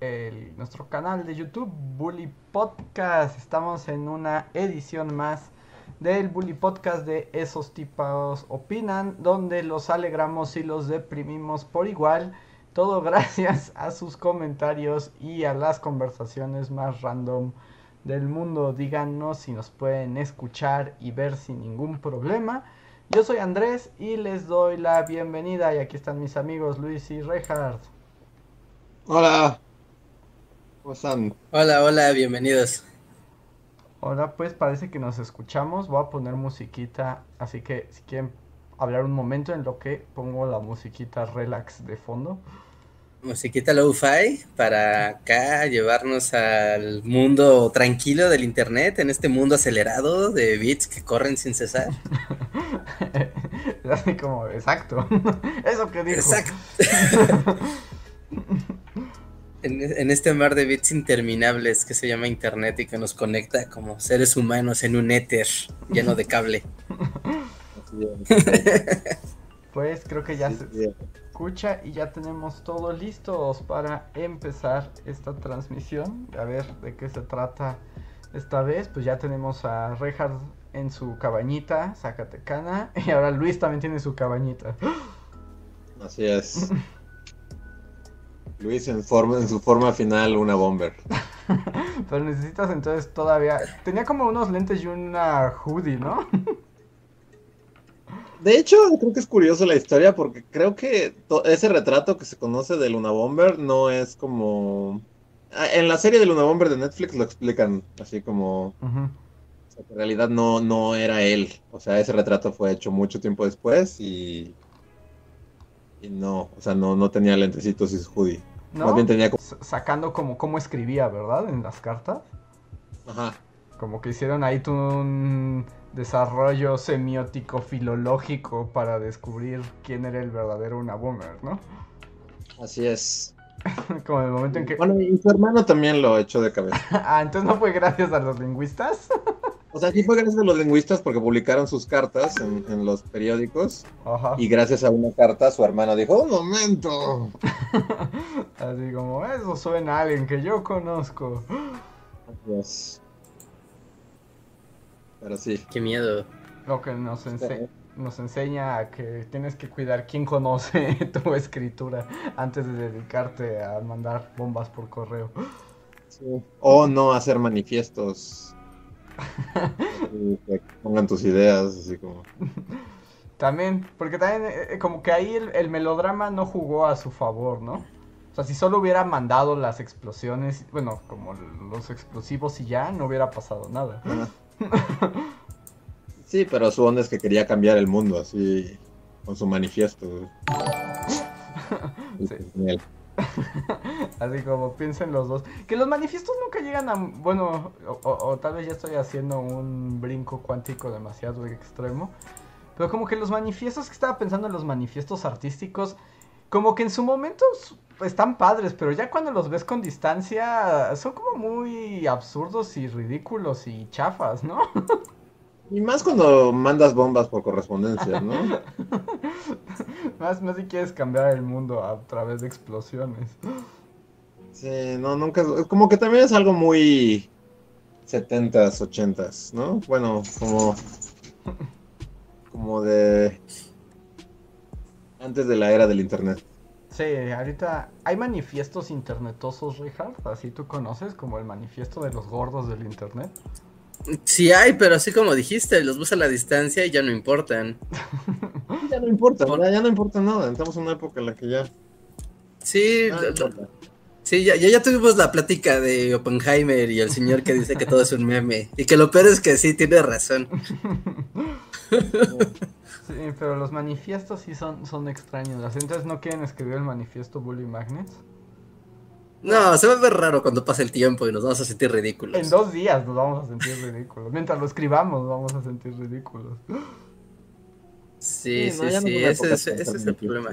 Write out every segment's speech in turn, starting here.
el, nuestro canal de YouTube, Bully Podcast. Estamos en una edición más del Bully Podcast de Esos tipos opinan, donde los alegramos y los deprimimos por igual. Todo gracias a sus comentarios y a las conversaciones más random del mundo. Díganos si nos pueden escuchar y ver sin ningún problema. Yo soy Andrés y les doy la bienvenida y aquí están mis amigos Luis y Reinhardt. Hola. ¿Cómo están? Hola, hola, bienvenidos. Hola, pues parece que nos escuchamos. Voy a poner musiquita, así que si quieren hablar un momento en lo que pongo la musiquita relax de fondo. Musiquita low-fi para acá llevarnos al mundo tranquilo del internet, en este mundo acelerado de bits que corren sin cesar. Así como, exacto. Eso que dijo. Exacto. en, en, este mar de bits interminables que se llama internet y que nos conecta como seres humanos en un éter lleno de cable. pues creo que ya se escucha y ya tenemos todo listos para empezar esta transmisión. A ver de qué se trata esta vez. Pues ya tenemos a Reinhard en su cabañita, Zacatecana. Y ahora Luis también tiene su cabañita. Así es. Luis en, forma, en su forma final una bomber. Pero necesitas entonces todavía... Tenía como unos lentes y una hoodie, ¿no? De hecho, creo que es curioso la historia porque creo que ese retrato que se conoce de Luna Bomber no es como... En la serie de Luna Bomber de Netflix lo explican así como... Uh -huh. o sea, que en realidad no, no era él. O sea, ese retrato fue hecho mucho tiempo después y... Y no, o sea, no, no tenía lentecitos y su hoodie. ¿No? Más bien tenía como... Sacando como cómo escribía, ¿verdad? En las cartas. Ajá. Como que hicieron ahí un desarrollo semiótico filológico para descubrir quién era el verdadero una boomer, ¿no? Así es. Como el momento en que. Bueno, y su hermano también lo echó de cabeza. ah, entonces no fue gracias a los lingüistas. o sea, sí fue gracias a los lingüistas porque publicaron sus cartas en, en los periódicos. Ajá. Y gracias a una carta, su hermano dijo: ¡Un momento! Así como, eso suena a alguien que yo conozco. Es. Pero sí. Qué miedo. Lo que nos, ense nos enseña a que tienes que cuidar quién conoce tu escritura antes de dedicarte a mandar bombas por correo. Sí. O no hacer manifiestos. que pongan tus ideas, así como. También, porque también eh, como que ahí el, el, melodrama no jugó a su favor, ¿no? O sea, si solo hubiera mandado las explosiones, bueno, como los explosivos y ya, no hubiera pasado nada. Sí, pero su onda es que quería cambiar el mundo, así, con su manifiesto. Sí. Así como piensen los dos. Que los manifiestos nunca llegan a... Bueno, o, tal vez ya estoy haciendo un brinco cuántico demasiado extremo. Pero como que los manifiestos que estaba pensando en los manifiestos artísticos, como que en su momento están padres, pero ya cuando los ves con distancia son como muy absurdos y ridículos y chafas, ¿no? Y más cuando mandas bombas por correspondencia, ¿no? más, más si quieres cambiar el mundo a través de explosiones. Sí, no, nunca. Como que también es algo muy 70s, 80s, ¿no? Bueno, como. Como de. Antes de la era del internet. Sí, ahorita hay manifiestos internetosos, Richard, así tú conoces, como el manifiesto de los gordos del internet. Sí hay, pero así como dijiste, los ves a la distancia y ya no importan. ya no importa, ya, ya, no importa nada. Estamos en una época en la que ya. Sí, sí, ya, ya, tuvimos la plática de Oppenheimer y el señor que dice que todo es un meme. Y que lo peor es que sí, tiene razón. sí, pero los manifiestos sí son, son extraños. Entonces no quieren escribir el manifiesto Bully Magnets. No, se va a ver raro cuando pase el tiempo y nos vamos a sentir ridículos. En dos días nos vamos a sentir ridículos. Mientras lo escribamos, nos vamos a sentir ridículos. Sí, sí, sí, ese, es, ese es el problema.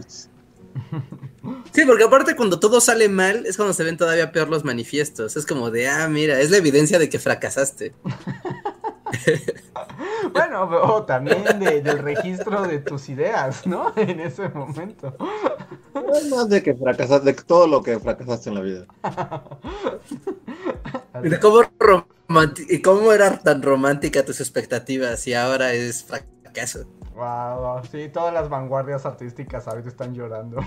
Sí, porque aparte cuando todo sale mal es cuando se ven todavía peor los manifiestos. Es como de, ah, mira, es la evidencia de que fracasaste. bueno, o también del registro de tus ideas, ¿no? En ese momento. más de que fracasaste, de todo lo que fracasaste en la vida. cómo, y cómo eran tan romántica tus expectativas y ahora es fracaso. Wow, sí, todas las vanguardias artísticas ahorita están llorando.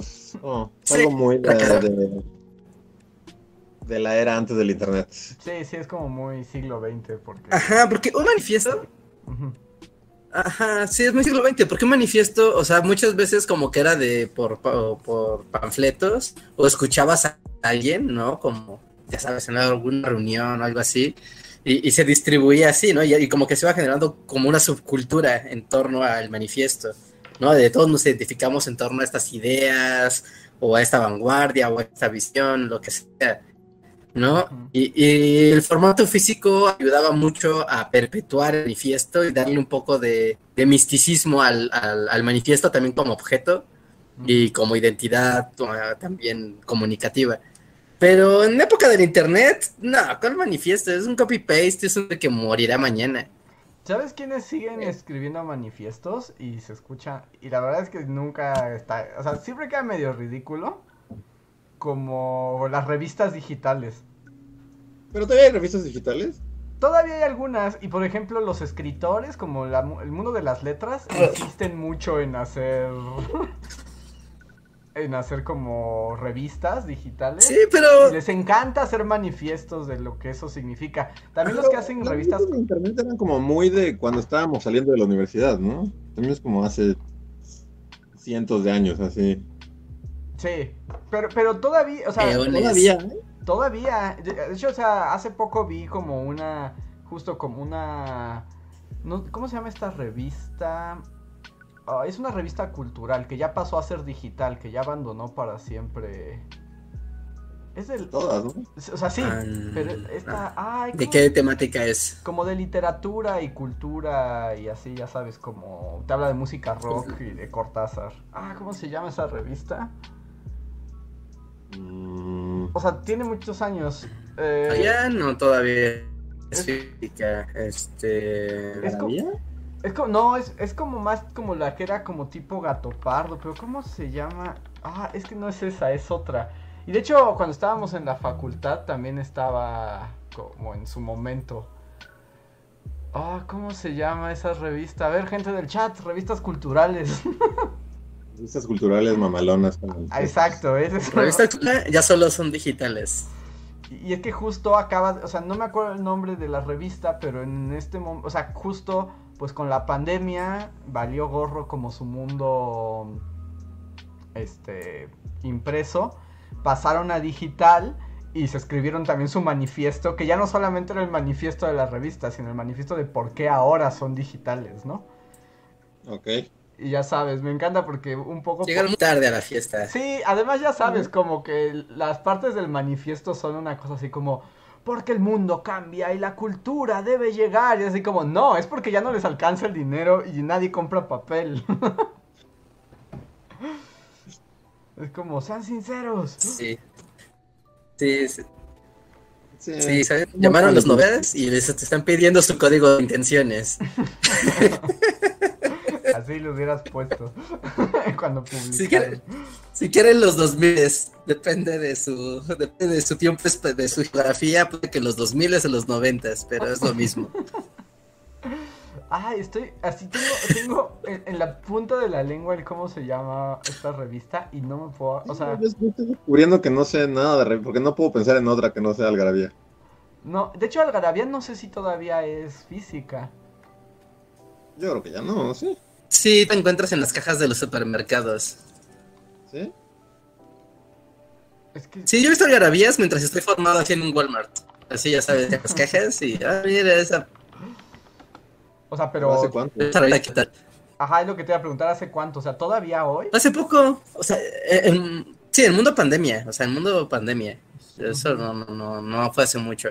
Es oh, algo muy de, de, la era antes del internet. Sí, sí, es como muy siglo XX. Porque... Ajá, porque un manifiesto. Ajá, sí, es muy siglo XX, porque un manifiesto, o sea, muchas veces como que era de por, por panfletos, o escuchabas a alguien, ¿no? Como, ya sabes, en alguna reunión o algo así, y, se distribuía así, ¿no? Y, como que se va generando como una subcultura en torno al manifiesto, ¿no? De todos nos identificamos en torno a estas ideas, o a esta vanguardia, o a esta visión, lo que sea, ¿no? Y, el formato físico ayudaba mucho a perpetuar el manifiesto y darle un poco de, misticismo al, al, manifiesto también como objeto y como identidad también comunicativa. Pero en época del internet, no, ¿cuál manifiesto? Es un copy-paste, es un de que morirá mañana. ¿Sabes quiénes siguen eh. escribiendo manifiestos y se escucha? Y la verdad es que nunca está, o sea, siempre queda medio ridículo, como las revistas digitales. ¿Pero todavía hay revistas digitales? Todavía hay algunas, y por ejemplo los escritores, como el mundo de las letras, insisten mucho en hacer en hacer como revistas digitales. Sí, pero. les encanta hacer manifiestos de lo que eso significa. También los que hacen revistas. En internet eran como muy de cuando estábamos saliendo de la universidad, ¿no? También es como hace cientos de años, así. Sí, pero, pero todavía, o sea, todavía, ¿eh? Todavía, de hecho, o sea, hace poco vi como una, justo como una, ¿cómo se llama esta revista? Ah, es una revista cultural que ya pasó a ser digital, que ya abandonó para siempre. Es del. Todas, ¿no? O sea, sí, ah, pero esta. ¿De qué temática es? Como de literatura y cultura y así, ya sabes, como. Te habla de música rock y de Cortázar. Ah, ¿cómo se llama esa revista? Mm. O sea, tiene muchos años. Eh... Ya no, todavía. Es. Este. ¿Es es como, no, es, es como más como la que era como tipo gato pardo, pero ¿cómo se llama? Ah, es que no es esa, es otra. Y de hecho, cuando estábamos en la facultad también estaba como en su momento. Ah, ¿cómo se llama esa revista? A ver, gente del chat, revistas culturales. Revistas culturales mamalonas. Ah, exacto, es Revistas ya solo son digitales. Y es que justo acaba, o sea, no me acuerdo el nombre de la revista, pero en este momento, o sea, justo pues con la pandemia valió gorro como su mundo este impreso, pasaron a digital y se escribieron también su manifiesto, que ya no solamente era el manifiesto de la revista, sino el manifiesto de por qué ahora son digitales, ¿no? Ok. Y ya sabes, me encanta porque un poco... Llegaron tarde a la fiesta. Sí, además ya sabes, como que las partes del manifiesto son una cosa así como porque el mundo cambia y la cultura debe llegar. Y así como, no, es porque ya no les alcanza el dinero y nadie compra papel. es como, sean sinceros. Sí. Sí, sí. Sí, llamaron los novedades y les están pidiendo su código de intenciones. Así lo hubieras puesto cuando publicaron. Si quieren, los 2000, depende de su depende de su tiempo, de su geografía, puede que los 2000 es en los 90, pero es lo mismo. Ay, estoy, así tengo, tengo en, la punta de la lengua el cómo se llama esta revista y no me puedo, o sea... estoy descubriendo que no sé nada de revista, porque no puedo pensar en otra que no sea Algarabía. No, de hecho Algarabía no sé si todavía es física. Yo creo que ya no, sí. Sí, te encuentras en las cajas de los supermercados. ¿Sí? Es que... Sí, yo he visto garabías mientras estoy formado aquí en un Walmart. Así ya sabes, las cajas y. Ah, mira esa. O sea, pero. ¿Hace cuánto? Ajá, es lo que te iba a preguntar, ¿hace cuánto? O sea, ¿todavía hoy? Hace poco. O sea, eh, Sí, el mundo pandemia, o sea, el mundo pandemia. Eso no, no, no, no fue hace mucho.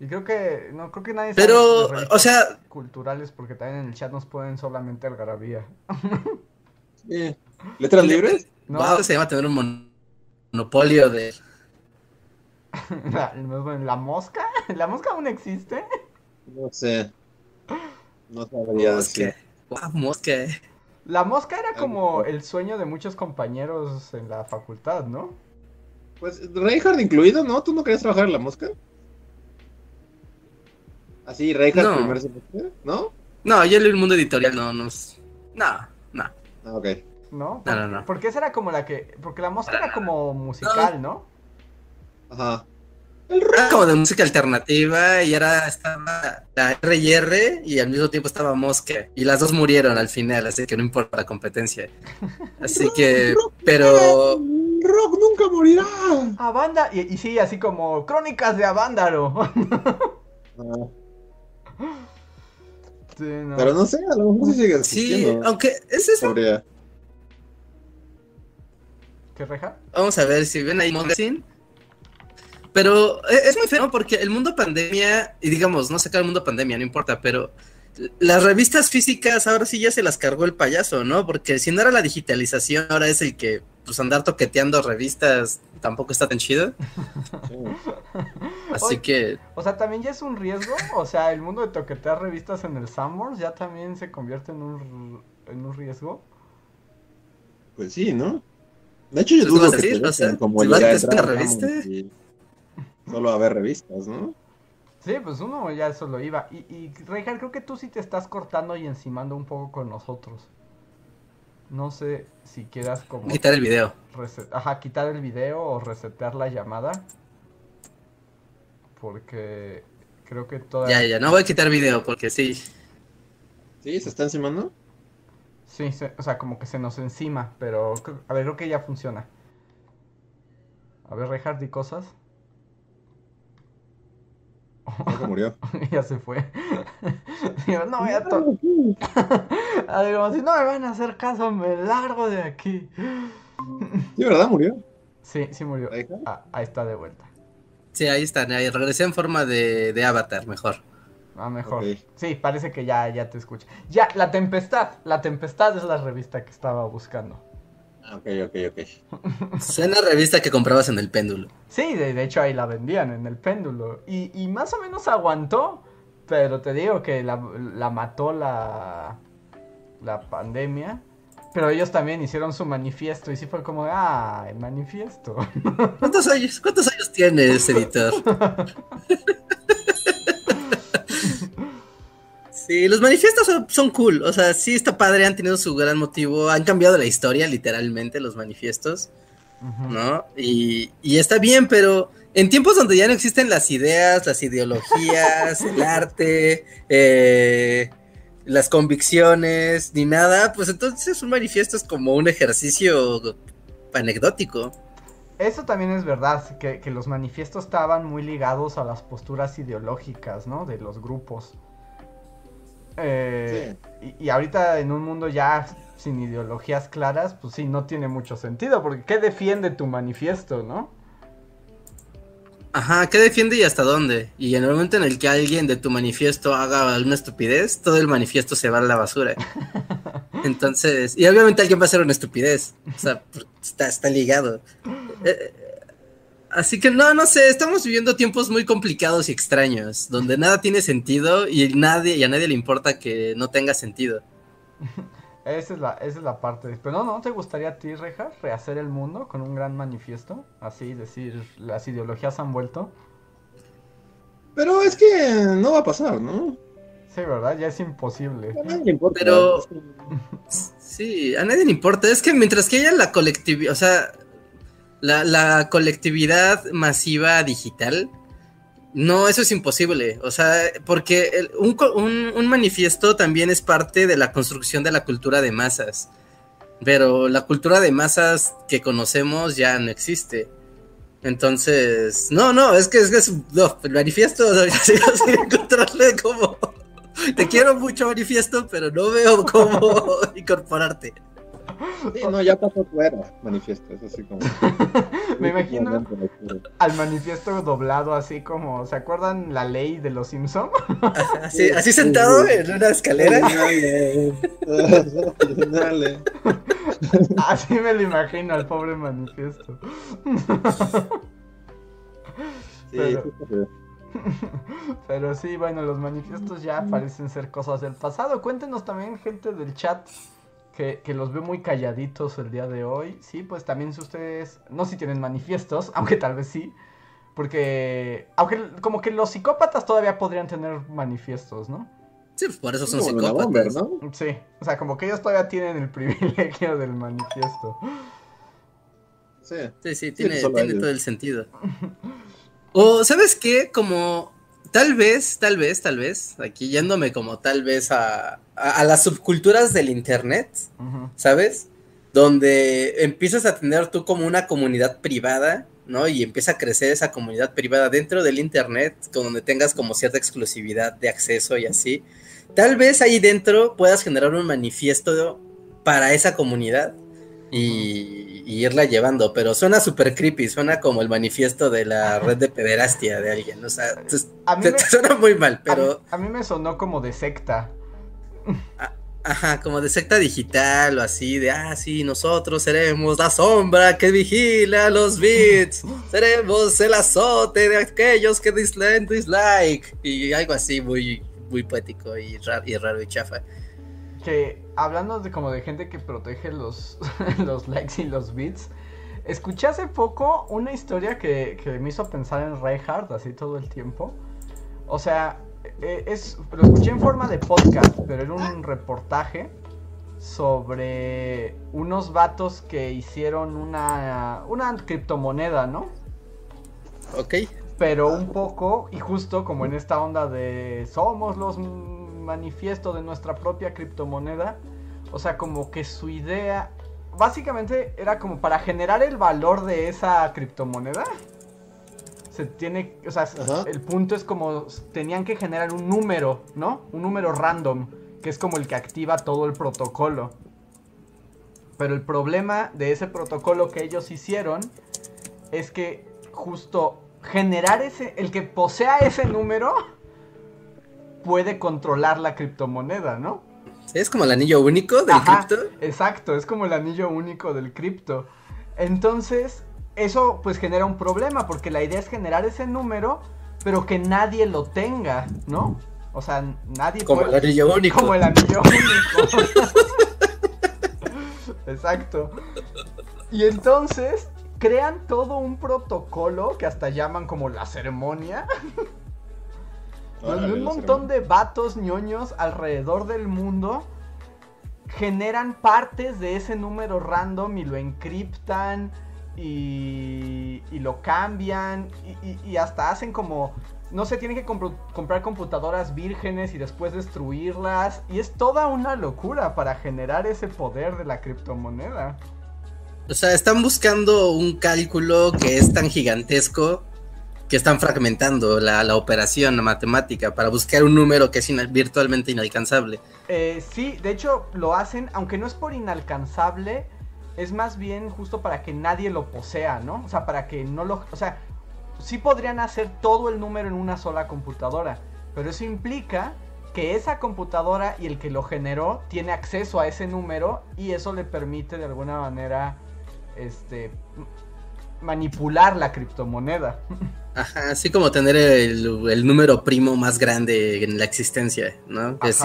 Y creo que, no, creo que nadie Pero, o sea... Culturales, porque también en el chat nos pueden solamente algarabía. sí. ¿Letras libres? No. se llama tener un monopolio de... ¿La, ¿La mosca? ¿La mosca aún existe? No sé. No sabría mosca. Wow, mosca. La mosca era como el sueño de muchos compañeros en la facultad, ¿no? Pues Reinhardt incluido, ¿no? ¿Tú no querías trabajar en la mosca? Así, Reinhardt no. primer semestre, ¿no? No, yo el mundo editorial no, no. No, no. Ah, ok. ¿No? No, no, no. Porque esa era como la que. Porque la mosca era como musical, ¿no? Ajá. Era como de música alternativa y era estaba la R y al mismo tiempo estaba Mosca y las dos murieron al final, así que no importa la competencia. Así que, pero Rock nunca morirá. A banda y, y sí, así como Crónicas de Avándaro. sí, no. Pero no sé, a lo mejor sí sigue existiendo. Sí, aunque es eso. ¿Qué reja? Vamos a ver si ven ahí Magazine. Pero e, es muy feo porque el mundo pandemia, y digamos, no saca el mundo pandemia, no importa, pero las revistas físicas ahora sí ya se las cargó el payaso, ¿no? Porque si no era la digitalización, ahora es el que, pues andar toqueteando revistas tampoco está tan chido. Así que... O sea, también ya es un riesgo, o sea, el mundo de toquetear revistas en el Summers ya también se convierte en un, en un riesgo. Pues sí, ¿no? De hecho, yo dudo que o sea, como ya revista solo a ver revistas, ¿no? Sí, pues uno ya eso lo iba. Y, y creo que tú sí te estás cortando y encimando un poco con nosotros. No sé si quieras como... Quitar el video. Ajá, quitar el video o resetear la llamada. Porque creo que todavía... Ya, ya, no voy a quitar video porque sí. ¿Sí? ¿Se está encimando? Sí, o sea, como que se nos encima, pero... A ver, creo que ya funciona. A ver, Reinhardt, y cosas. murió. ya se fue. no, ya to... si no me van a hacer caso, me largo de aquí. Sí, ¿verdad? Murió. Sí, sí murió. Ahí está, ah, ahí está de vuelta. Sí, ahí está. Regresé en forma de, de avatar, mejor. Ah, mejor. Sí, parece que ya, ya te escucha. Ya, La Tempestad. La Tempestad es la revista que estaba buscando. Ok, ok, ok. Suena revista que comprabas en el péndulo. Sí, de, hecho ahí la vendían en el péndulo. Y, más o menos aguantó, pero te digo que la, mató la, la pandemia. Pero ellos también hicieron su manifiesto y sí fue como, ah, el manifiesto. ¿Cuántos años, cuántos años tienes, editor? Sí, los manifiestos son, cool, o sea, sí está padre, han tenido su gran motivo, han cambiado la historia literalmente los manifiestos, ¿no? Y, está bien, pero en tiempos donde ya no existen las ideas, las ideologías, el arte, eh, las convicciones, ni nada, pues entonces un manifiesto es como un ejercicio anecdótico. Eso también es verdad, que, que los manifiestos estaban muy ligados a las posturas ideológicas, ¿no? De los grupos. Eh, y, ahorita en un mundo ya sin ideologías claras, pues sí, no tiene mucho sentido, porque ¿qué defiende tu manifiesto, no? Ajá, ¿qué defiende y hasta dónde? Y en el momento en el que alguien de tu manifiesto haga alguna estupidez, todo el manifiesto se va a la basura. Entonces, y obviamente alguien va a hacer una estupidez. O sea, está, está ligado. Eh, Así que no, no sé, estamos viviendo tiempos muy complicados y extraños, donde nada tiene sentido y nadie y a nadie le importa que no tenga sentido. Esa es la, esa es la parte. Pero no, ¿no te gustaría a ti, Reja, rehacer el mundo con un gran manifiesto? Así, decir, las ideologías han vuelto. Pero es que no va a pasar, ¿no? Sí, ¿verdad? Ya es imposible. A nadie le importa. Pero... Sí, a nadie le importa. Es que mientras que haya la colectividad, o sea, la, colectividad masiva digital, no, eso es imposible. O sea, porque un, manifiesto también es parte de la construcción de la cultura de masas. Pero la cultura de masas que conocemos ya no existe. Entonces, no, no, es que es, es no, el manifiesto, encontrarle como. Te quiero mucho, manifiesto, pero no veo cómo incorporarte. Sí, no, ya pasó fuera manifiesto, es así como... Me imagino al manifiesto doblado así como, ¿se acuerdan la ley de los Simpson? Así, así sentado en una escalera. Así me lo imagino al pobre manifiesto. Pero, pero sí, bueno, los manifiestos ya parecen ser cosas del pasado. Cuéntenos también, gente del chat, que, los ve muy calladitos el día de hoy. Sí, pues también si ustedes, no si tienen manifiestos, aunque tal vez sí. Porque, aunque como que los psicópatas todavía podrían tener manifiestos, ¿no? Sí, pues por eso son psicópatas. ¿no? Sí, o sea, como que ellos todavía tienen el privilegio del manifiesto. Sí, sí, sí tiene, tiene todo el sentido. O, ¿sabes qué? Como tal vez, tal vez, tal vez, aquí yéndome como tal vez a, a, las subculturas del Internet, ¿sabes? Donde empiezas a tener tú como una comunidad privada, ¿no? Y empieza a crecer esa comunidad privada dentro del Internet, donde tengas como cierta exclusividad de acceso y así. Tal vez ahí dentro puedas generar un manifiesto para esa comunidad y, irla llevando, pero suena súper creepy, suena como el manifiesto de la red de pederastia de alguien, o sea, a mí me, suena muy mal, pero... A mí, me sonó como de secta. Ajá, como de secta digital o así, de, ah, sí, nosotros seremos la sombra que vigila los bits, seremos el azote de aquellos que disleen dislike, y algo así muy, muy poético y raro y, raro y chafa que hablando de como de gente que protege los, los likes y los bits, escuché hace poco una historia que, me hizo pensar en Reinhardt así todo el tiempo. O sea, e, es, lo escuché en forma de podcast, pero era un reportaje sobre unos vatos que hicieron una, una criptomoneda, ¿no? Ok. Pero un poco, y justo como en esta onda de somos los manifiesto de nuestra propia criptomoneda. O sea, como que su idea básicamente era como para generar el valor de esa criptomoneda. Se tiene, o sea, el punto es como tenían que generar un número, ¿no? Un número random, que es como el que activa todo el protocolo. Pero el problema de ese protocolo que ellos hicieron es que justo generar ese, el que posea ese número, puede controlar la criptomoneda, ¿no? Es como el anillo único del cripto. Exacto, es como el anillo único del cripto. Entonces, eso pues genera un problema, porque la idea es generar ese número, pero que nadie lo tenga, ¿no? O sea, nadie Como el anillo único. Como el anillo único. Exacto. Y entonces crean todo un protocolo que hasta llaman como la ceremonia. un montón de vatos ñoños alrededor del mundo generan partes de ese número random y lo encriptan y, lo cambian y, hasta hacen como, no sé, tienen que comprar computadoras vírgenes y después destruirlas y es toda una locura para generar ese poder de la criptomoneda. O sea, están buscando un cálculo que es tan gigantesco que están fragmentando la, operación matemática para buscar un número que es virtualmente inalcanzable. Eh, sí, de hecho lo hacen, aunque no es por inalcanzable, es más bien justo para que nadie lo posea, ¿no? O sea, para que no lo... O sea, sí podrían hacer todo el número en una sola computadora, pero eso implica que esa computadora y el que lo generó tiene acceso a ese número y eso le permite de alguna manera este manipular la criptomoneda. Ajá, así como tener el, número primo más grande en la existencia, ¿no? Es,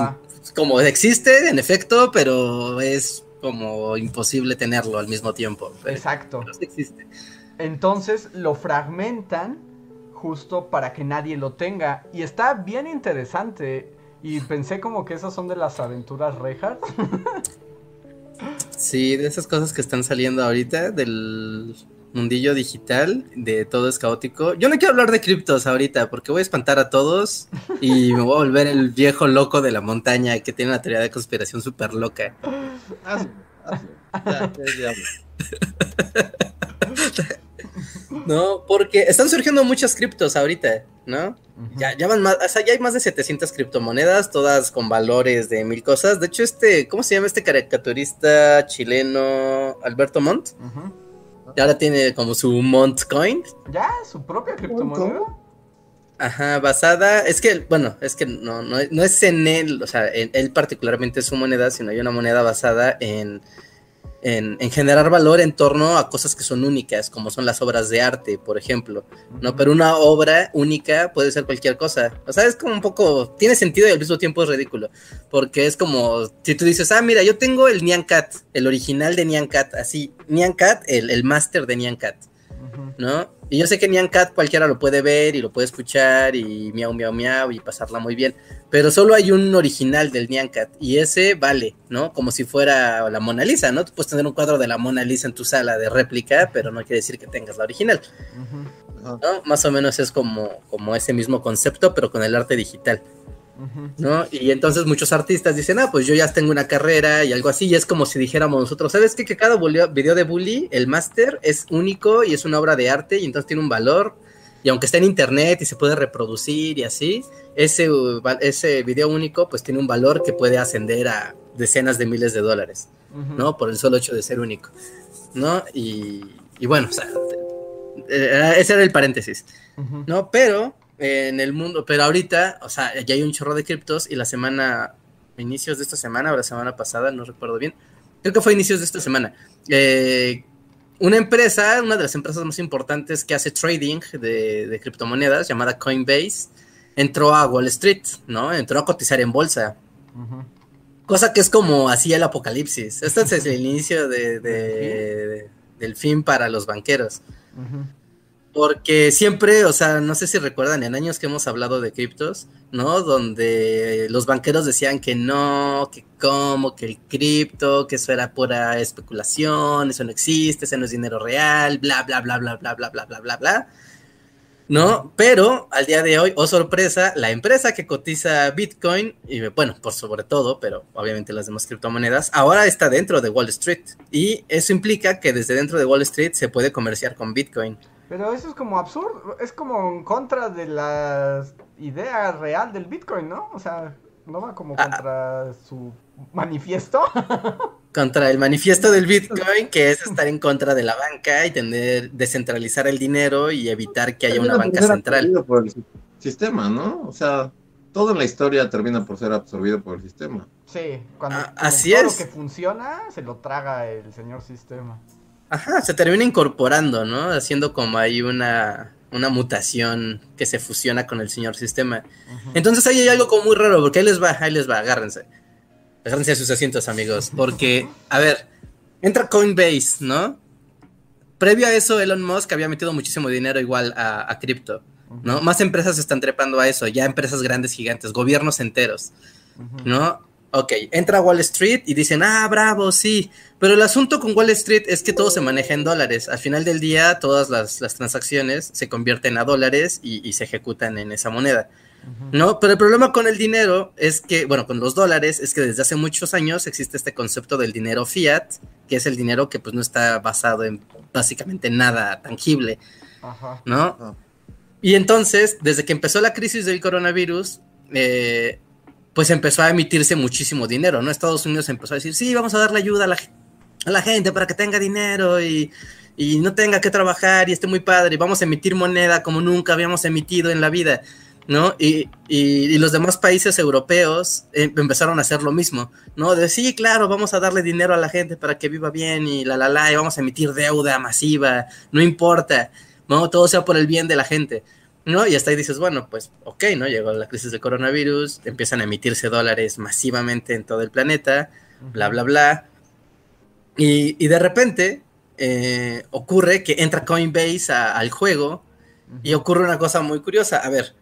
como existe, en efecto, pero es como imposible tenerlo al mismo tiempo. Exacto. Entonces lo fragmentan justo para que nadie lo tenga. Y está bien interesante. Y pensé como que esas son de las aventuras Reinhardt. sí, de esas cosas que están saliendo ahorita, del mundillo digital de todo es caótico. Yo no quiero hablar de criptos ahorita porque voy a espantar a todos y me voy a volver el viejo loco de la montaña que tiene una teoría de conspiración súper loca. ¿no? Porque están surgiendo muchas criptos ahorita, ¿no? ya, ya van más, o sea, ya hay más de 700 criptomonedas, todas con valores de mil cosas. De hecho, este, ¿cómo se llama este caricaturista chileno Alberto Montt? Y ahora tiene como su Mont Coin. Ya, su propia criptomoneda. Ajá, basada, es que, bueno, es que no, no, no es en él, o sea, en él particularmente su moneda, sino hay una moneda basada en en, generar valor en torno a cosas que son únicas, como son las obras de arte, por ejemplo, ¿no? Pero una obra única puede ser cualquier cosa. O sea, es como un poco, tiene sentido y al mismo tiempo es ridículo, porque es como, si tú dices, ah, mira, yo tengo el Nyan Cat, el original de Nyan Cat, así, Nyan Cat, el, el máster de Nyan Cat, ¿no? Y yo sé que Nyan Cat cualquiera lo puede ver y lo puede escuchar y miau, miau, miau y pasarla muy bien. Pero solo hay un original del Nyan Cat y ese vale, ¿no? Como si fuera la Mona Lisa, ¿no? Tú puedes tener un cuadro de la Mona Lisa en tu sala de réplica, pero no quiere decir que tengas la original. ¿no? Más o menos es como, como ese mismo concepto, pero con el arte digital. ¿No? Y entonces muchos artistas dicen, ah, pues yo ya tengo una carrera y algo así, y es como si dijéramos nosotros, ¿sabes qué? Que cada video de Bully, el máster, es único y es una obra de arte y entonces tiene un valor, y aunque está en internet y se puede reproducir y así, ese, ese video único pues tiene un valor que puede ascender a decenas de miles de dólares, ¿no? Por el solo hecho de ser único, ¿no? Y, y bueno, o sea, eh, ese era el paréntesis, ¿no? Pero en el mundo, pero ahorita, o sea, ya hay un chorro de criptos y la semana, inicios de esta semana o la semana pasada, no recuerdo bien, creo que fue inicios de esta semana, eh, una empresa, una de las empresas más importantes que hace trading de, criptomonedas, llamada Coinbase, entró a Wall Street, ¿no? Entró a cotizar en bolsa. Cosa que es como así el apocalipsis. Este es el inicio de, del fin para los banqueros. Porque siempre, o sea, no sé si recuerdan en años que hemos hablado de criptos, ¿no? Donde los banqueros decían que no, que cómo, que el cripto, que eso era pura especulación, eso no existe, ese no es dinero real, bla, bla, bla, bla, bla, bla, bla, bla, bla, bla. ¿No? Pero al día de hoy, oh sorpresa, la empresa que cotiza Bitcoin, y bueno, por sobre todo, pero obviamente las demás criptomonedas, ahora está dentro de Wall Street. Y eso implica que desde dentro de Wall Street se puede comerciar con Bitcoin. Pero eso es como absurdo, es como en contra de la idea real del Bitcoin, ¿no? O sea, no va como ah, contra su manifiesto. contra el manifiesto del Bitcoin, que es estar en contra de la banca y tener descentralizar el dinero y evitar que haya una banca central. Por el sistema, ¿no? O sea, todo en la historia termina por ser absorbido por el sistema. Sí, cuando, ah, así todo lo que funciona se lo traga el señor sistema. Ajá, se termina incorporando, ¿no? Haciendo como ahí una, una mutación que se fusiona con el señor sistema. Entonces ahí hay algo como muy raro, porque ahí les va, ahí les va, agárrense. Agárrense a sus asientos, amigos. Porque, a ver, entra Coinbase, ¿no? Previo a eso, Elon Musk había metido muchísimo dinero igual a, a cripto, ¿no? Más empresas están trepando a eso, ya empresas grandes, gigantes, gobiernos enteros, ¿no? Ok, entra Wall Street y dicen, ah, bravo, sí. Pero el asunto con Wall Street es que todo se maneja en dólares. Al final del día, todas las, transacciones se convierten a dólares y, se ejecutan en esa moneda. ¿No? Pero el problema con el dinero es que, bueno, con los dólares, es que desde hace muchos años existe este concepto del dinero fiat, que es el dinero que pues no está basado en básicamente nada tangible. ¿No? Y entonces, desde que empezó la crisis del coronavirus, eh, pues empezó a emitirse muchísimo dinero, ¿no? Estados Unidos empezó a decir, sí, vamos a darle ayuda a la, gente para que tenga dinero y, no tenga que trabajar y esté muy padre, y vamos a emitir moneda como nunca habíamos emitido en la vida, ¿no? Y, los demás países europeos em, empezaron a hacer lo mismo, ¿no? De sí, claro, vamos a darle dinero a la gente para que viva bien y la, la, la, y vamos a emitir deuda masiva, no importa, ¿no? Todo sea por el bien de la gente. ¿No? Y hasta ahí dices, bueno, pues ok, ¿no? Llegó la crisis del coronavirus, empiezan a emitirse dólares masivamente en todo el planeta, bla, bla, bla. Y, de repente eh, ocurre que entra Coinbase al juego y ocurre una cosa muy curiosa. A ver,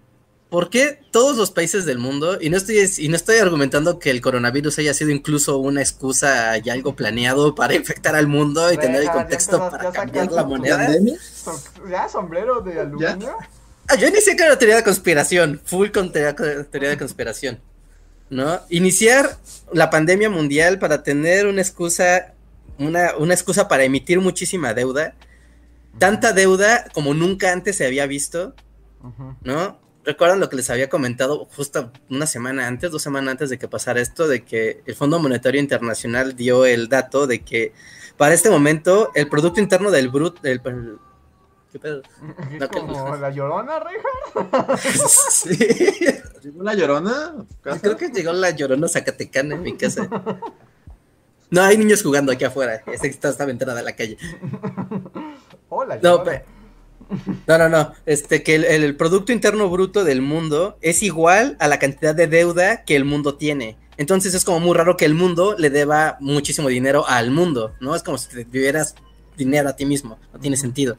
¿por qué todos los países del mundo, y no estoy, y no estoy argumentando que el coronavirus haya sido incluso una excusa y algo planeado para infectar al mundo y tener el contexto para cambiar la moneda? ¿Ya sombrero de aluminio? Yo inicié con la teoría de conspiración, full con teoría, de conspiración, ¿no? Iniciar la pandemia mundial para tener una excusa, una, una excusa para emitir muchísima deuda tanta deuda como nunca antes se había visto, ¿no? ¿Recuerdan lo que les había comentado justo una semana antes, dos semanas antes de que pasara esto, de que el Fondo Monetario Internacional dio el dato de que para este momento el Producto Interno del Brut, del, ¿Qué pedo? como la llorona, Reja? sí. ¿Llegó la llorona? Creo que llegó la llorona Zacatecana en mi casa. No, hay niños jugando aquí afuera. Esta está esta ventana de la calle. Hola, no, no, no, no. Este, que el, Producto Interno Bruto del mundo es igual a la cantidad de deuda que el mundo tiene. Entonces es como muy raro que el mundo le deba muchísimo dinero al mundo, ¿no? Es como si te vivieras dinero a ti mismo. No tiene sentido.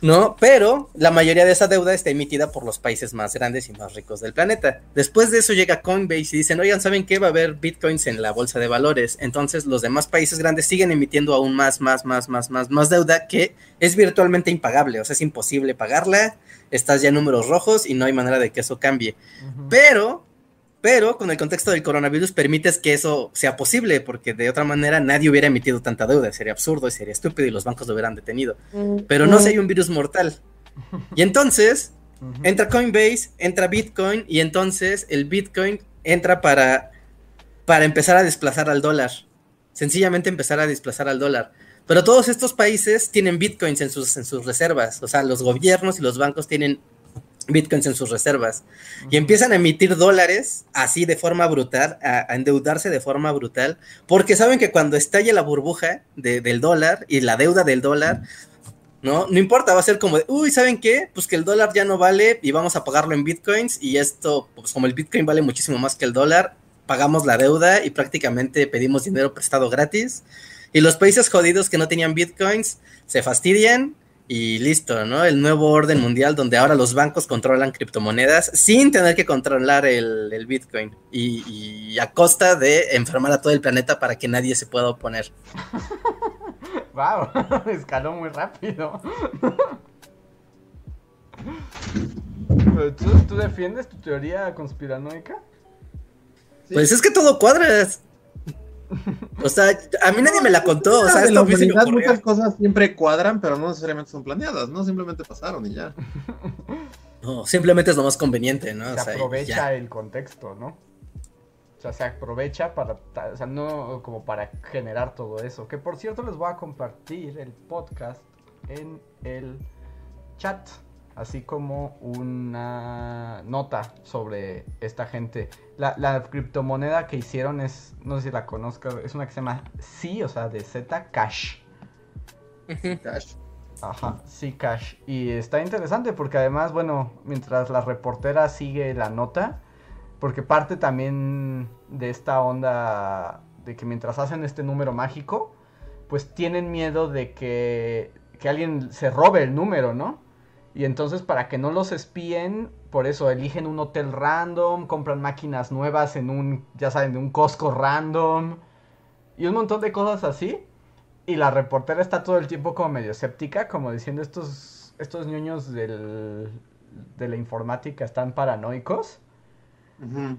¿No? Pero la mayoría de esa deuda está emitida por los países más grandes y más ricos del planeta. Después de eso llega Coinbase y dicen, oigan, ¿saben qué? Va a haber bitcoins en la bolsa de valores. Entonces los demás países grandes siguen emitiendo aún más, más, más, más, más, más deuda que es virtualmente impagable. O sea, es imposible pagarla. Estás ya en números rojos y no hay manera de que eso cambie. Pero pero con el contexto del coronavirus permites que eso sea posible, porque de otra manera nadie hubiera emitido tanta deuda, sería absurdo y sería estúpido y los bancos lo hubieran detenido. Mm. Pero no si hay un virus mortal. Y entonces entra Coinbase, entra Bitcoin y entonces el Bitcoin entra para, para empezar a desplazar al dólar. Sencillamente empezar a desplazar al dólar. Pero todos estos países tienen bitcoins en sus, en sus reservas. O sea, los gobiernos y los bancos tienen bitcoins en sus reservas y empiezan a emitir dólares así de forma brutal, a, endeudarse de forma brutal, porque saben que cuando estalle la burbuja del dólar y la deuda del dólar, ¿no? No importa, va a ser como de, uy, ¿saben qué? Pues que el dólar ya no vale y vamos a pagarlo en bitcoins y esto, pues como el bitcoin vale muchísimo más que el dólar, pagamos la deuda y prácticamente pedimos dinero prestado gratis. Y los países jodidos que no tenían bitcoins se fastidian y listo, ¿no? El nuevo orden mundial donde ahora los bancos controlan criptomonedas sin tener que controlar el, Bitcoin y, a costa de enfermar a todo el planeta para que nadie se pueda oponer. wow, escaló muy rápido. ¿Tú, ¿Tú, defiendes tu teoría conspiranoica? Pues es que todo cuadra. O sea, a mí nadie me la contó. O sea, en la humanidad muchas cosas siempre cuadran, pero no necesariamente son planeadas, ¿no? Simplemente pasaron y ya. No, simplemente es lo más conveniente, ¿no? Se aprovecha el contexto, ¿no? O sea, se aprovecha para, o sea, no como para generar todo eso. Que por cierto les voy a compartir el podcast en el chat así como una nota sobre esta gente. La, criptomoneda que hicieron es, no sé si la conozco, es una que se llama C, o sea, de Z, Cash. Cash. Ajá, sí, Cash. Y está interesante porque además, bueno, mientras la reportera sigue la nota, porque parte también de esta onda de que mientras hacen este número mágico, pues tienen miedo de que, que alguien se robe el número, ¿no? Y entonces para que no los espíen, por eso eligen un hotel random, compran máquinas nuevas en un, ya saben, de un Costco random. Y un montón de cosas así. Y la reportera está todo el tiempo como medio escéptica, como diciendo estos, estos niños del, de la informática están paranoicos.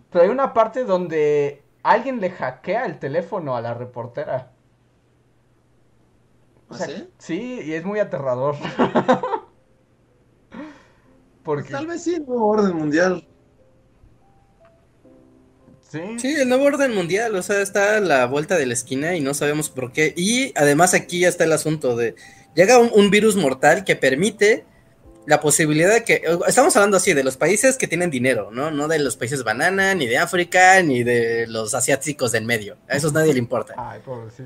Pero hay una parte donde alguien le hackea el teléfono a la reportera. ¿Ah, ¿Sí? sí, y es muy aterrador. Tal vez sí, el nuevo orden mundial. Sí. Sí, el nuevo orden mundial, o sea, está a la vuelta de la esquina y no sabemos por qué. Y además aquí ya está el asunto de, llega un, virus mortal que permite la posibilidad de que, estamos hablando así, de los países que tienen dinero, ¿no? No de los países banana, ni de África, ni de los asiáticos del medio. A esos nadie le importa. Ay, pobres, sí.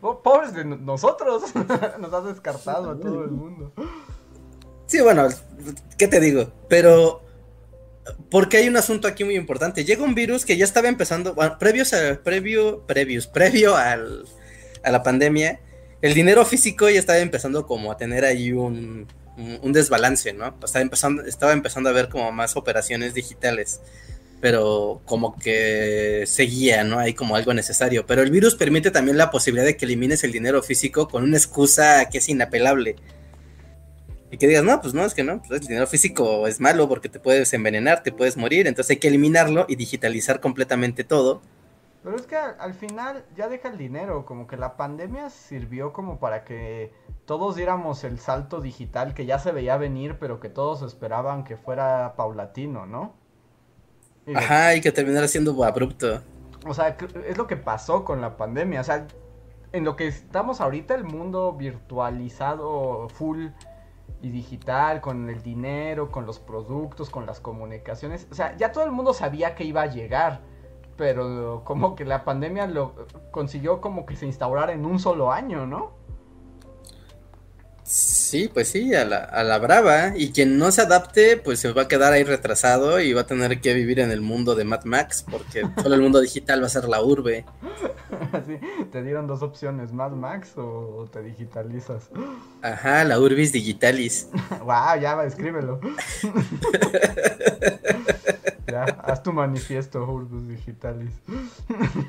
Oh, pobres de nosotros. Nos has descartado a todo el mundo. Sí, bueno, ¿qué te digo? Pero porque hay un asunto aquí muy importante. Llega un virus que ya estaba empezando, bueno, previos previo, previos, previo al, a la pandemia, el dinero físico ya estaba empezando como a tener ahí un, un desbalance, ¿no? Estaba empezando, estaba empezando a ver como más operaciones digitales, pero como que seguía, ¿no? Hay como algo necesario. Pero el virus permite también la posibilidad de que elimines el dinero físico con una excusa que es inapelable y que digas, no, pues no, es que no, pues el dinero físico es malo porque te puedes envenenar, te puedes morir, entonces hay que eliminarlo y digitalizar completamente todo Pero es que al, final ya deja el dinero, como que la pandemia sirvió como para que todos diéramos el salto digital que ya se veía venir, pero que todos esperaban que fuera paulatino, ¿no? Ajá, y que terminara siendo abrupto. O sea, es lo que pasó con la pandemia, o sea, en lo que estamos ahorita, el mundo virtualizado full y digital, con el dinero, con los productos, con las comunicaciones. O sea, ya todo el mundo sabía que iba a llegar, pero como que la pandemia lo consiguió como que se instaurara en un solo año, ¿no? Sí, pues sí, a la, a la brava. Y quien no se adapte, pues se va a quedar ahí retrasado y va a tener que vivir en el mundo de Mad Max, porque solo el mundo digital va a ser la urbe. Sí, te dieron dos opciones, Mad Max o te digitalizas. Ajá, la urbis digitalis. wow, ya va, escríbelo. Ya, haz tu manifiesto, urbis digitalis.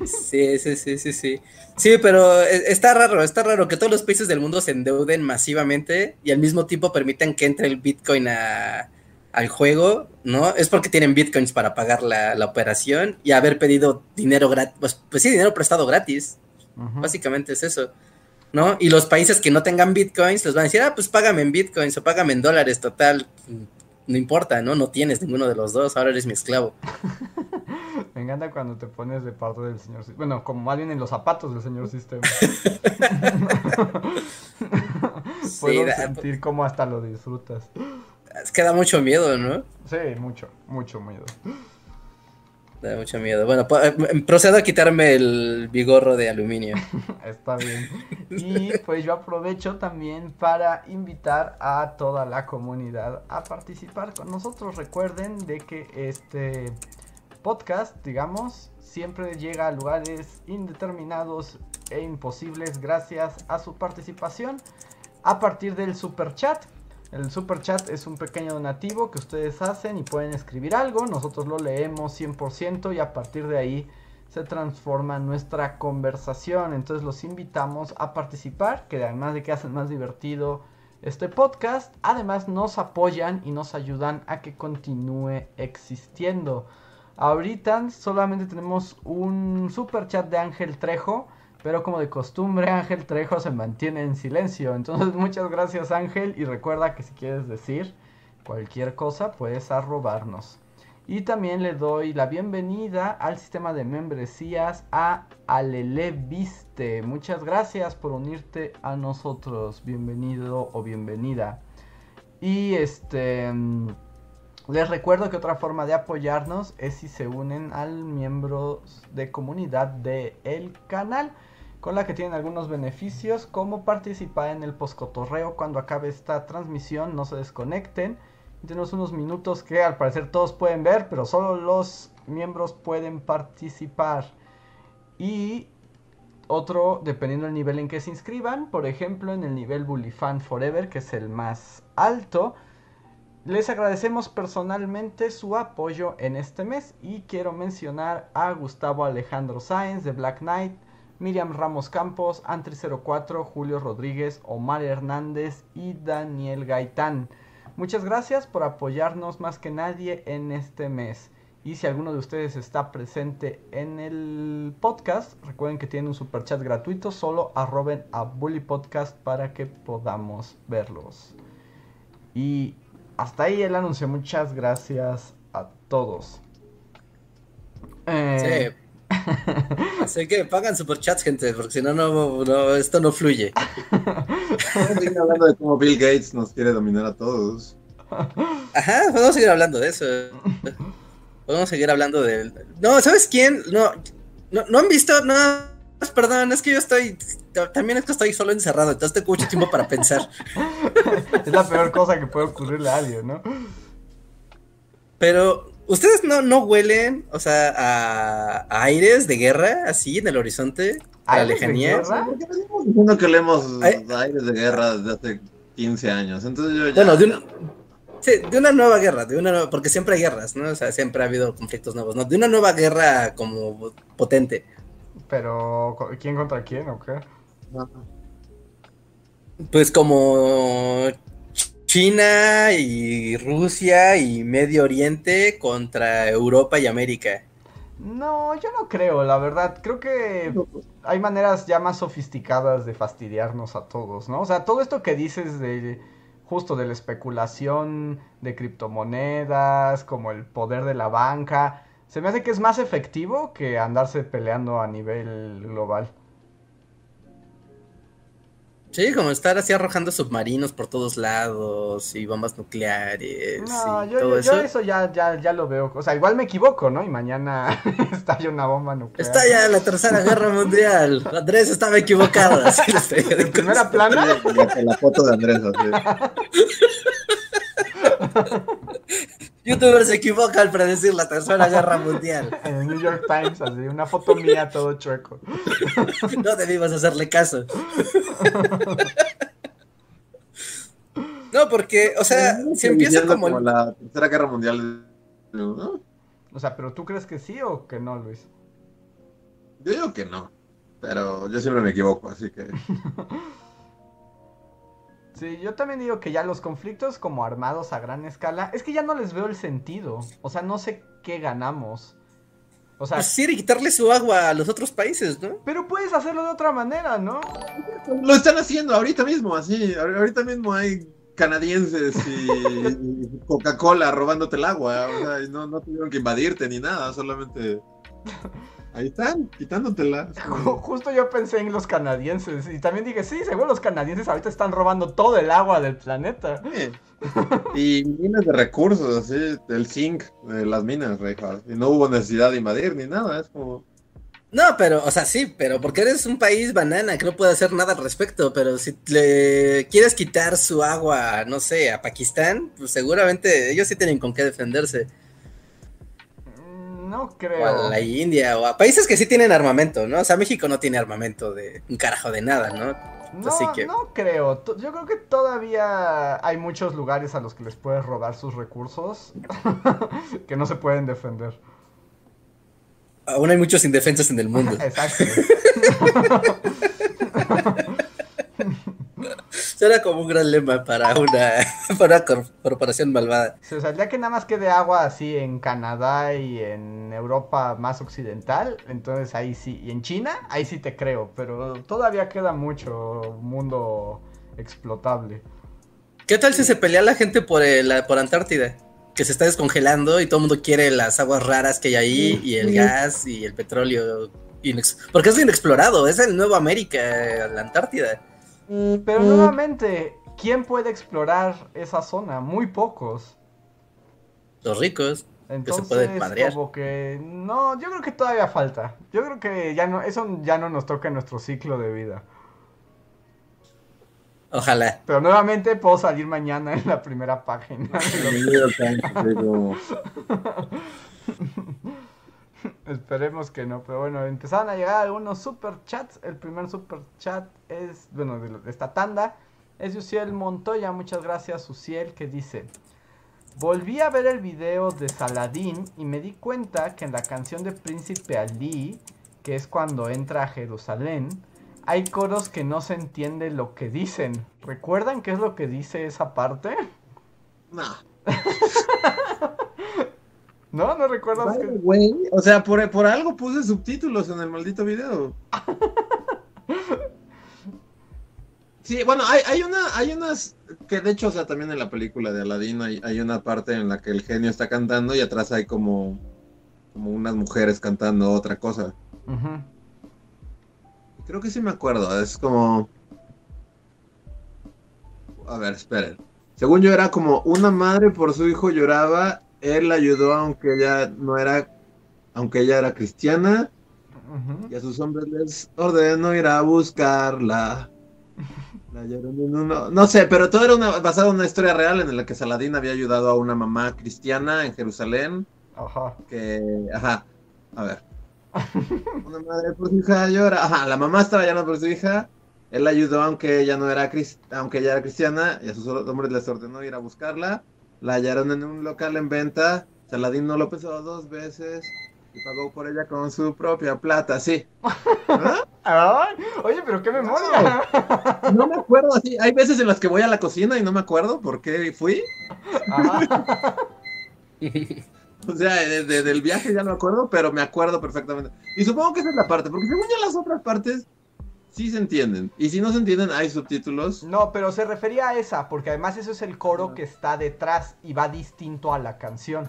sí, sí, sí, sí, sí. Sí, pero e, está raro, está raro que todos los países del mundo se endeuden masivamente y al mismo tiempo permitan que entre el Bitcoin a al juego, ¿no? Es porque tienen bitcoins para pagar la, operación y haber pedido dinero gratis, pues, pues, sí, dinero prestado gratis. Básicamente es eso, ¿no? Y los países que no tengan bitcoins les van a decir, ah, pues págame en bitcoins o págame en dólares, total. No importa, ¿no? No tienes ninguno de los dos, ahora eres mi esclavo. Me encanta cuando te pones de parte del señor sistema. Bueno, como más bien en los zapatos del señor sistema. Puedo sentir cómo hasta lo disfrutas. Es que da mucho miedo, ¿no? Sí, mucho, mucho miedo. Da mucho miedo. Bueno, eh, procedo a quitarme el bigorro de aluminio. Está bien. Y pues yo aprovecho también para invitar a toda la comunidad a participar con nosotros. Recuerden de que este podcast, digamos, siempre llega a lugares indeterminados e imposibles gracias a su participación a partir del super chat el super chat es un pequeño donativo que ustedes hacen y pueden escribir algo. Nosotros lo leemos 100% y a partir de ahí se transforma nuestra conversación. Entonces los invitamos a participar, que además de que hacen más divertido este podcast, además nos apoyan y nos ayudan a que continúe existiendo. Ahorita solamente tenemos un super chat de Ángel Trejo pero como de costumbre, Ángel Trejo se mantiene en silencio. Entonces, muchas gracias, Ángel. Y recuerda que si quieres decir cualquier cosa, puedes arrobarnos. Y también le doy la bienvenida al sistema de membresías a Alele Viste. Muchas gracias por unirte a nosotros. Bienvenido o bienvenida. Y este. Mm, les recuerdo que otra forma de apoyarnos es si se unen al miembro de comunidad del el canal con la que tienen algunos beneficios como participar en el poscotorreo cuando acabe esta transmisión, no se desconecten. tenemos unos minutos que al parecer todos pueden ver, pero solo los miembros pueden participar. Y otro, dependiendo del nivel en que se inscriban, por ejemplo en el nivel Bully Fan Forever, que es el más alto, les agradecemos personalmente su apoyo en este mes y quiero mencionar a Gustavo Alejandro Sáenz de Black Knight, Miriam Ramos Campos, Antri04, Julio Rodríguez, Omar Hernández y Daniel Gaitán. Muchas gracias por apoyarnos más que nadie en este mes. Y si alguno de ustedes está presente en el podcast, recuerden que tienen un super chat gratuito, solo arroben a Bully Podcast para que podamos verlos. Y hasta ahí el anuncio. Muchas gracias a todos. Eh, Así que pagan superchats, gente, porque si no, no, esto no fluye. Vamos a seguir hablando de cómo Bill Gates nos quiere dominar a todos. Ajá, podemos seguir hablando de eso. Podemos seguir hablando de. No, ¿sabes quién? No, no, han visto nada. Perdón, es que yo estoy. También es que estoy solo encerrado, entonces tengo mucho tiempo para pensar. es la peor cosa que puede ocurrirle a alguien, ¿no? Pero ¿Ustedes no, no huelen, o sea, a, aires de guerra así en el horizonte? A la lejanía. Diciendo que leemos aires de guerra desde hace 15 años. Entonces yo ya... Bueno, de una, sí, de una nueva guerra, de una porque siempre hay guerras, ¿no? O sea, siempre ha habido conflictos nuevos, ¿no? De una nueva guerra como potente. Pero, ¿quién contra quién o qué? Pues como China y Rusia y Medio Oriente contra Europa y América. No, yo no creo, la verdad. Creo que hay maneras ya más sofisticadas de fastidiarnos a todos, ¿no? O sea, todo esto que dices de justo de la especulación de criptomonedas, como el poder de la banca, se me hace que es más efectivo que andarse peleando a nivel global. Sí, como estar así arrojando submarinos por todos lados y bombas nucleares. No, y yo, todo yo- yo eso. ya, ya, ya lo veo. O sea, igual me equivoco, ¿no? Y mañana estalla una bomba nuclear. Está ya la tercera guerra mundial. Andrés estaba equivocado. así ¿En primera plana? La, la foto de Andrés, así. Youtubers se equivoca al predecir la tercera guerra mundial. En el New York Times, así, una foto mía todo chueco. No debimos hacerle caso. No, porque, o sea, si empieza como el- la tercera guerra mundial. ¿no? O sea, pero ¿tú crees que sí o que no, Luis? Yo digo que no. Pero yo siempre me equivoco, así que. Sí, yo también digo que ya los conflictos como armados a gran escala, es que ya no les veo el sentido. O sea, no sé qué ganamos. O sea, pues, sí, y quitarle su agua a los otros países, ¿no? pero puedes hacerlo de otra manera, ¿no? Lo están haciendo ahorita mismo, así. ahor- Ahorita mismo hay canadienses y, y Coca-Cola robándote el agua. O sea, y no, no tuvieron que invadirte ni nada, solamente. Ahí están, quitándotela. Es Ju- como- Justo yo pensé en los canadienses y también dije, sí, seguro los canadienses ahorita están robando todo el agua del planeta. Sí. Y minas de recursos, así, el zinc de las minas, reja. Y no hubo necesidad de invadir ni nada, es como. No, pero, o sea, sí, pero porque eres un país banana que no puede hacer nada al respecto, pero si le quieres quitar su agua, no sé, a Pakistán, pues seguramente ellos sí tienen con qué defenderse. No O a creo. la India, o a países que sí tienen armamento, ¿no? O sea, México no tiene armamento de un carajo de nada, ¿no? No, Así que- no creo. Yo creo que todavía hay muchos lugares a los que les puedes robar sus recursos que no se pueden defender. Aún hay muchos indefensos en el mundo. Exacto. Será como un gran lema para una, para una corporación malvada. O sea, día que nada más quede agua así en Canadá y en Europa más occidental, entonces ahí sí. Y en China, ahí sí te creo, pero todavía queda mucho mundo explotable. ¿Qué tal si se pelea la gente por, el, por Antártida? Que se está descongelando y todo el mundo quiere las aguas raras que hay ahí y el gas y el petróleo. Porque es inexplorado, es el Nuevo América, la Antártida. Pero nuevamente, ¿quién puede explorar esa zona? Muy pocos. Los ricos. Entonces, madrear. como que no, yo creo que todavía falta. Yo creo que ya no, eso ya no nos toca en nuestro ciclo de vida. Ojalá. Pero nuevamente puedo salir mañana en la primera página. Esperemos que no, pero bueno, empezaron a llegar algunos super chats. El primer super chat es, bueno, de esta tanda, es Uciel Montoya. Muchas gracias, Uciel, que dice: Volví a ver el video de Saladín y me di cuenta que en la canción de Príncipe Ali, que es cuando entra a Jerusalén, hay coros que no se entiende lo que dicen. ¿Recuerdan qué es lo que dice esa parte? No. ¿No? ¿No recuerdas que.? güey. O sea, por, por algo puse subtítulos en el maldito video. Sí, bueno, hay, hay una, hay unas que de hecho, o sea, también en la película de Aladdin hay, hay una parte en la que el genio está cantando y atrás hay como, como unas mujeres cantando otra cosa. Creo que sí me acuerdo, es como... A ver, esperen. Según yo era como una madre por su hijo lloraba, él la ayudó aunque ella no era, aunque ella era cristiana, y a sus hombres les ordenó ir a buscarla. La uno- No sé, pero todo era una, basado en una historia real en la que Saladín había ayudado a una mamá cristiana en Jerusalén Ajá. que, ajá, a ver. Una madre por su hija llora. Ajá, la mamá estaba llorando por su hija. Él la ayudó aunque ella no era aunque ella era cristiana y a sus hombres les ordenó ir a buscarla. La hallaron en un local en venta. Saladín no lo pensó dos veces y pagó por ella con su propia plata. Sí. ¿Ah? Oye, pero qué memoria. No me acuerdo así. Hay veces en las que voy a la cocina y no me acuerdo por qué fui. Ajá. O sea, del viaje ya no me acuerdo, pero me acuerdo perfectamente. Y supongo que esa es la parte, porque según ya las otras partes sí se entienden. Y si no se entienden, hay subtítulos. No, pero se refería a esa, porque además eso es el coro que está detrás y va distinto a la canción.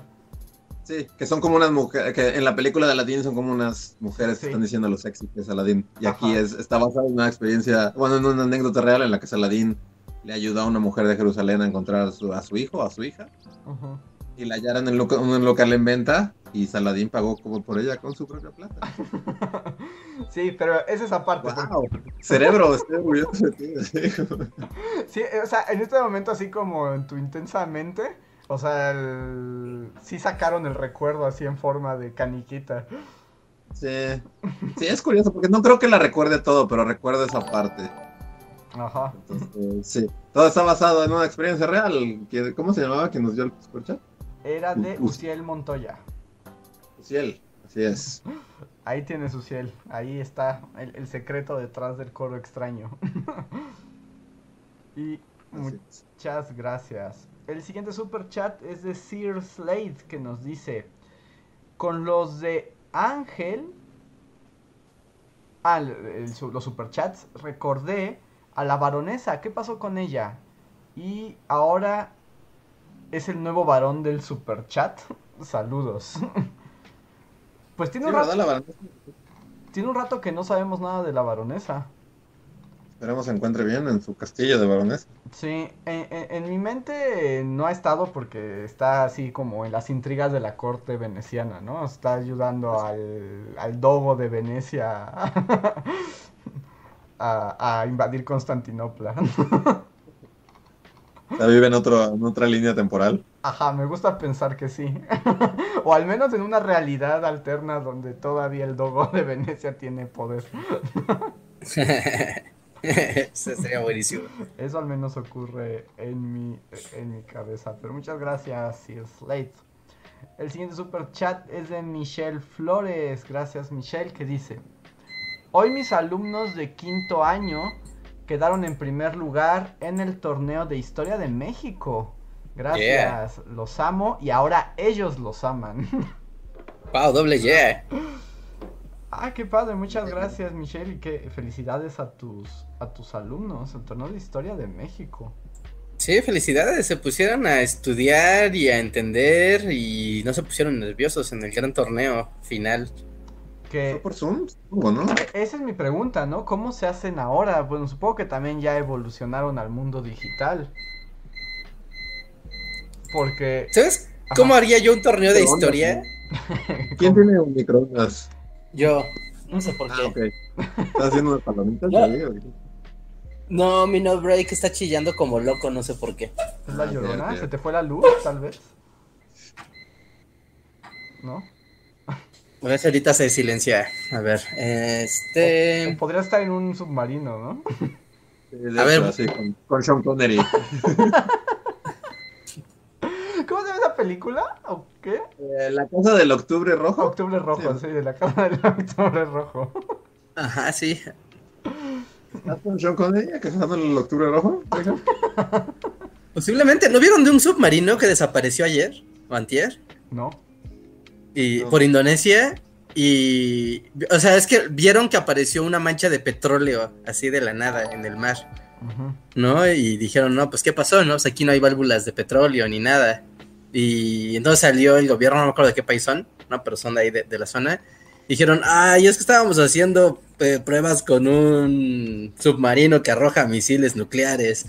Sí, que son como unas mujeres, que en la película de Aladdin son como unas mujeres que están diciendo lo sexy que es Aladdin. Y aquí es, está basado en una experiencia, bueno, en una anécdota real en la que Saladín le ayudó a una mujer de Jerusalén a encontrar a su, a su hijo, a su hija. Y la hallaron en un local en venta y Saladín pagó como por ella con su propia plata. sí, pero es esa parte. Cerebro, estoy orgulloso de ti. sí, o sea, en este momento así como en tu intensa mente o sea, sí sacaron el recuerdo así en forma de caniquita. Sí. Sí, es curioso porque no creo que la recuerde todo, pero recuerdo esa parte. Ajá. sí. Todo está basado en una experiencia real. ¿Cómo se llamaba quien nos dio el superchat? Era de Uciel Montoya. Uciel, así es. Ahí tienes Uciel. Ahí está el, el secreto detrás del coro extraño. y muchas gracias. El siguiente super chat es de Sir Slade que nos dice: Con los de Ángel. Ah, los superchats. Recordé a la baronesa. ¿Qué pasó con ella? Y ahora es el nuevo varón del superchat. Saludos. pues tiene un rato. Tiene un rato que no sabemos nada de la baronesa. Esperemos se encuentre bien en su castillo de baronesa. Sí, en, mi mente no ha estado porque está así como en las intrigas de la corte veneciana, ¿no? Está ayudando al, al dogo de Venecia a, invadir Constantinopla. Vive en, otro, en otra línea temporal? Ajá, me gusta pensar que sí. o al menos en una realidad alterna donde todavía el dogo de Venecia tiene poder. Eso sería buenísimo. Eso al menos ocurre en mi, en mi cabeza. Pero muchas gracias, Sir Slate. El siguiente super chat es de Michelle Flores. Gracias, Michelle, que dice: Hoy mis alumnos de quinto año quedaron en primer lugar en el torneo de historia de México. Gracias, los amo y ahora ellos los aman. Wow, doble yeah. Ah, qué padre, muchas gracias Michelle y qué felicidades a tus a tus alumnos, el torneo de historia de México. Sí, felicidades, se pusieron a estudiar y a entender y no se pusieron nerviosos en el gran torneo final. Que por Zoom, ¿no? E-, esa es mi pregunta, ¿no? ¿Cómo se hacen ahora? Bueno, supongo que también ya evolucionaron al mundo digital. Porque... ¿Sabes cómo haría yo un torneo de historia? ¿Quién tiene un microondas? Yo, no sé por ah, qué. ¿Estás haciendo unas palomitas? No, mi no break está chillando como loco, no sé por qué. ¿Es la ah, llorona? ¿Se te fue la luz, tal vez? ¿No? A ver si ahorita se silencia. A ver, este. podría estar en un submarino, ¿no? a ver. con, con Sean Connery. ¿Cómo se llama esa película? ¿O qué? Eh, la casa del octubre rojo. Octubre rojo, sí, de la casa del octubre rojo. Ajá, sí. ¿Estás con Sean Connery en el octubre rojo? Posiblemente. ¿No vieron de un submarino que desapareció ayer? ¿O antier? No. Y por Indonesia. Y. O sea, es que vieron que apareció una mancha de petróleo así de la nada en el mar. ¿No? Y dijeron, no, pues ¿qué pasó? No, pues aquí no hay válvulas de petróleo ni nada. Y entonces salió el gobierno, no me acuerdo de qué país son, ¿no? Pero son de ahí de, de la zona. Dijeron, ay, es que estábamos haciendo eh, pruebas con un submarino que arroja misiles nucleares.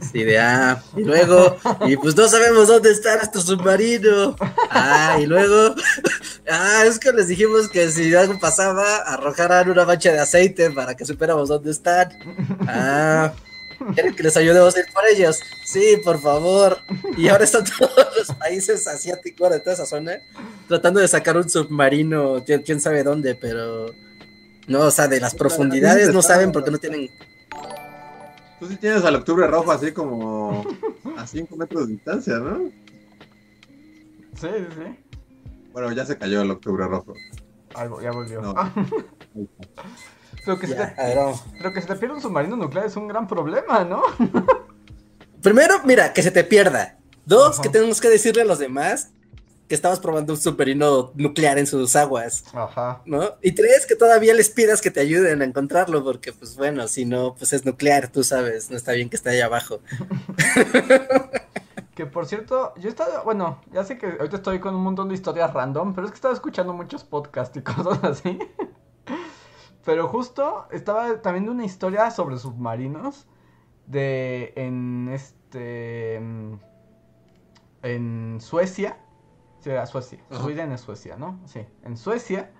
Así de, ah, y luego, y pues no sabemos dónde está nuestro submarino. Ah, y luego, ah, es que les dijimos que si algo pasaba, arrojaran una mancha de aceite para que supiéramos dónde están. Ah, ¿Quieren que les ayudemos a ir por ellos? Sí, por favor. Y ahora están todos los países asiáticos de toda esa zona tratando de sacar un submarino, quién sabe dónde, pero no, o sea, de las profundidades no saben porque no tienen. Tú sí tienes al octubre rojo así como a 5 metros de distancia, ¿no? Sí, sí. Bueno, ya se cayó el octubre rojo. Algo, ya volvió. Pero que, se te, pero que se te pierda un submarino nuclear es un gran problema, ¿no? Primero, mira, que se te pierda. Dos, que tenemos que decirle a los demás que estabas probando un submarino nuclear en sus aguas. Ajá. ¿No? Y tres, que todavía les pidas que te ayuden a encontrarlo, porque, pues bueno, si no, pues es nuclear, tú sabes, no está bien que esté ahí abajo. que por cierto, yo he estado, bueno, ya sé que ahorita estoy con un montón de historias random, pero es que estaba escuchando muchos podcasts y cosas así. pero justo estaba también de una historia sobre submarinos de en este en Suecia Sí, era Suecia. Sweden es Suecia, ¿no? Sí. En Suecia,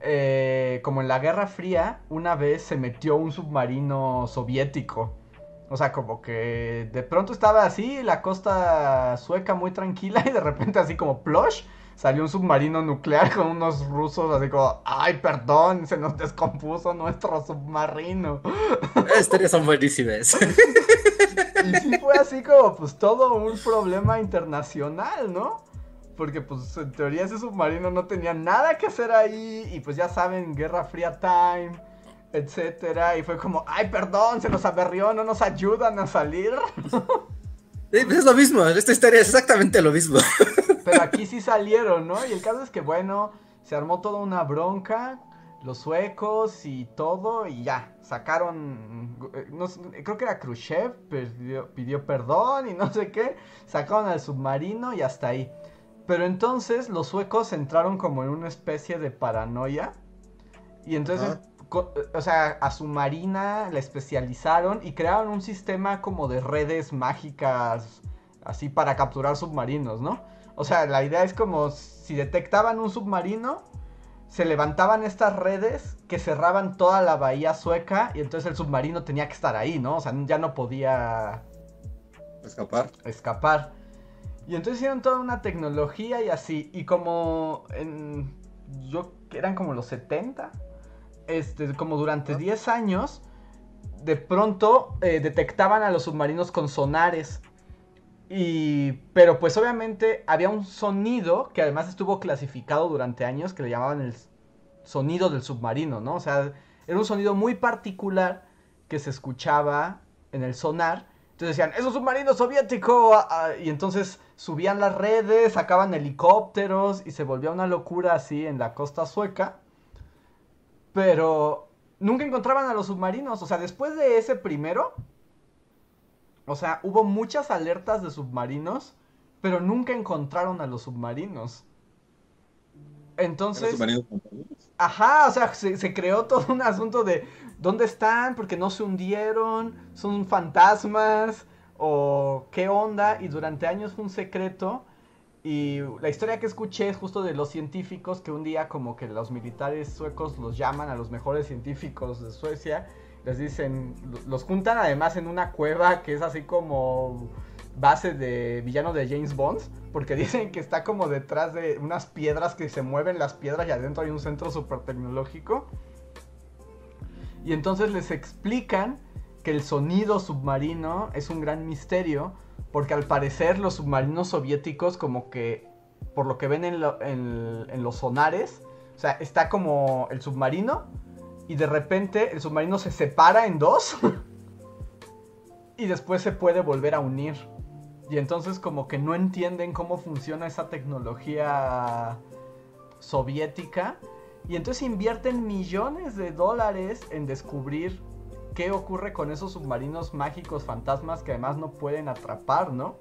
eh, como en la Guerra Fría, una vez se metió un submarino soviético. O sea, como que de pronto estaba así, la costa sueca muy tranquila y de repente así como plush, salió un submarino nuclear con unos rusos así como, ay, perdón, se nos descompuso nuestro submarino. Historias son buenísimas. Y sí fue así como pues todo un problema internacional, ¿no? Porque pues en teoría ese submarino no tenía nada que hacer ahí y pues ya saben, Guerra Fría Time, etcétera, y fue como, ay, perdón, se nos aberrió, no nos ayudan a salir. Sí, pues es lo mismo, esta historia es exactamente lo mismo. Pero aquí sí salieron, ¿no? Y el caso es que, bueno, se armó toda una bronca, los suecos y todo, y ya, sacaron, no, creo que era Khrushchev, pidió, pidió perdón y no sé qué, sacaron al submarino y hasta ahí. Pero entonces los suecos entraron como en una especie de paranoia. Y entonces, o sea, a su marina la especializaron y crearon un sistema como de redes mágicas, así para capturar submarinos, ¿no? O sea, la idea es como si detectaban un submarino, se levantaban estas redes que cerraban toda la bahía sueca y entonces el submarino tenía que estar ahí, ¿no? O sea, ya no podía escapar. Escapar. Y entonces hicieron toda una tecnología y así. Y como en. Yo que eran como los 70. Este, como durante 10 años. De pronto eh, detectaban a los submarinos con sonares. Y. Pero pues obviamente había un sonido que además estuvo clasificado durante años. Que le llamaban el sonido del submarino, ¿no? O sea, era un sonido muy particular que se escuchaba en el sonar. Entonces decían, es un submarino soviético. Ah, ah", y entonces subían las redes, sacaban helicópteros y se volvía una locura así en la costa sueca. Pero nunca encontraban a los submarinos. O sea, después de ese primero, o sea, hubo muchas alertas de submarinos, pero nunca encontraron a los submarinos. Entonces... Ajá, o sea, se, creó todo un asunto de dónde están, porque no se hundieron, son fantasmas, o qué onda y durante años fue un secreto. Y la historia que escuché es justo de los científicos que un día como que los militares suecos los llaman a los mejores científicos de Suecia, les dicen, los juntan además en una cueva que es así como base de villano de James Bond, porque dicen que está como detrás de unas piedras que se mueven las piedras y adentro hay un centro super tecnológico. Y entonces les explican que el sonido submarino es un gran misterio, porque al parecer los submarinos soviéticos como que, por lo que ven en, en, los sonares, o sea, está como el submarino y de repente el submarino se separa en dos y después se puede volver a unir. Y entonces como que no entienden cómo funciona esa tecnología soviética. Y entonces invierten millones de dólares en descubrir qué ocurre con esos submarinos mágicos fantasmas que además no pueden atrapar, ¿no?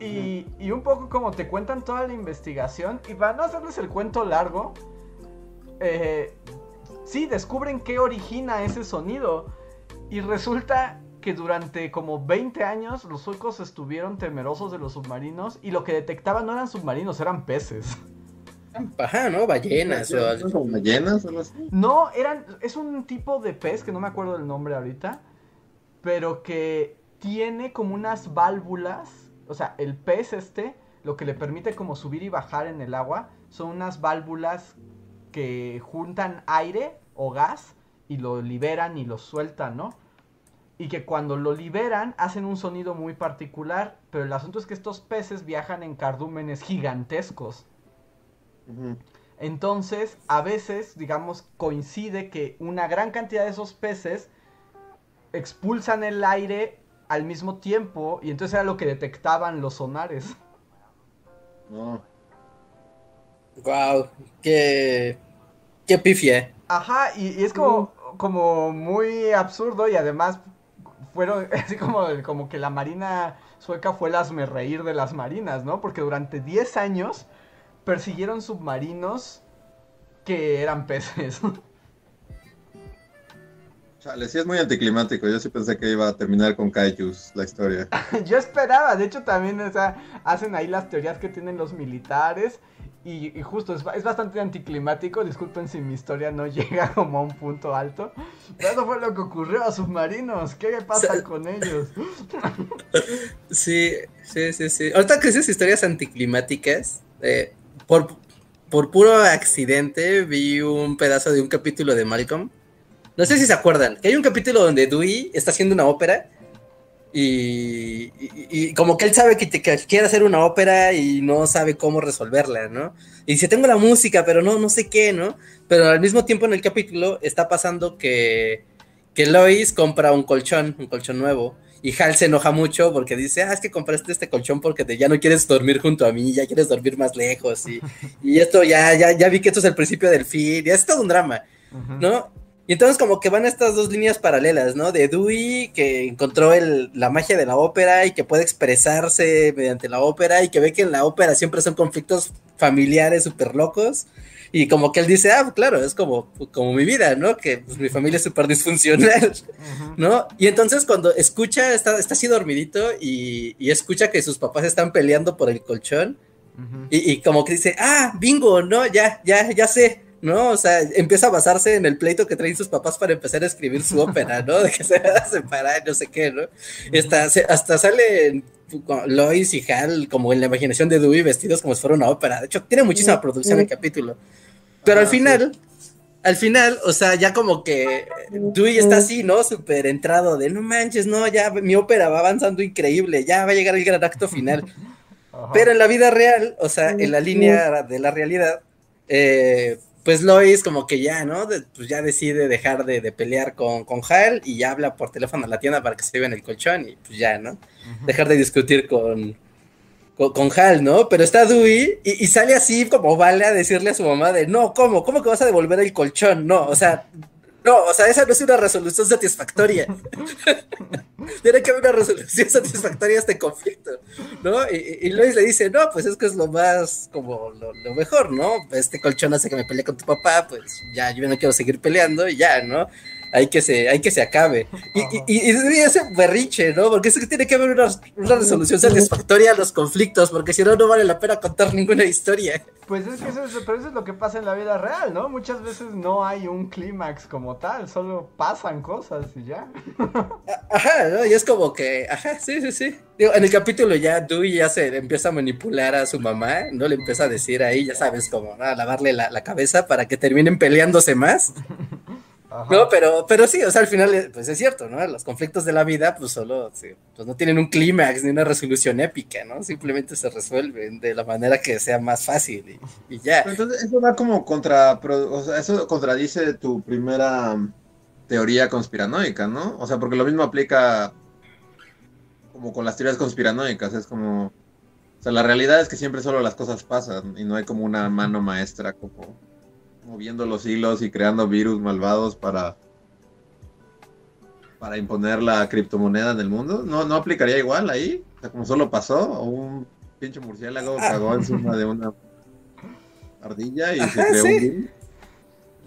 Y, un poco como te cuentan toda la investigación, y para no hacerles el cuento largo, eh, sí, descubren qué origina ese sonido. Y resulta que durante como 20 años los suecos estuvieron temerosos de los submarinos y lo que detectaban no eran submarinos, eran peces. Ajá, ¿no? Ballenas o ballenas No, eran. Es un tipo de pez que no me acuerdo del nombre ahorita. Pero que tiene como unas válvulas. O sea, el pez este, lo que le permite como subir y bajar en el agua, son unas válvulas que juntan aire o gas y lo liberan y lo sueltan, ¿no? Y que cuando lo liberan hacen un sonido muy particular. Pero el asunto es que estos peces viajan en cardúmenes gigantescos. Entonces, a veces, digamos, coincide que una gran cantidad de esos peces expulsan el aire al mismo tiempo y entonces era lo que detectaban los sonares. No. Wow, qué, qué pifia. Ajá, y, es como, como muy absurdo y además fueron así como, como que la marina sueca fue el asme reír de las marinas, ¿no? Porque durante 10 años persiguieron submarinos que eran peces. Chale, sí es muy anticlimático. Yo sí pensé que iba a terminar con Kaijus la historia. Yo esperaba, de hecho también o sea, hacen ahí las teorías que tienen los militares y, justo es, es, bastante anticlimático. Disculpen si mi historia no llega como a un punto alto. Pero eso fue lo que ocurrió a submarinos. ¿Qué pasa con ellos? Sí, sí, sí, sí. Ahorita que dices historias anticlimáticas, eh, por, por puro accidente vi un pedazo de un capítulo de Malcolm no sé si se acuerdan, que hay un capítulo donde Dewey está haciendo una ópera y, como que él sabe que, quiere hacer una ópera y no sabe cómo resolverla, ¿no? Y dice, tengo la música, pero no, no sé qué, ¿no? Pero al mismo tiempo en el capítulo está pasando que, que Lois compra un colchón, un colchón nuevo. Y Hal se enoja mucho porque dice, ah, es que compraste este colchón porque ya no quieres dormir junto a mí, ya quieres dormir más lejos. Y, y esto ya, ya, ya vi que esto es el principio del fin, ya es todo un drama, ¿no? Y entonces como que van estas dos líneas paralelas, ¿no? De Dewey, que encontró el, la magia de la ópera y que puede expresarse mediante la ópera y que ve que en la ópera siempre son conflictos familiares súper locos. Y como que él dice, ah, claro, es como, como mi vida, ¿no? Que pues, mi familia es súper disfuncional, ¿no? Y entonces cuando escucha, está, está así dormidito y, y, escucha que sus papás están peleando por el colchón y, y, como que dice, ah, bingo, ¿no? Ya, ya, ya sé. ¿No? O sea, empieza a basarse en el pleito que traen sus papás para empezar a escribir su ópera, ¿no? De que se van a separar, no sé qué, ¿no? Hasta, hasta sale Lois y Hal como en la imaginación de Dewey vestidos como si fuera una ópera. De hecho, tiene muchísima producción el capítulo. Pero al final, al final, o sea, ya como que Dewey está así, ¿no? Súper entrado de, no manches, no, ya mi ópera va avanzando increíble, ya va a llegar el gran acto final. Pero en la vida real, o sea, en la línea de la realidad, eh, pues Lois como que ya, ¿no? pues ya decide dejar de, pelear con, con, Hal y ya habla por teléfono a la tienda para que se lleven el colchón y pues ya, ¿no? Dejar de discutir con, con, Hal, ¿no? Pero está Dewey y, y, sale así como vale a decirle a su mamá de, no, ¿cómo? ¿Cómo que vas a devolver el colchón? No, o sea, no, o sea, esa no es una resolución satisfactoria. Tiene que haber una resolución satisfactoria a este conflicto, ¿no? Y, y, Lois le dice, no, pues es que es lo más, como lo, mejor, ¿no? Este colchón hace que me pelee con tu papá, pues ya, yo no quiero seguir peleando y ya, ¿no? Hay que se, hay que se acabe. Y, y, y, ese berriche, ¿no? Porque es que tiene que haber una, resolución satisfactoria a los conflictos, porque si no, no vale la pena contar ninguna historia. Pues es que eso es, pero eso es lo que pasa en la vida real, ¿no? Muchas veces no hay un clímax como tal, solo pasan cosas y ya. Ajá, ¿no? Y es como que, ajá, sí, sí, sí. Digo, en el capítulo ya Dewey ya se empieza a manipular a su mamá, ¿no? Le empieza a decir ahí, ya sabes, como a lavarle la, la cabeza para que terminen peleándose más. No, pero, pero sí, o sea, al final, eh, pues es cierto, ¿no? Los conflictos de la vida, pues solo, pues no tienen un clímax ni una resolución épica, ¿no? Simplemente se resuelven de la manera que sea más fácil y, ya. Entonces, eso va como contra, o sea, eso contradice tu primera teoría conspiranoica, ¿no? O sea, porque lo mismo aplica como con las teorías conspiranoicas, es como, o sea, la realidad es que siempre solo las cosas pasan y no hay como una mano maestra como moviendo los hilos y creando virus malvados para para imponer la criptomoneda en el mundo. ¿No, no aplicaría igual ahí? O sea, como solo pasó, o un pinche murciélago ah. cagó encima de una ardilla y se creó un virus.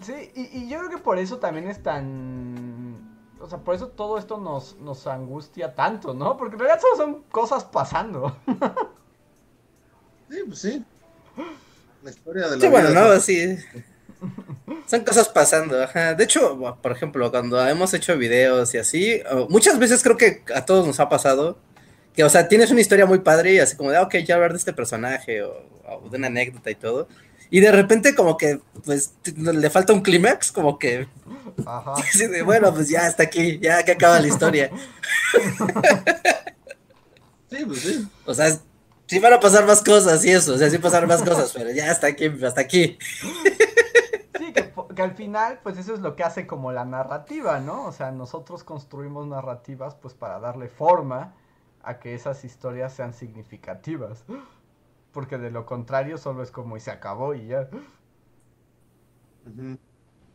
Sí, y, yo creo que por eso también es tan... O sea, por eso todo esto nos, nos angustia tanto, ¿no? Porque en realidad solo son cosas pasando. sí, pues sí. La historia de la Sí, bueno, no, sí. Son cosas pasando, ajá. De hecho, por ejemplo, cuando hemos hecho videos y así, muchas veces creo que a todos nos ha pasado que, o sea, tienes una historia muy padre y así como de, ah, ok, ya hablar de este personaje o, de una anécdota y todo. Y de repente como que, pues, le falta un clímax, como que... Ajá. bueno, pues ya está aquí, ya que acaba la historia. sí, pues sí. O sea, sí van a pasar más cosas y eso, o sea, sí pasaron más cosas, pero ya hasta aquí, hasta aquí que, al final, pues eso es lo que hace como la narrativa, ¿no? O sea, nosotros construimos narrativas pues para darle forma a que esas historias sean significativas. porque de lo contrario solo es como y se acabó y ya.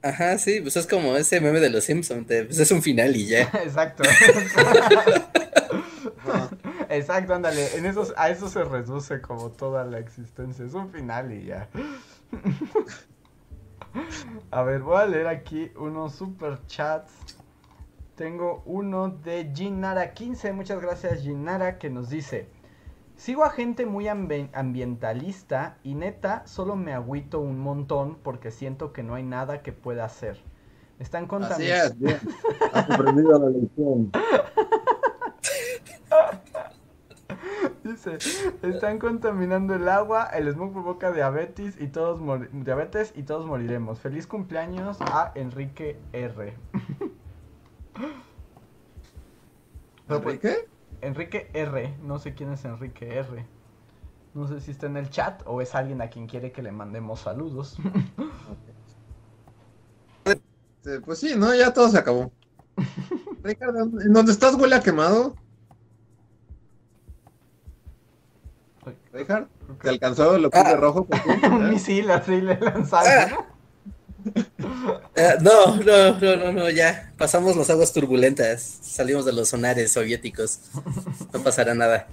Ajá, sí, pues es como ese meme de los Simpsons, pues es un final y ya. Exacto. Exacto, ándale. En esos, a eso se reduce como toda la existencia. Es un final y ya. A ver, voy a leer aquí unos super chats. Tengo uno de Ginara15. Muchas gracias, Ginara, que nos dice: Sigo a gente muy ambientalista y neta, solo me agüito un montón porque siento que no hay nada que pueda hacer. Están contaminando. Así es, aprendido la lección. Dice, están contaminando el agua, el smog provoca diabetes y todos diabetes y todos moriremos. Feliz cumpleaños a Enrique R. ¿Enrique? Enrique R. No sé quién es Enrique R. No sé si está en el chat o es alguien a quien quiere que le mandemos saludos. Este, pues sí, no, ya todo se acabó. Ricardo, ¿en dónde estás huele a quemado? Richard, ¿te alcanzó lo que ah. rojo? Un misil así le lanzaron. Ah. Eh, no, no, no, no, no, ya pasamos las aguas turbulentas, salimos de los sonares soviéticos, no pasará nada.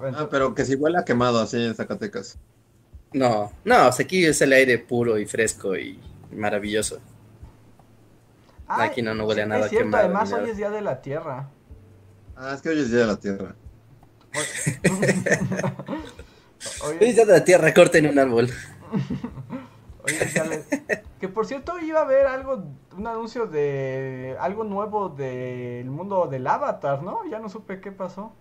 Ah, pero que si huele a quemado así en Zacatecas. No, no, aquí es el aire puro y fresco y maravilloso. aquí no, no huele a nada es cierto, Además, hoy es día de la tierra. Ah, es que hoy es día de la tierra. hoy es día de la tierra, corten un árbol. Que por cierto iba a haber algo, un anuncio de algo nuevo del mundo del Avatar, ¿no? Ya no supe qué pasó.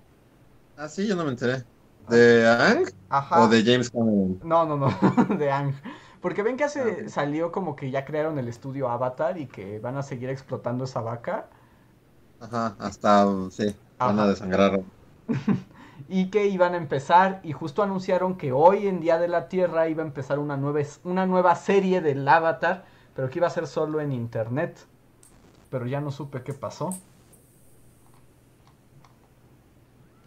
Ah, sí, yo no me enteré. ¿De Ang? Ajá. ¿O de James Cameron? No, no, no, de Ang. Porque ven que hace, ah, salió como que ya crearon el estudio Avatar y que van a seguir explotando esa vaca. Ajá, hasta, sí, van a desangrar. y que iban a empezar y justo anunciaron que hoy en Día de la Tierra iba a empezar una nueva, una nueva serie del Avatar, pero que iba a ser solo en internet. Pero ya no supe qué pasó.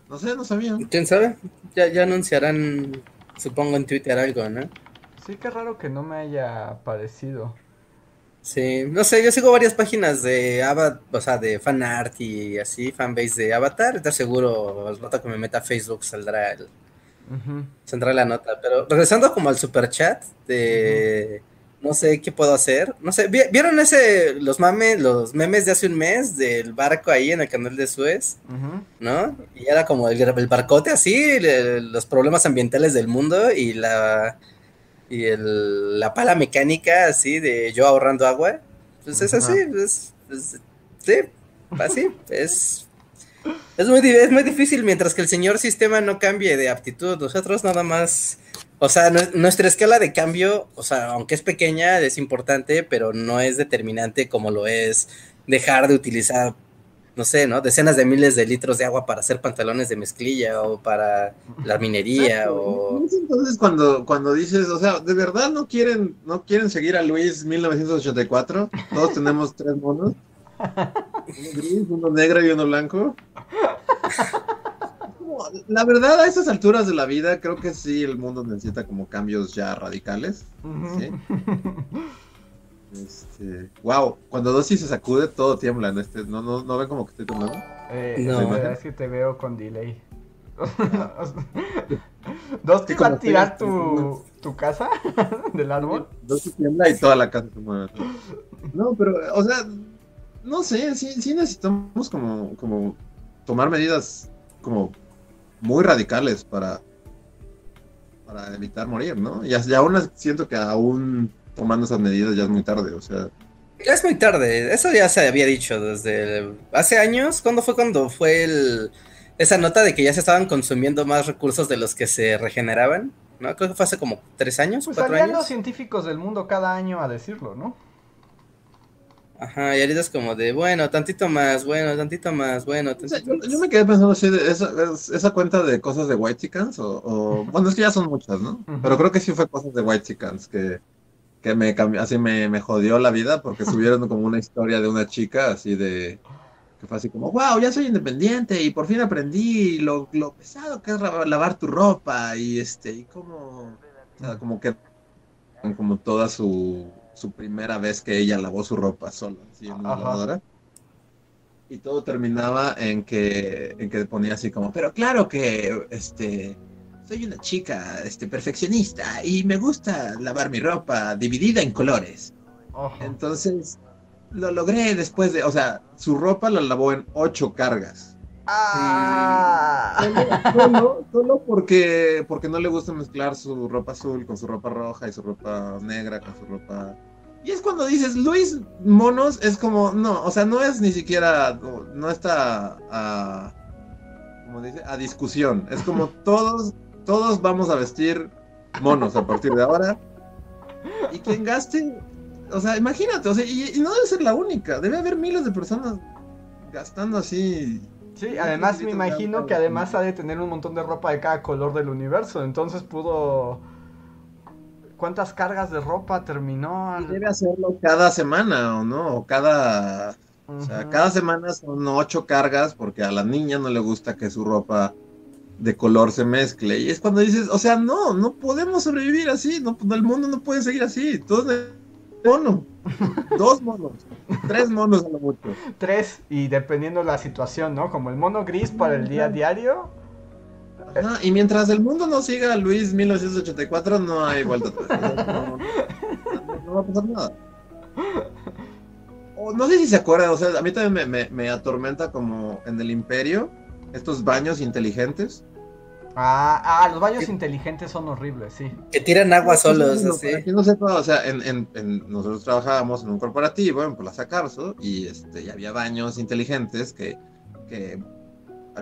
No sé, no sabía. ¿Quién sabe? Ya, ya anunciarán, supongo, en Twitter algo, ¿no? Sí, qué raro que no me haya aparecido. Sí, no sé, yo sigo varias páginas de Avatar, o sea, de fanart y así, fanbase de Avatar. Estar seguro, el rato que me meta a Facebook saldrá el, saldrá la nota. Pero regresando como al super chat de no sé qué puedo hacer. No sé, ¿vieron ese, los mames, los memes de hace un mes del barco ahí en el canal de Suez? ¿No? Y era como el, el barcote así, los problemas ambientales del mundo y la y el, la pala mecánica así de yo ahorrando agua, pues es así, es, sí, así, es, es, muy, es muy difícil mientras que el señor sistema no cambie de aptitud, nosotros nada más, o sea, nuestra escala de cambio, o sea, aunque es pequeña, es importante, pero no es determinante como lo es dejar de utilizar no sé, ¿no? Decenas de miles de litros de agua para hacer pantalones de mezclilla o para la minería o... Entonces cuando, cuando dices, o sea, ¿de verdad no quieren, no quieren seguir a Luis 1984? Todos tenemos tres monos. Uno gris, uno negro y uno blanco. La verdad, a esas alturas de la vida, creo que sí el mundo necesita como cambios ya radicales. ¿sí? Este, wow, cuando Dossi se sacude todo tiembla, ¿no? Este, ¿no, no, ¿no ven como que estoy temblando? Eh, no. Es que te veo con delay. ¿Dossi va a tirar tu, tu casa del árbol? Dossi tiembla y toda la casa se mueve. No, pero, o sea, no sé, sí, sí necesitamos como, como tomar medidas como muy radicales para, para evitar morir, ¿no? Y, y aún siento que aún tomando esas medidas ya es muy tarde, o sea. Ya es muy tarde, eso ya se había dicho desde hace años. ¿Cuándo fue cuando fue el, esa nota de que ya se estaban consumiendo más recursos de los que se regeneraban? ¿No? Creo que fue hace como tres años. Pues salían los científicos del mundo cada año a decirlo, ¿no? Ajá, y ahorita es como de, bueno, tantito más, bueno, tantito más, bueno, tantito yo, me quedé pensando así, de esa, esa cuenta de cosas de White Chickens, o, o, bueno, es que ya son muchas, ¿no? Pero creo que sí fue cosas de White Chickens, que que me cambió, así me, me, jodió la vida porque subieron como una historia de una chica así de que fue así como, wow, ya soy independiente y por fin aprendí lo, lo pesado que es lavar tu ropa y este, y como, como que, como toda su, su primera vez que ella lavó su ropa sola, así en una lavadora. Y todo terminaba en que, en que ponía así como, pero claro que, este, soy una chica, este, perfeccionista y me gusta lavar mi ropa dividida en colores. Entonces, lo logré después de, o sea, su ropa la lavó en ocho cargas. Ah. Solo, porque, porque no le gusta mezclar su ropa azul con su ropa roja y su ropa negra con su ropa... Y es cuando dices, Luis Monos es como, no, o sea, no es ni siquiera, no, está a, como dice, a discusión. Es como todos, todos vamos a vestir monos a partir de ahora. Y quien gaste o sea, imagínate, o sea, y, no debe ser la única, debe haber miles de personas gastando así. Sí, además me imagino que además ha de tener un montón de ropa de cada color del universo, entonces pudo... ¿Cuántas cargas de ropa terminó? debe hacerlo cada semana, ¿o no? O cada... O sea, cada semana son ocho cargas porque a la niña no le gusta que su ropa de color se mezcle. Y es cuando dices, o sea, no, no podemos sobrevivir así, no, el mundo no puede seguir así. Todos mono. Dos monos. Tres monos a lo mucho. Tres, y dependiendo la situación, ¿no? Como el mono gris para el día diario. y mientras el mundo no siga Luis 1984, no hay vuelta No, va a pasar nada. no sé si se acuerdan, o sea, a mí también me, me atormenta como en el Imperio, estos baños inteligentes Ah, ah, los baños inteligentes son horribles, sí. Que tiran agua solos, así. no sepa, o sea, en, nosotros trabajábamos en un corporativo en Plaza Carso y este, y había baños inteligentes que, que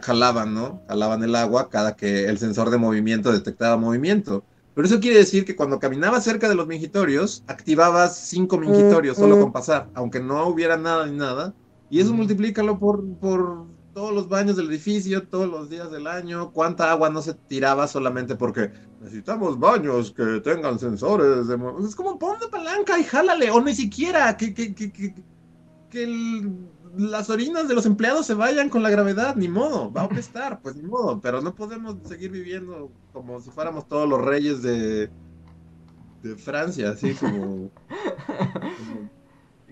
jalaban, ¿no? Jalaban el agua cada que el sensor de movimiento detectaba movimiento. Pero eso quiere decir que cuando caminabas cerca de los mingitorios, activabas cinco mingitorios solo con pasar, aunque no hubiera nada ni nada. Y eso multiplícalo por, por todos los baños del edificio, todos los días del año, cuánta agua no se tiraba solamente porque necesitamos baños que tengan sensores. De... Es como pon de palanca y jálale, o ni siquiera que, que, que, que, las orinas de los empleados se vayan con la gravedad, ni modo, va a apestar, pues ni modo, pero no podemos seguir viviendo como si fuéramos todos los reyes de, de Francia, así como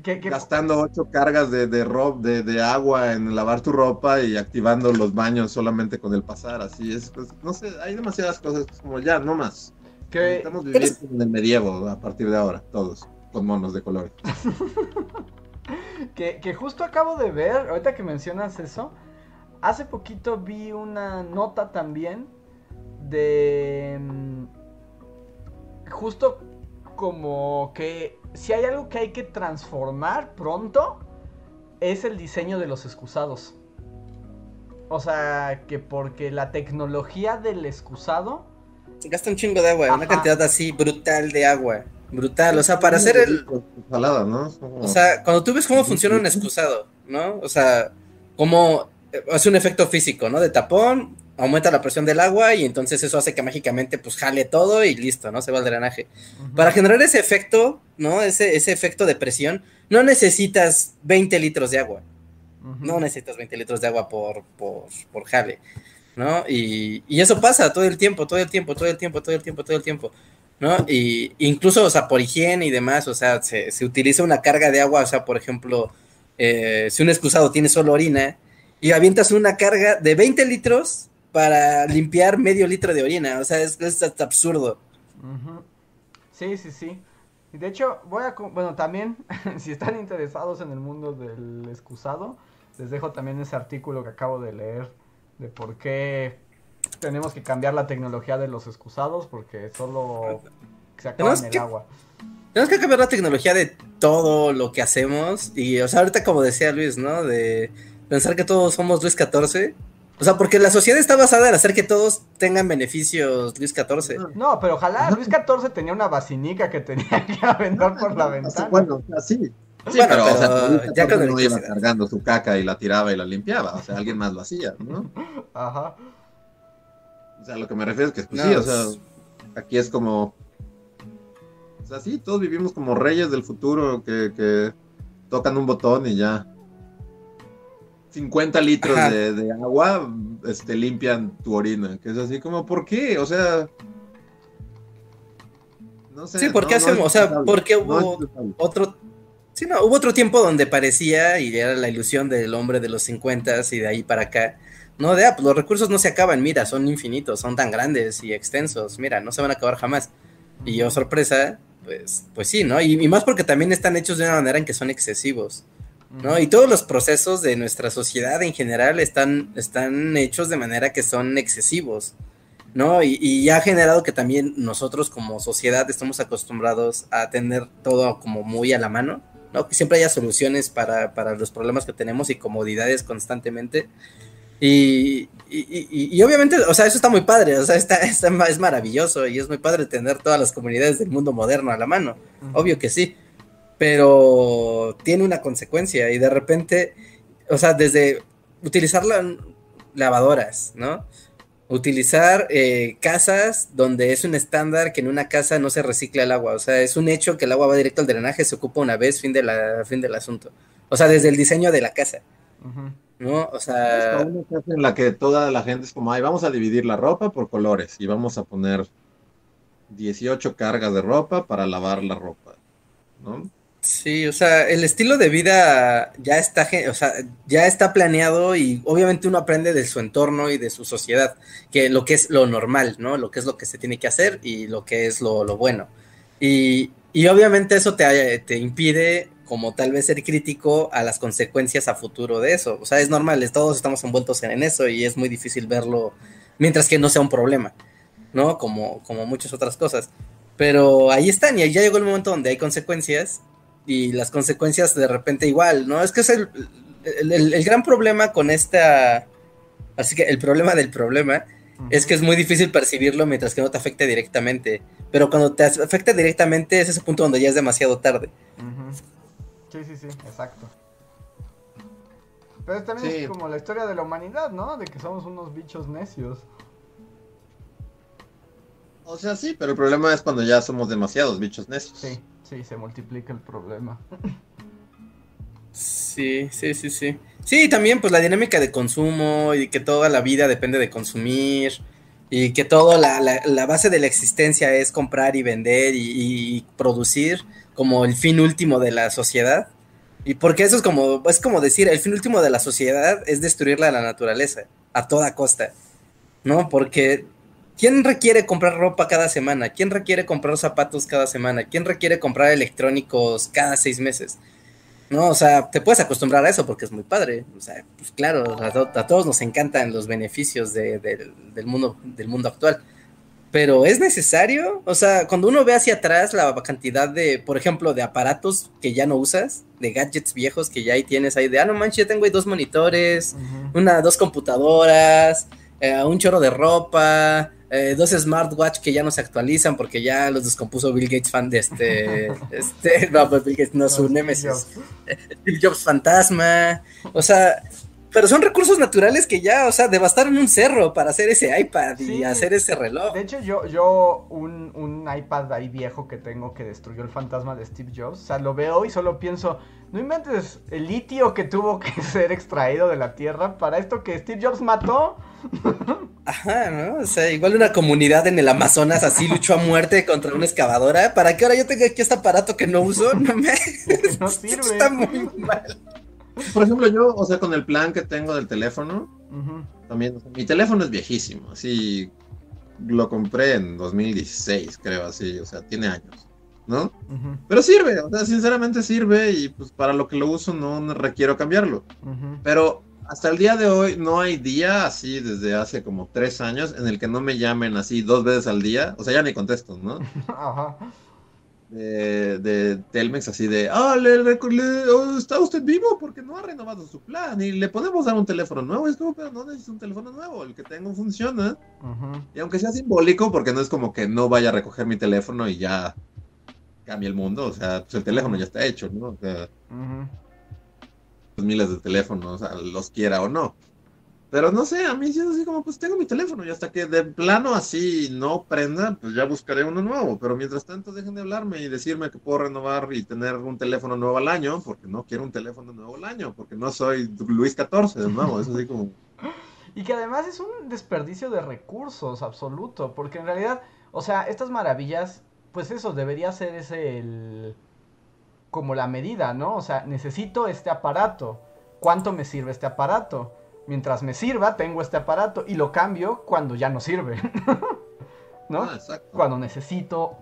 gastando ocho cargas de, de, de, agua en lavar tu ropa y activando los baños solamente con el pasar, así es, pues, no sé, hay demasiadas cosas como ya, no más. Estamos viviendo en el medievo a partir de ahora, todos, con monos de colores. que, que justo acabo de ver, ahorita que mencionas eso, hace poquito vi una nota también de... Mm, justo como que si hay algo que hay que transformar pronto, es el diseño de los excusados. O sea, que porque la tecnología del excusado... Gasta un chingo de agua, una cantidad así brutal de agua. Brutal, o sea, para hacer el... ¿no? O sea, cuando tú ves cómo funciona un excusado, ¿no? O sea, cómo hace un efecto físico, ¿no? De tapón, aumenta la presión del agua y entonces eso hace que mágicamente pues jale todo y listo, ¿no? Se va el drenaje. Para generar ese efecto, ¿no? Ese, ese efecto de presión, no necesitas 20 litros de agua. No necesitas 20 litros de agua por, por, por jale, ¿no? Y, y, eso pasa todo el tiempo, todo el tiempo, todo el tiempo, todo el tiempo, todo el tiempo, ¿no? Y incluso, o sea, por higiene y demás, o sea, se, se utiliza una carga de agua, o sea, por ejemplo, eh, si un excusado tiene solo orina y avientas una carga de 20 litros, para limpiar medio litro de orina. O sea, es, es absurdo. Sí, sí, sí. Y de hecho, voy a. Bueno, también, si están interesados en el mundo del excusado, les dejo también ese artículo que acabo de leer de por qué tenemos que cambiar la tecnología de los excusados, porque solo se acaban el agua. Tenemos que cambiar la tecnología de todo lo que hacemos. Y, o sea, ahorita, como decía Luis, ¿no? De pensar que todos somos Luis 14 o sea, porque la sociedad está basada en hacer que todos tengan beneficios Luis XIV. No, pero ojalá Luis XIV tenía una basinica que tenía que aventar por la ventana. Bueno, así. Sí, pero, o sea, ya no iba cargando su caca y la tiraba y la limpiaba, o sea, alguien más lo hacía, ¿no? Ajá. O sea, lo que me refiero es que, pues sí, o sea, aquí es como, o sea, sí, todos vivimos como reyes del futuro que, que tocan un botón y ya. 50 litros de, agua este, limpian tu orina. Que es así como, ¿por qué? O sea. No sé. Sí, porque hacemos, o sea, porque hubo otro. Sí, no, hubo otro tiempo donde parecía y era la ilusión del hombre de los 50 y de ahí para acá. No, de, ah, pues los recursos no se acaban, mira, son infinitos, son tan grandes y extensos, mira, no se van a acabar jamás. Y yo, sorpresa, pues, pues sí, ¿no? y más porque también están hechos de una manera en que son excesivos. ¿No? Y todos los procesos de nuestra sociedad en general están, están hechos de manera que son excesivos, ¿no? Y, y, ha generado que también nosotros como sociedad estamos acostumbrados a tener todo como muy a la mano, ¿no? Que siempre haya soluciones para, para los problemas que tenemos y comodidades constantemente. Y, y, y, obviamente, o sea, eso está muy padre, o sea, está, está, es maravilloso y es muy padre tener todas las comunidades del mundo moderno a la mano, obvio que sí pero tiene una consecuencia y de repente, o sea, desde utilizar lavadoras, ¿no? Utilizar eh, casas donde es un estándar que en una casa no se recicla el agua, o sea, es un hecho que el agua va directo al drenaje, se ocupa una vez, fin, de la, fin del asunto. O sea, desde el diseño de la casa. ¿No? O sea. Es una casa en la que toda la gente es como, ay, vamos a dividir la ropa por colores y vamos a poner 18 cargas de ropa para lavar la ropa, ¿no? Sí, o sea, el estilo de vida ya está, o sea, ya está planeado y obviamente uno aprende de su entorno y de su sociedad, que lo que es lo normal, ¿no? Lo que es lo que se tiene que hacer y lo que es lo, bueno. Y, y, obviamente eso te, te impide como tal vez ser crítico a las consecuencias a futuro de eso. O sea, es normal, todos estamos envueltos en eso y es muy difícil verlo mientras que no sea un problema, ¿no? Como, como muchas otras cosas. Pero ahí están y ya llegó el momento donde hay consecuencias y las consecuencias de repente igual, ¿no? Es que es el, el, gran problema con esta, así que el problema del problema es que es muy difícil percibirlo mientras que no te afecte directamente, pero cuando te afecta directamente es ese punto donde ya es demasiado tarde. Sí, sí, sí, exacto. Pero también es como la historia de la humanidad, ¿no? De que somos unos bichos necios. O sea, sí, pero el problema es cuando ya somos demasiados bichos necios. Sí. Sí, se multiplica el problema. Sí, sí, sí, sí. Sí, también pues la dinámica de consumo y que toda la vida depende de consumir y que toda la, base de la existencia es comprar y vender y, producir como el fin último de la sociedad. Y porque eso es como, es como decir, el fin último de la sociedad es destruirla a la naturaleza a toda costa, ¿no? Porque ¿Quién requiere comprar ropa cada semana? ¿Quién requiere comprar zapatos cada semana? ¿Quién requiere comprar electrónicos cada seis meses? No, o sea, te puedes acostumbrar a eso porque es muy padre. O sea, pues claro, a, todos nos encantan los beneficios del, mundo, del mundo actual. Pero ¿es necesario? O sea, cuando uno ve hacia atrás la cantidad de, por ejemplo, de aparatos que ya no usas, de gadgets viejos que ya ahí tienes ahí, de, ah, no manches, ya tengo ahí dos monitores, una, dos computadoras, eh, un chorro de ropa, eh, dos smartwatch que ya no se actualizan porque ya los descompuso Bill Gates fan de este, este no, pues Bill Gates no, su Nemesis, Bill Jobs fantasma, o sea, pero son recursos naturales que ya, o sea, devastaron un cerro para hacer ese iPad y hacer ese reloj. De hecho, yo, yo un, un iPad ahí viejo que tengo que destruyó el fantasma de Steve Jobs, o sea, lo veo y solo pienso, no inventes el litio que tuvo que ser extraído de la Tierra para esto que Steve Jobs mató. Ajá, ¿no? O sea, igual una comunidad en el Amazonas así luchó a muerte contra una excavadora. ¿Para que ahora yo tenga aquí este aparato que no uso? No me. no sirve. Está muy mal. Por ejemplo, yo, o sea, con el plan que tengo del teléfono, también, mi teléfono es viejísimo, así lo compré en 2016, creo, así, o sea, tiene años, ¿no? Pero sirve, o sea, sinceramente sirve y pues para lo que lo uso no requiero cambiarlo. Pero hasta el día de hoy no hay día así desde hace como tres años en el que no me llamen así dos veces al día. O sea, ya ni contesto, ¿no? Ajá. De, de, Telmex así de, ah, le, oh, está usted vivo porque no ha renovado su plan y le podemos dar un teléfono nuevo. Es como, pero no necesito un teléfono nuevo, el que tengo funciona. Y aunque sea simbólico, porque no es como que no vaya a recoger mi teléfono y ya cambie el mundo, o sea, pues el teléfono ya está hecho, ¿no? O sea, miles de teléfonos, los quiera o no. Pero no sé, a mí sí es así como, pues tengo mi teléfono y hasta que de plano así no prenda, pues ya buscaré uno nuevo. Pero mientras tanto, dejen de hablarme y decirme que puedo renovar y tener un teléfono nuevo al año, porque no quiero un teléfono nuevo al año, porque no soy Luis XIV nuevo. Es así como. Y que además es un desperdicio de recursos absoluto, porque en realidad, o sea, estas maravillas, pues eso, debería ser ese el... como la medida, ¿no? O sea, necesito este aparato. ¿Cuánto me sirve este aparato? Mientras me sirva, tengo este aparato y lo cambio cuando ya no sirve. ¿No? Ah, exacto. Cuando necesito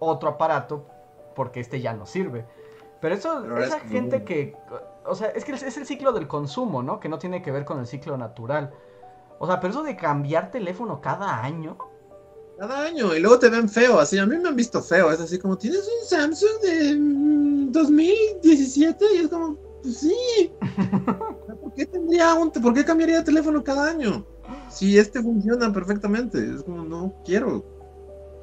otro aparato porque este ya no sirve. Pero eso, Pero esa es gente que, o sea, es que es el ciclo del consumo, ¿no? Que no tiene que ver con el ciclo natural. O sea, pero eso de cambiar teléfono cada año, Cada año, y luego te ven feo, así, a mí me han visto feo, es así como, ¿tienes un Samsung de mm, 2017? Y es como, pues sí. ¿Por qué tendría un, por qué cambiaría de teléfono cada año? Si este funciona perfectamente, es como, no quiero.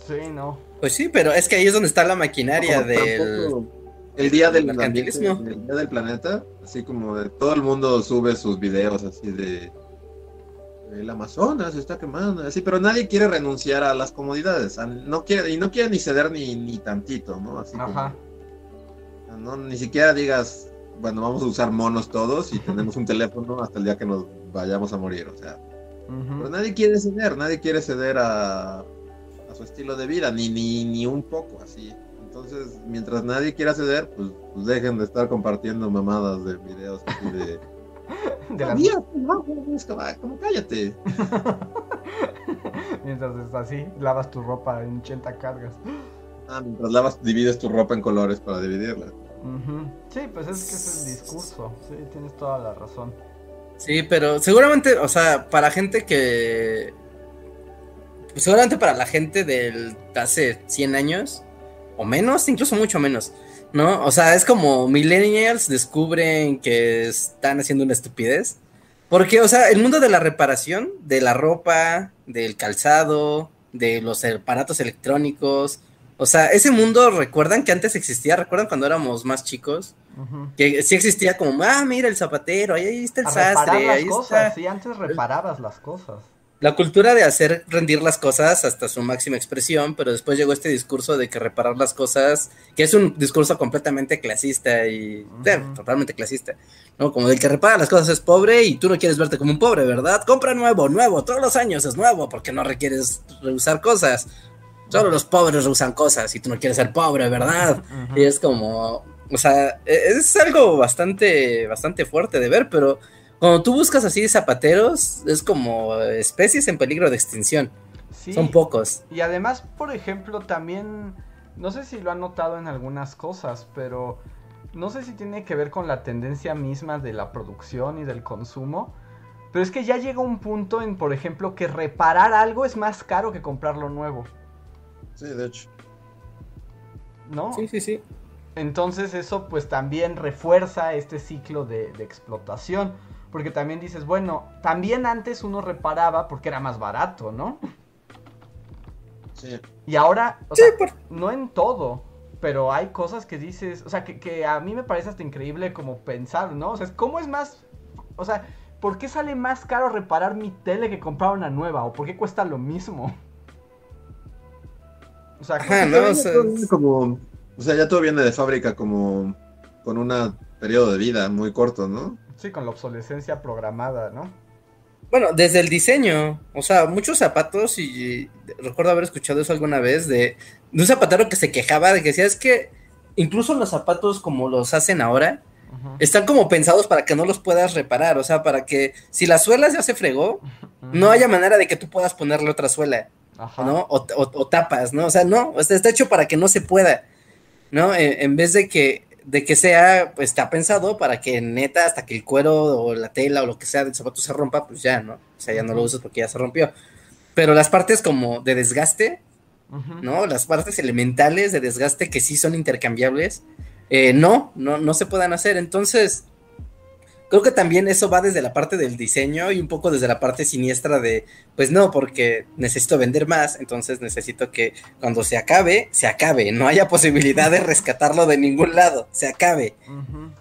sí, no. Pues sí, pero es que ahí es donde está la maquinaria Como del... El día del mercantilismo. el día del planeta, así como de todo el mundo sube sus videos así de el Amazonas se está quemando, así, pero nadie quiere renunciar a las comodidades, a- no quiere y no quiere ni ceder ni, ni tantito, ¿no? Así como- Ajá. no ni siquiera digas, bueno, vamos a usar monos todos y tenemos un teléfono hasta el día que nos vayamos a morir, o sea, pero nadie quiere ceder, nadie quiere ceder a, a su estilo de vida, ni, ni, ni un poco así. Entonces, mientras nadie quiera ceder, pues, pues dejen de estar compartiendo mamadas de videos así de... De la- "Sabías, no, es como, "Ah, cállate. Mientras estás así, lavas tu ropa en 80 cargas. Ah, mientras lavas, divides tu ropa en colores para dividirla. Sí, pues es que es el discurso. Sí, tienes toda la razón. Sí, pero seguramente, o sea, para gente que... pues seguramente para la gente del hace 100 años, o menos, incluso mucho menos, ¿no? O sea, es como millennials descubren que están haciendo una estupidez. Porque, o sea, el mundo de la reparación, de la ropa, del calzado, de los aparatos electrónicos, o sea, ese mundo, ¿recuerdan que antes existía? ¿Recuerdan cuando éramos más chicos? Que sí existía como, ah, mira el zapatero, ahí, ahí está el A reparar sastre, las ahí cosas. está. Sí, antes reparabas las cosas. La cultura de hacer rendir las cosas hasta su máxima expresión, pero después llegó este discurso de que reparar las cosas, que es un discurso completamente clasista y eh, totalmente clasista, ¿no? Como el que repara las cosas es pobre y tú no quieres verte como un pobre, ¿verdad? Compra nuevo, nuevo, todos los años es nuevo porque no requieres reusar cosas. Solo los pobres reusan cosas y tú no quieres ser pobre, ¿verdad? Y es como, o sea, e- es algo bastante, bastante fuerte de ver, pero cuando tú buscas así zapateros, es como especies en peligro de extinción. Sí. Son pocos. Y además, por ejemplo, también, no sé si lo han notado en algunas cosas, pero no sé si tiene que ver con la tendencia misma de la producción y del consumo. Pero es que ya llega un punto en, por ejemplo, que reparar algo es más caro que comprarlo nuevo, Sí, de hecho. ¿no? Sí, sí, sí. Entonces eso pues también refuerza este ciclo de, de explotación. Porque también dices, bueno, también antes uno reparaba porque era más barato, ¿no? Sí. Y ahora, o Sí, sea, por- no en todo, pero hay cosas que dices, o sea, que, que a mí me parece hasta increíble como pensar, ¿no? O sea, ¿cómo es más, o sea, ¿por qué sale más caro reparar mi tele que comprar una nueva? ¿O por qué cuesta lo mismo? O sea, Ajá, no, ya o sea, todo viene como, o sea, ya todo viene de fábrica como con un periodo de vida muy corto, ¿no? sí, con la obsolescencia programada, ¿no? Bueno, desde el diseño, o sea, muchos zapatos, y recuerdo haber escuchado eso alguna vez, de, de un zapatero que se quejaba de que decía, es que incluso los zapatos como los hacen ahora, están como pensados para que no los puedas reparar, o sea, para que si la suela ya se fregó, no haya manera de que tú puedas ponerle otra suela. Ajá. ¿no? O, o- o tapas, ¿no? O sea, no, o sea, está hecho para que no se pueda, ¿no? En, en vez de que, de que sea, pues está pensado para que neta, hasta que el cuero o la tela o lo que sea del zapato se rompa, pues ya, ¿no? O sea, ya no lo usas porque ya se rompió. Pero las partes como de desgaste. ¿no? Las partes elementales de desgaste que sí son intercambiables, eh, no, no, no se puedan hacer. Entonces, creo que también eso va desde la parte del diseño y un poco desde la parte siniestra de, pues no, porque necesito vender más, entonces necesito que cuando se acabe, se acabe, no haya posibilidad de rescatarlo de ningún lado, se acabe. Ujú.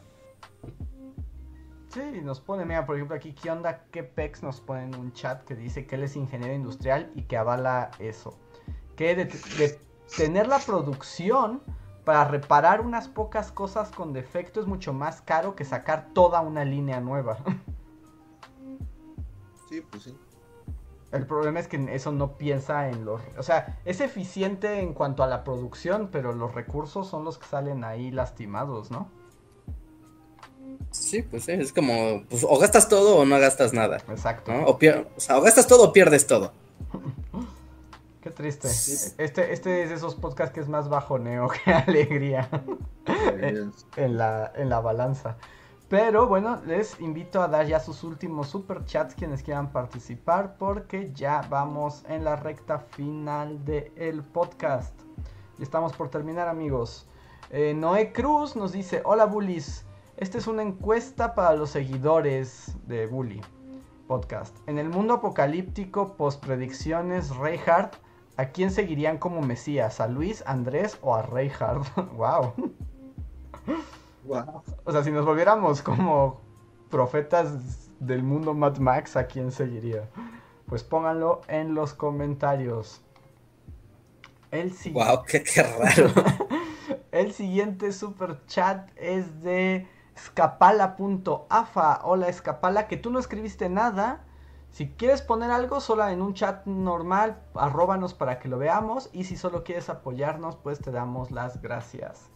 Sí, nos pone, mira, por ejemplo aquí, ¿qué onda? ¿Qué pex nos pone en un chat que dice que él es ingeniero industrial y que avala eso? Que de tener la producción para reparar unas pocas cosas con defecto es mucho más caro que sacar toda una línea nueva. Sí, pues sí. El problema es que eso no piensa en los... O sea, es eficiente en cuanto a la producción, pero los recursos son los que salen ahí lastimados, ¿no? Sí, pues sí, es como, pues, o gastas todo o no gastas nada. Exacto. ¿no? O, o, sea, o gastas todo o pierdes todo. Qué triste. Este, este es de esos podcasts que es más bajoneo que alegría en, la, en la balanza. Pero bueno, les invito a dar ya sus últimos super chats quienes quieran participar porque ya vamos en la recta final del podcast. Y estamos por terminar amigos. Eh, Noé Cruz nos dice, hola bullies, esta es una encuesta para los seguidores de Bully Podcast. En el mundo apocalíptico post predicciones Reinhardt, ¿a quién seguirían como Mesías? ¿A Luis, Andrés o a Reinhardt? wow. O sea, si nos volviéramos como profetas del mundo Mad Max, ¿a quién seguiría? Pues pónganlo en los comentarios. El Wow, qué, raro. El siguiente super chat es de escapala.afa. Hola Escapala, que tú no escribiste nada. Si quieres poner algo, solo en un chat normal, arróbanos para que lo veamos. Y si solo quieres apoyarnos, pues te damos las gracias.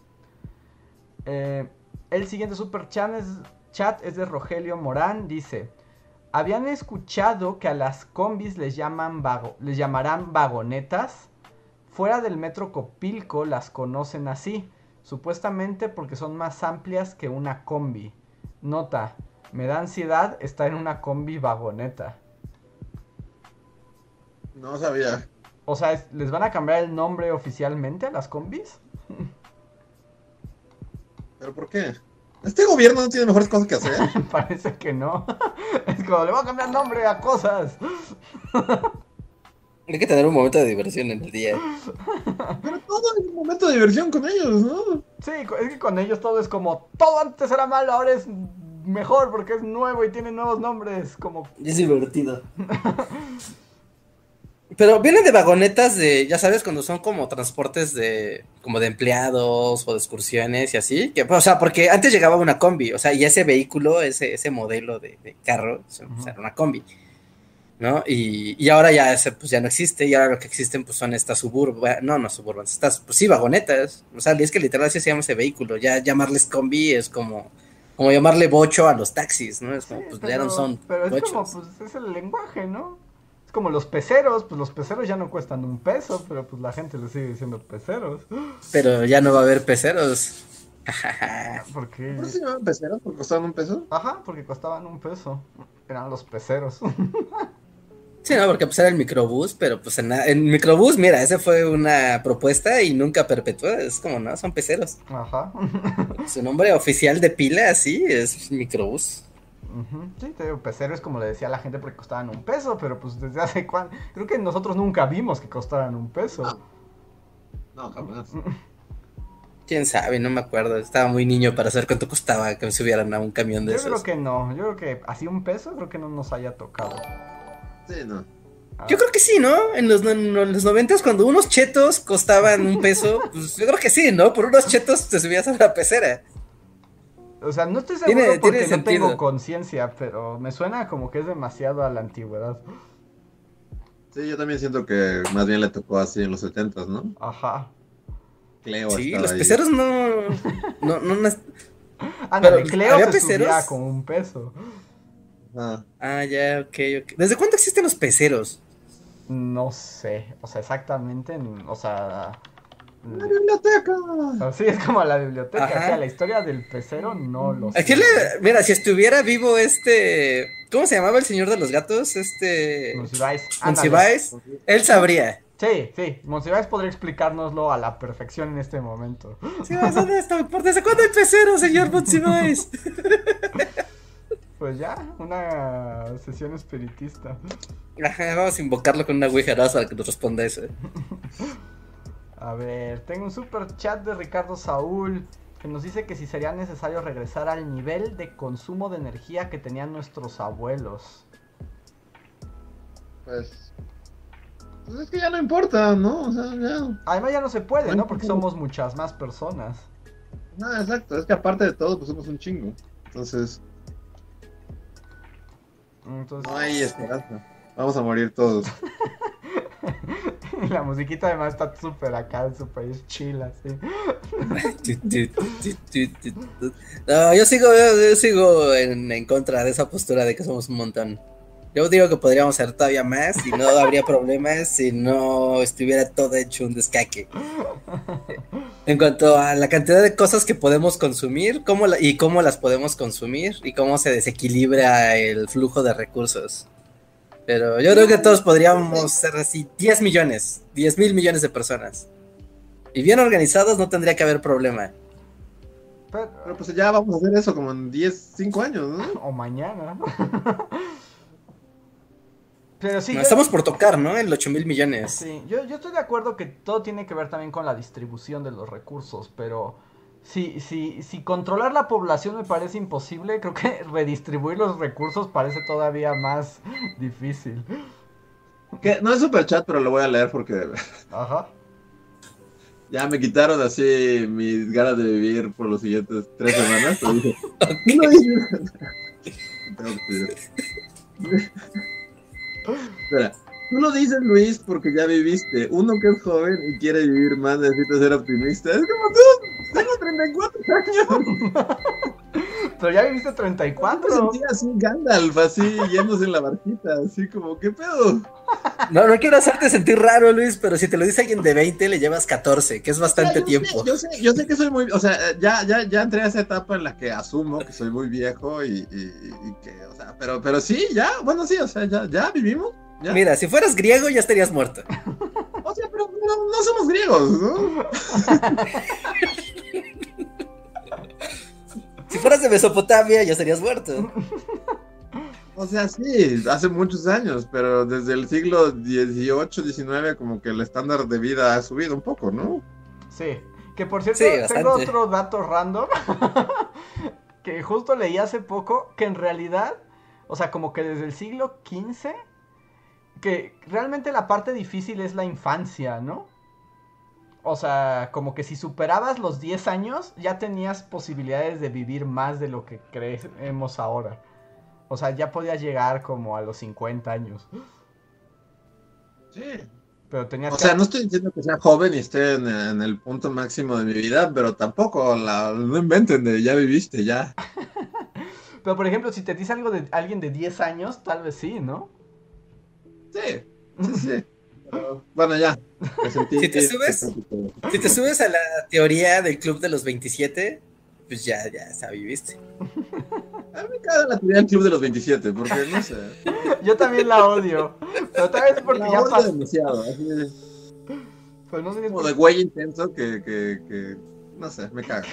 Eh, el siguiente super chat es, chat es de Rogelio Morán. Dice: ¿Habían escuchado que a las combis les, llaman les llamarán vagonetas? Fuera del metro Copilco las conocen así, supuestamente porque son más amplias que una combi. Nota: me da ansiedad estar en una combi vagoneta. No sabía. O sea, ¿les van a cambiar el nombre oficialmente a las combis? ¿Pero por qué? ¿Este gobierno no tiene mejores cosas que hacer? Parece que no. Es como, le voy a cambiar nombre a cosas. Hay que tener un momento de diversión en el día. Pero todo es un momento de diversión con ellos, ¿no? Sí, es que con ellos todo es como, todo antes era malo, ahora es mejor porque es nuevo y tiene nuevos nombres. Como... Es divertido. Pero vienen de vagonetas de, ya sabes, cuando son como transportes de, como de empleados o de excursiones y así. Que, o sea, porque antes llegaba una combi, o sea, y ese vehículo, ese, ese modelo de, carro, o sea, era una combi. ¿No? Y, y, ahora ya ese, pues ya no existe, y ahora lo que existen pues son estas suburban, no, no suburban, estas, pues sí, vagonetas. O sea, es que literal así se llama ese vehículo. Ya llamarles combi es como, como llamarle bocho a los taxis, ¿no? Es como, pues ya no son. Pero es como, pues es el lenguaje, ¿no? Como los peceros, pues los peceros ya no cuestan un peso, pero pues la gente le sigue diciendo peceros. Pero ya no va a haber peceros. ¿Por qué? ¿Por qué se llaman peceros? ¿Porque costaban un peso? Ajá, porque costaban un peso. Eran los peceros. Sí, no, porque pues era el microbús, pero pues en, el microbús, mira, esa fue una propuesta y nunca perpetuó, es como, no, son peceros. Ajá. Su nombre oficial de pila, sí, es microbús. Sí, te digo, peceros como le decía a la gente porque costaban un peso, pero pues desde hace cuánto, creo que nosotros nunca vimos que costaran un peso. No, jamás. Quién sabe, no me acuerdo. Estaba muy niño para saber cuánto costaba que me subieran a un camión de yo esos. Yo creo que no, yo creo que así un peso creo que no nos haya tocado. Sí, no. Ah. Yo creo que sí, ¿no? En los, en los noventas, cuando unos chetos costaban un peso, pues yo creo que sí, ¿no? Por unos chetos te subías a la pecera. O sea, no estoy seguro porque no tengo conciencia, pero me suena como que es demasiado a la antigüedad. Sí, yo también siento que más bien le tocó así en los setentas, ¿no? Ajá. Cleo Sí, los peceros no... no, no, no... Ándale, Cleo se peceros? subía con un peso. Ah. ah, ya, ok, ok. ¿Desde cuándo existen los peceros? No sé, o sea, exactamente, o sea... ¡La biblioteca! Sí, es como la biblioteca. O sea, la historia del pecero no lo sé. mira, si estuviera vivo este. ¿Cómo se llamaba el señor de los gatos? Este. Monsiváis. Monsiváis. Él sabría. Sí, sí. Monsiváis podría explicárnoslo a la perfección en este momento. Sí, ¿dónde está? ¿Por desde cuándo hay pecero, señor Monsiváis? Pues ya, una sesión espiritista. Ajá, vamos a invocarlo con una ouija para que nos responda eso. A ver, tengo un super chat de Ricardo Saúl que nos dice que si sería necesario regresar al nivel de consumo de energía que tenían nuestros abuelos. Pues, pues es que ya no importa, ¿no? O sea, ya. Además ya no se puede, ¿no? Porque somos muchas más personas. No, exacto, es que aparte de todo, pues somos un chingo. Entonces, Entonces, no hay esperanza. Vamos a morir todos. la musiquita además está súper acá, súper chill, así. No, yo sigo, yo sigo en, en contra de esa postura de que somos un montón. Yo digo que podríamos ser todavía más y no habría problemas si no estuviera todo hecho un descaque. En cuanto a la cantidad de cosas que podemos consumir cómo y cómo las podemos consumir y cómo se desequilibra el flujo de recursos. Pero yo creo que todos podríamos ser así 10 millones, 10 mil millones de personas. Y bien organizados no tendría que haber problema. Pero- Pero pues ya vamos a hacer eso como en 10, 5 años, ¿no? o mañana. Pero sí, No, yo- estamos por tocar, ¿no? El 8 mil millones. Sí, yo, yo estoy de acuerdo que todo tiene que ver también con la distribución de los recursos, pero si, si, si controlar la población me parece imposible, creo que redistribuir los recursos parece todavía más difícil. Que no es super chat, pero lo voy a leer porque Ajá. ya me quitaron así mis ganas de vivir por los siguientes tres semanas. Pero dije, pedir. Espera, tú lo dices, Luis, porque ya viviste. Uno que es joven y quiere vivir más necesita ser optimista. Es como tú, tengo 34 años. Pero ya viviste Yo me 34. sentía así Gandalf, así yéndose en la barquita, así como, ¿qué pedo? No, no quiero hacerte sentir raro, Luis, pero si te lo dice alguien de 20, le llevas 14, que es bastante yo tiempo. Sé, yo, sé, yo sé que soy muy, o sea, ya, ya, ya entré a esa etapa en la que asumo que soy muy viejo y, y- y que, o sea, pero, pero sí, ya, bueno, sí, o sea, ya, ya vivimos. Ya. Mira, si fueras griego ya estarías muerto. O sea, pero no, no somos griegos, ¿no? Si fueras de Mesopotamia ya estarías muerto. O sea, sí, hace muchos años, pero desde el siglo XVIII, XIX, como que el estándar de vida ha subido un poco, ¿no? Sí. Que por cierto, Sí, tengo otro dato random. que justo leí hace poco que en realidad, o sea, como que desde el siglo XV, que realmente la parte difícil es la infancia, ¿no? O sea, como que si superabas los 10 años, ya tenías posibilidades de vivir más de lo que creemos ahora. O sea, ya podías llegar como a los 50 años. Sí. Pero tenías O que... sea, no estoy diciendo que sea joven y esté en, en el punto máximo de mi vida, pero tampoco la, no inventen de ya viviste, ya. Pero por ejemplo, si te dice algo de alguien de 10 años, tal vez sí, ¿no? Sí, sí, sí. Pero, bueno, ya. Sentí- Si te subes. Si te subes a la teoría del club de los 27, pues ya, ya, ya viviste. A mí me caga la teoría del club de los 27, porque no sé. Yo también la odio. Pero tal vez porque La ya pasó. demasiado. Así, Pero no sé como de güey intenso que, que, que. No sé, me caga.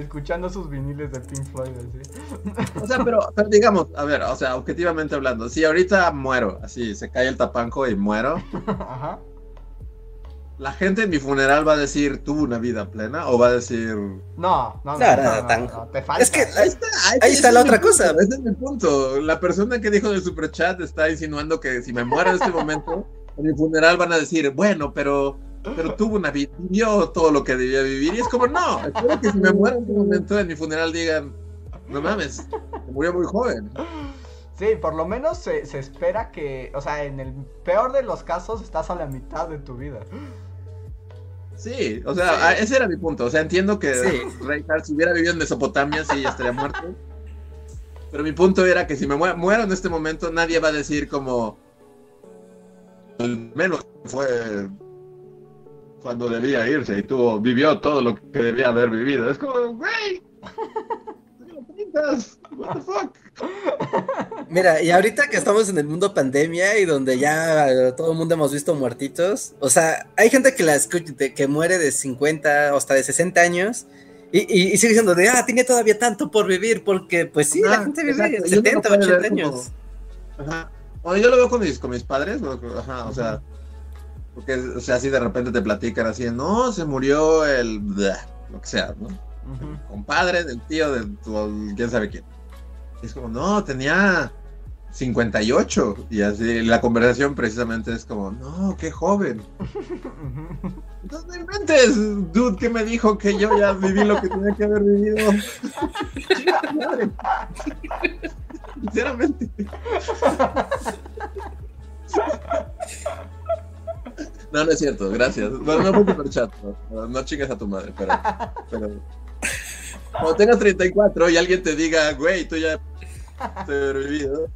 Escuchando sus viniles de Pink Floyd así. O sea, pero, pero digamos, a ver, o sea, objetivamente hablando, si ahorita muero, así, se cae el tapanco y muero, Ajá. ¿la gente en mi funeral va a decir tuvo una vida plena? ¿O va a decir. No, no, no, No, no, no, no, tan- no, te falta. Es que Ahí está, Ahí está ese la otra punto, cosa. Ese es mi punto. La persona que dijo en el superchat está insinuando que si me muero en este momento, en mi funeral van a decir, bueno, pero, pero tuvo una vida, vivió todo lo que debía vivir. Y es como, no, espero que si me muero en este momento, en mi funeral digan, no mames, se murió muy joven. Sí, por lo menos se, se espera que, o sea, en el peor de los casos estás a la mitad de tu vida. Sí, o sea, Sí. ese era mi punto. O sea, entiendo que Sí. Reinhardt, si hubiera vivido en Mesopotamia, sí, ya estaría muerto. Pero mi punto era que si me mue- muero en este momento, nadie va a decir como. Al menos fue cuando debía irse y tuvo, vivió todo lo que debía haber vivido. Es como, güey. tengo 30, What the fuck? Mira, y ahorita que estamos en el mundo pandemia y donde ya eh, todo el mundo hemos visto muertitos, o sea, hay gente que la escucha, que muere de 50 o hasta de 60 años y, y- y sigue diciendo de, ah, tiene todavía tanto por vivir, porque pues sí, la gente vive exacto, y uno 70, lo puede 80 ver como- años. Ajá. Bueno, yo lo veo con mis, con mis padres, o- ajá, o sea, Porque, o sea, así de repente te platican así, no, se murió el. lo que sea, ¿no? compadre del tío de quién sabe quién. es como, no, tenía 58. Y así la conversación precisamente es como, no, qué joven. No me inventes, dude, que me dijo que yo ya viví lo que tenía que haber vivido. Sinceramente. No, no es cierto, gracias. Bueno, no fue por chat, no, no, chingas a tu madre, pero, pero cuando tengas 34 y alguien te diga, güey, tú ya vivido.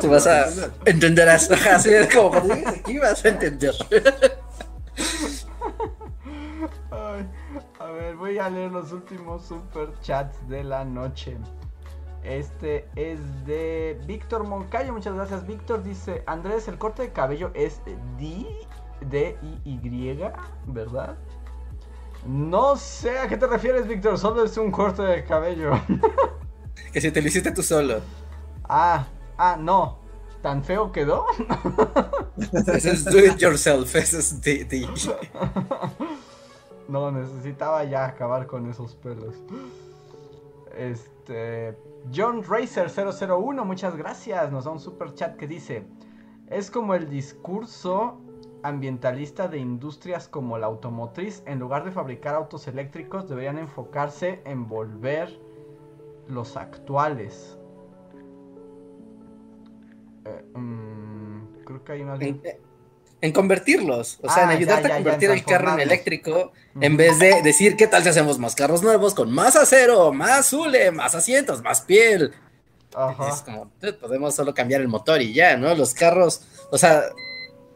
Tú vas a entenderás. Así es como aquí vas a entender. a ver, voy a leer los últimos super chats de la noche. Este es de Víctor Moncayo. Muchas gracias, Víctor. Dice: Andrés, el corte de cabello es D, D, I, Y, ¿verdad? No sé a qué te refieres, Víctor. Solo es un corte de cabello. que si te lo hiciste tú solo. Ah, ah, no. ¿Tan feo quedó? Eso es do it yourself. Eso es de, No, necesitaba ya acabar con esos pelos. Este. John Racer 001, muchas gracias. Nos da un super chat que dice: Es como el discurso ambientalista de industrias como la automotriz, en lugar de fabricar autos eléctricos, deberían enfocarse en volver los actuales. Eh, mm, creo que hay una... En, convertirlos, o sea, en ah, ayudarte a convertir el carro en eléctrico, en vez de decir qué tal si hacemos más carros nuevos con más acero, más hule, más asientos, más piel. Es como, podemos solo cambiar el motor y ya, ¿no? Los carros, o sea,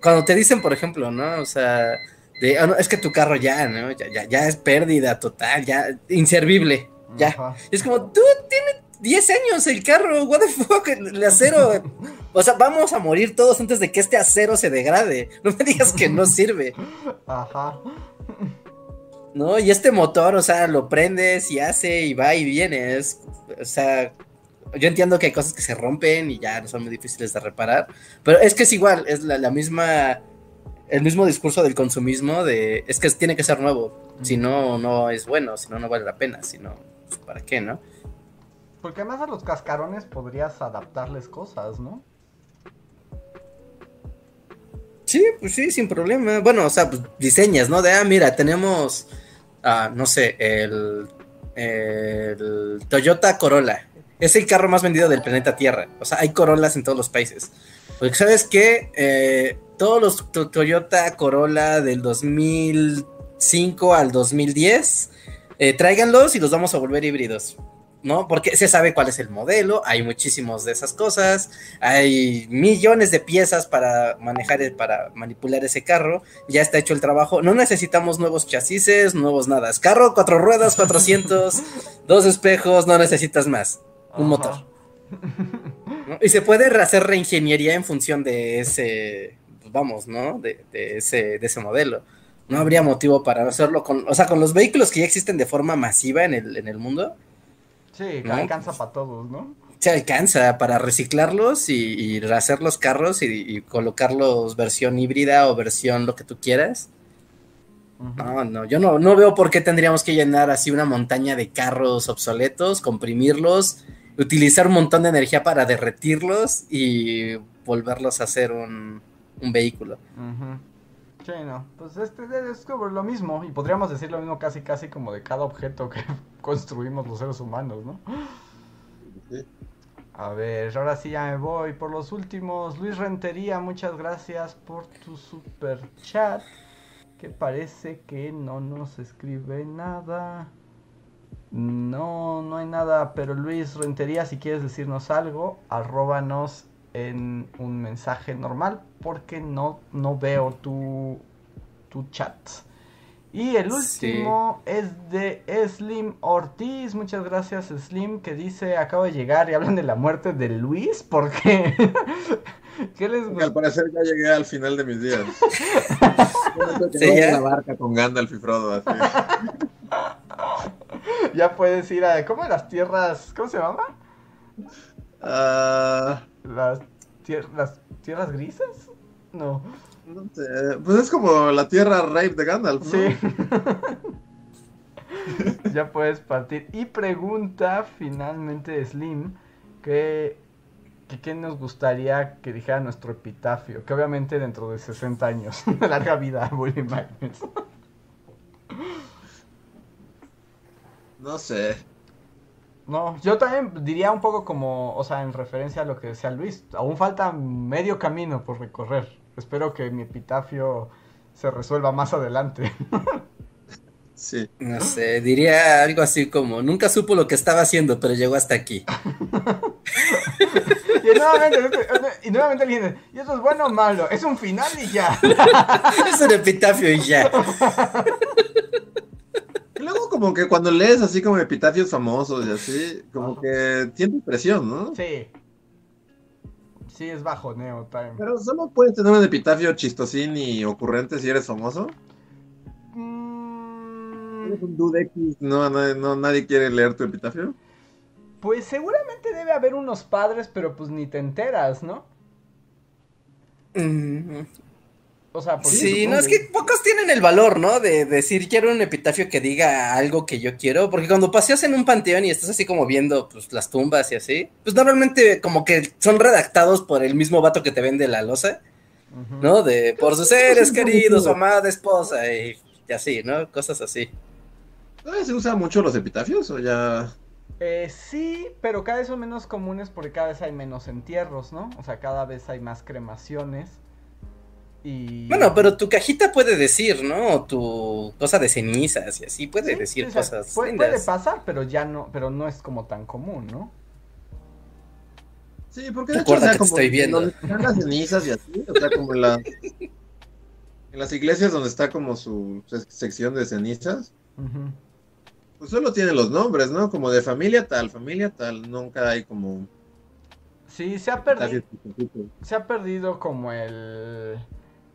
cuando te dicen, por ejemplo, ¿no? O sea, de, ah, es que tu carro ya, ¿no? Ya, ya, es pérdida total, ya, inservible, ya. Es como, tú tienes 10 años el carro, what the fuck, el acero. o sea, vamos a morir todos antes de que este acero se degrade. No me digas que no sirve. Ajá. No, y este motor, o sea, lo prendes y hace y va y viene. Es, o sea, yo entiendo que hay cosas que se rompen y ya son muy difíciles de reparar, pero es que es igual, es la, misma, el mismo discurso del consumismo de, es que tiene que ser nuevo, si no, no es bueno, si no, no vale la pena, si no, pues, ¿para qué, no? Porque además a los cascarones podrías adaptarles cosas, ¿no? Sí, pues sí, sin problema. Bueno, o sea, pues diseñas, ¿no? De, ah, mira, tenemos, ah, no sé, el, el Toyota Corolla es el carro más vendido del planeta Tierra. O sea, hay Corollas en todos los países. Porque sabes que eh, todos los Toyota Corolla del 2005 al 2010, eh, tráiganlos y los vamos a volver híbridos. ¿no? Porque se sabe cuál es el modelo, hay muchísimos de esas cosas, hay millones de piezas para manejar, para manipular ese carro, ya está hecho el trabajo, no necesitamos nuevos chasis, nuevos nada, carro, cuatro ruedas, 400, dos espejos, no necesitas más un motor. Y se puede hacer reingeniería en función de ese, pues, vamos, ¿no? De, ese, de ese modelo. No habría motivo para hacerlo con, o sea, con los vehículos que ya existen de forma masiva en el, en el mundo. Sí, alcanza para todos, ¿no? Se alcanza para reciclarlos y, y hacer los carros y, colocarlos versión híbrida o versión lo que tú quieras. No, no, yo no, no veo por qué tendríamos que llenar así una montaña de carros obsoletos, comprimirlos, utilizar un montón de energía para derretirlos y volverlos a hacer un, vehículo. Sí, no. Pues este es como lo mismo. Y podríamos decir lo mismo casi casi como de cada objeto que construimos los seres humanos, ¿no? A ver, ahora sí ya me voy por los últimos. Luis Rentería, muchas gracias por tu super chat. Que parece que no nos escribe nada. No, no hay nada, pero Luis Rentería, si quieres decirnos algo, arróbanos en un mensaje normal, porque no, no veo tu, tu chat. Y el último es de Slim Ortiz. Muchas gracias, Slim, que dice: Acabo de llegar y hablan de la muerte de Luis. ¿Por qué? ¿Qué les Al parecer ya llegué al final de mis días. sí, la barca con Gandalf y Frodo, así. Ya puedes ir a. ¿Cómo las tierras? ¿Cómo se llama? Ah. Las, las tierras grises? No. No sé, pues es como la tierra rape de Gandalf. ¿no? Sí. ya puedes partir. Y pregunta finalmente Slim que, que qué nos gustaría que dijera nuestro epitafio. Que obviamente dentro de 60 años. de larga vida, Bully Magnus. No sé. No, yo también diría un poco como, o sea, en referencia a lo que decía Luis, aún falta medio camino por recorrer. Espero que mi epitafio se resuelva más adelante. Sí. No sé, diría algo así como, nunca supo lo que estaba haciendo, pero llegó hasta aquí. y nuevamente, y nuevamente alguien dice, ¿y eso es bueno o malo? Es un final y ya. es un epitafio y ya. Y luego como que cuando lees así como epitafios famosos y así, como que tiene presión, ¿no? Sí. Sí, es bajoneo time. Pero solo puedes tener un epitafio chistosín y ocurrente si eres famoso. Mm, ¿Eres un dude X? No, no, no, nadie quiere leer tu epitafio. pues seguramente debe haber unos padres, pero pues ni te enteras, ¿no? Mm, O sea, porque Sí, no, es que pocos tienen el valor, ¿no? De decir, quiero un epitafio que diga algo que yo quiero, porque cuando paseas en un panteón y estás así como viendo pues, las tumbas y así, pues normalmente como que son redactados por el mismo vato que te vende la losa. ¿no? De por sus seres queridos, su amada esposa y, y así, ¿no? Cosas así. ¿Todavía se usan mucho los epitafios o ya...? Eh, sí, pero cada vez son menos comunes porque cada vez hay menos entierros, ¿no? O sea, cada vez hay más cremaciones. Y... Bueno, pero tu cajita puede decir, ¿no? O tu cosa de cenizas y así puede Sí, decir o sea, cosas puede, pasar, pero ya no, pero no es como tan común, ¿no? Sí, porque de hecho, o sea, que te como estoy viendo. las cenizas y así, o sea, como en, la- en las iglesias donde está como su se- sección de cenizas, pues solo tienen los nombres, ¿no? Como de familia tal, familia tal, nunca hay como... Sí, se ha perdido, se ha perdido como el,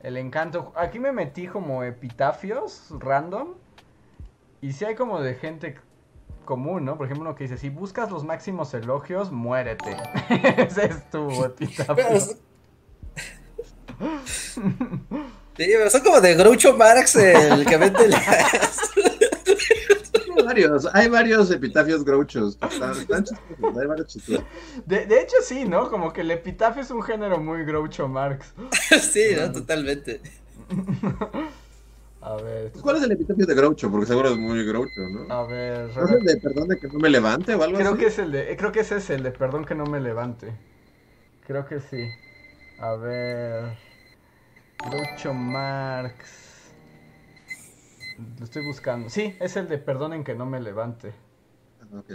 el encanto. Aquí me metí como epitafios random. Y sí hay como de gente común, ¿no? Por ejemplo, uno que dice, si buscas los máximos elogios, muérete. Ese es tu epitafio. Sí, pero son como de Groucho Marx, el que vende las... Hay varios, hay varios epitafios grouchos. que Están, están chistosos, hay varios chistosos. De, de hecho, sí, ¿no? Como que el epitafio es un género muy Groucho Marx. Sí, ¿no? Totalmente. A ver, Pues, ¿Cuál es el epitafio de groucho? Porque seguro es muy groucho, ¿no? a ver. ¿No es el de perdón de que no me levante o algo Creo así? que es el de, eh, creo que ese es el de perdón que no me levante. Creo que sí. A ver. Groucho Marx. Lo estoy buscando. Sí, es el de perdonen que no me levante. Ah, ok.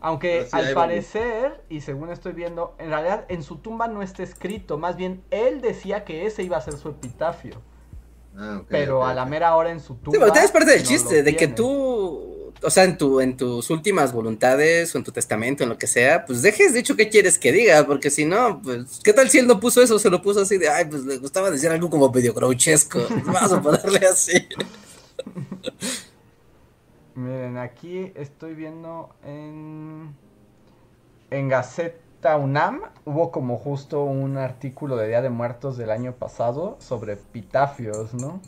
Aunque sí, al parecer, y según estoy viendo, en realidad en su tumba no está escrito. Más bien, él decía que ese iba a ser su epitafio. Ah, pero a la mera hora en su tumba. Sí, pero tienes parte del no chiste, de que tú, o sea, en, tu, en tus últimas voluntades o en tu testamento, en lo que sea, pues dejes dicho qué quieres que diga, porque si no, pues, ¿qué tal si él no puso eso? Se lo puso así de, ay, pues le gustaba decir algo como medio grouchesco. Vamos a ponerle así. Miren, aquí estoy viendo en. En Gaceta UNAM hubo como justo un artículo de Día de Muertos del año pasado sobre epitafios, ¿no?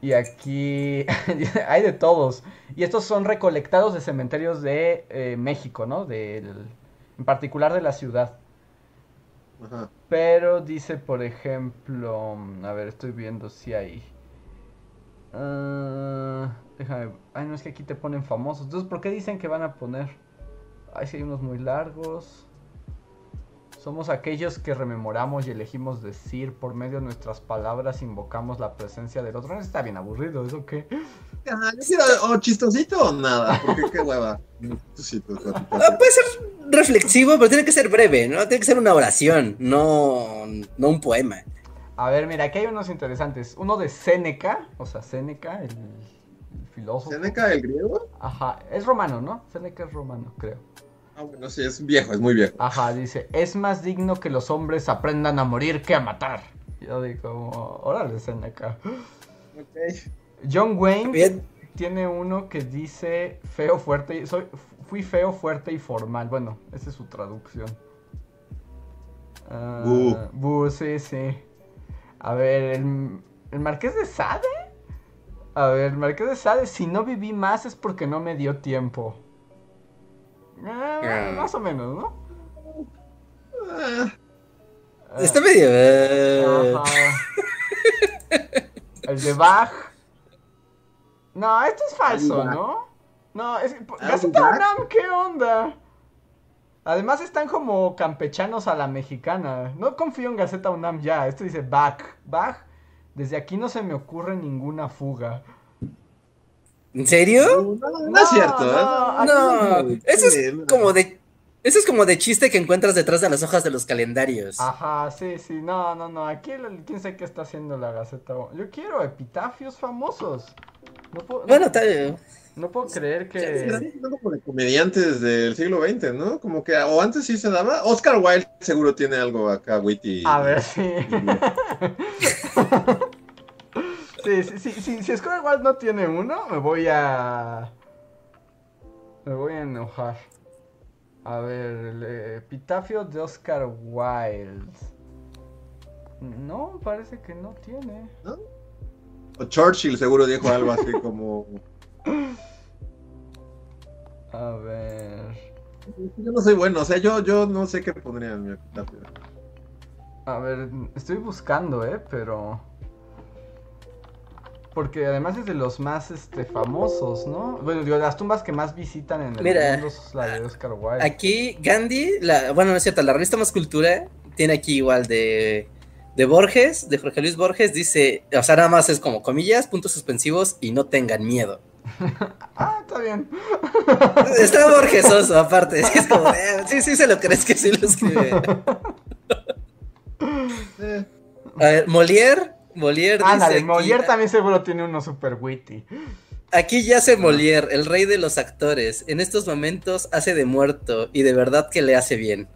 Y aquí hay de todos. Y estos son recolectados de cementerios de eh, México, ¿no? Del, en particular de la ciudad. Ajá. Pero dice, por ejemplo, a ver, estoy viendo si hay. Ah, déjame. Ay, no es que aquí te ponen famosos. Entonces, ¿por qué dicen que van a poner? Ay, sí hay unos muy largos. Somos aquellos que rememoramos y elegimos decir por medio de nuestras palabras invocamos la presencia del otro. Está bien aburrido, ¿eso qué? O chistosito o nada, porque qué hueva. Ah, puede ser reflexivo, pero tiene que ser breve, ¿no? Tiene que ser una oración, no, no un poema. A ver, mira, aquí hay unos interesantes. Uno de Séneca, o sea, Séneca, el, el filósofo. ¿Seneca el griego? Ajá, es romano, ¿no? Séneca es romano, creo. Ah, bueno, sí, es viejo, es muy viejo. Ajá, dice, es más digno que los hombres aprendan a morir que a matar. Yo digo, órale, Séneca. Ok. John Wayne Bien. tiene uno que dice feo, fuerte, y soy, fui feo, fuerte y formal. Bueno, esa es su traducción. Bu, sí, sí. A ver, el, el Marqués de Sade. A ver, el Marqués de Sade, si no viví más es porque no me dio tiempo. Eh, más o menos, ¿no? Ah. Está medio. Eh. El de Bach. No, esto es falso, ¿no? No, es Gaceta UNAM, ¿qué onda? Además están como campechanos a la mexicana. No confío en Gaceta UNAM ya. Esto dice Bach. Bach. Desde aquí no se me ocurre ninguna fuga. ¿En serio? No, es cierto. No, no. eso es como de eso es como de chiste que encuentras detrás de las hojas de los calendarios. Ajá, sí, sí, no, no, no. Aquí quién sabe qué está haciendo la Gaceta. Yo quiero epitafios famosos. No puedo, bueno, está bien. No puedo creer que. como de comediantes del siglo XX, ¿no? Como que, o antes sí se daba. Oscar Wilde seguro tiene algo acá, witty. A ver, sí. sí, sí, sí, sí, si Wilde no tiene uno, me voy a. Me voy a enojar. A ver, el epitafio de Oscar Wilde. No, parece que no tiene. O Churchill seguro dijo algo así como. A ver. Yo no soy bueno, o sea, yo, yo no sé qué pondría en mi epitafio. A ver, estoy buscando, eh, pero. Porque además es de los más este, famosos, ¿no? Bueno, digo, las tumbas que más visitan en el mundo es la de Oscar Wilde. Aquí, Gandhi, la, bueno, no es cierto, la revista Más Cultura tiene aquí igual de, de Borges, de Jorge Luis Borges, dice, o sea, nada más es como comillas, puntos suspensivos y no tengan miedo. ah, está bien. Está Borgesoso, aparte. Es como, eh, sí, sí se lo crees que sí lo escribe. A ver, Molière Molière dice. Molière también seguro tiene uno super witty. Aquí yace Molière, el rey de los actores. En estos momentos hace de muerto y de verdad que le hace bien.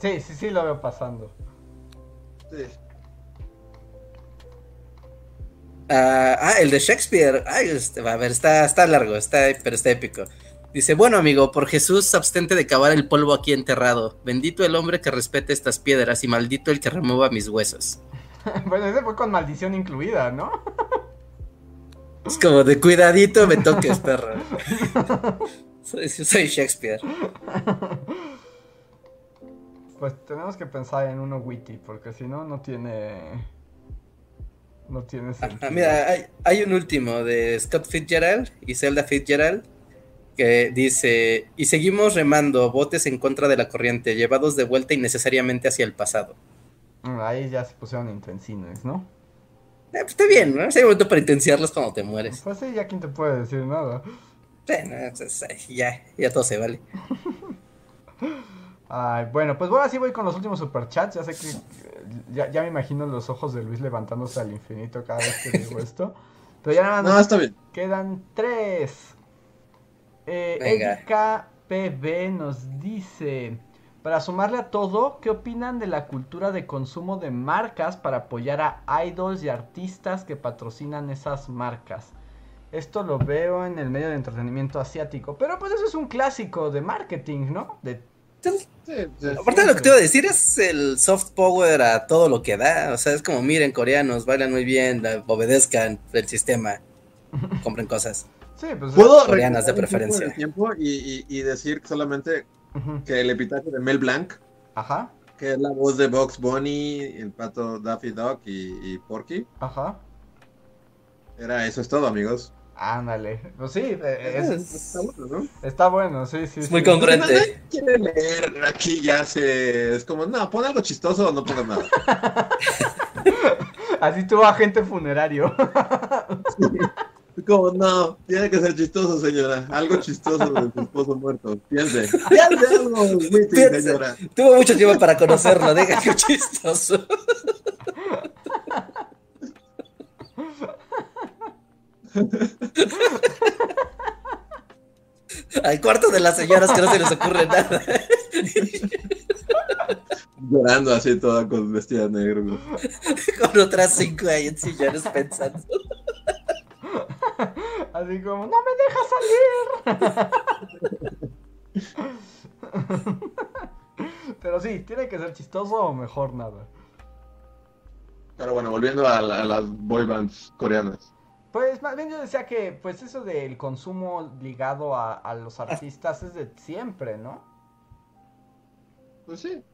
Sí, sí, sí lo veo pasando. Sí. Ah, ah el de Shakespeare. Ay, este, a ver, está, está largo, está, pero está épico. Dice, bueno amigo, por Jesús abstente de cavar el polvo aquí enterrado. Bendito el hombre que respete estas piedras y maldito el que remueva mis huesos. bueno, ese fue con maldición incluida, ¿no? es como de cuidadito me toques, perro. soy, soy Shakespeare. Pues tenemos que pensar en uno witty, porque si no, no tiene. No tiene ah, sentido. mira, hay, hay, un último de Scott Fitzgerald y Zelda Fitzgerald que dice: Y seguimos remando botes en contra de la corriente, llevados de vuelta innecesariamente hacia el pasado. Ahí ya se pusieron intensines, ¿no? Eh, pues está bien, ¿no? Si hay momento para intensiarlos cuando te mueres. Pues sí, ya quién te puede decir nada. ya, ya todo se vale. Ay, bueno, pues bueno, así voy con los últimos superchats. Ya sé que. Ya, ya, me imagino los ojos de Luis levantándose al infinito cada vez que digo esto. Pero ya nada más. No, está bien. Quedan tres. Eh, Erika PB nos dice. Para sumarle a todo, ¿qué opinan de la cultura de consumo de marcas para apoyar a idols y artistas que patrocinan esas marcas? Esto lo veo en el medio de entretenimiento asiático, pero pues eso es un clásico de marketing, ¿no? De... Aparte de lo que te iba a decir es el soft power a todo lo que da, o sea, es como miren coreanos, bailan muy bien, obedezcan el sistema, compren cosas. Sí, pues ¿Puedo coreanas de preferencia. Tiempo y, y, y decir solamente que el epitafio de Mel Blanc. Ajá. Que es la voz de Box Bunny, el pato Daffy Duck y, Porky. Ajá. Era eso es todo, amigos. Ándale. Pues sí, eh, está bueno, ¿no? Está bueno, sí, sí. Es muy congruente. Quiere leer aquí ya se. Es como, no, pon algo chistoso o no pongas nada. Así tuvo agente funerario. Como, no, tiene que ser chistoso, señora. Algo chistoso de su esposo muerto. Piense. Piense algo, Piense. señora. Tuvo mucho tiempo para conocerlo, deja que chistoso. Al cuarto de las señoras que no se les ocurre nada. Llorando así toda con vestida negro. Con otras cinco ahí en sillones pensando. Así como, no me deja salir. Pero sí, tiene que ser chistoso o mejor nada. Pero bueno, volviendo a, las boy bands coreanas. Pues más bien yo decía que pues eso del consumo ligado a, los artistas es de siempre, ¿no? Pues sí.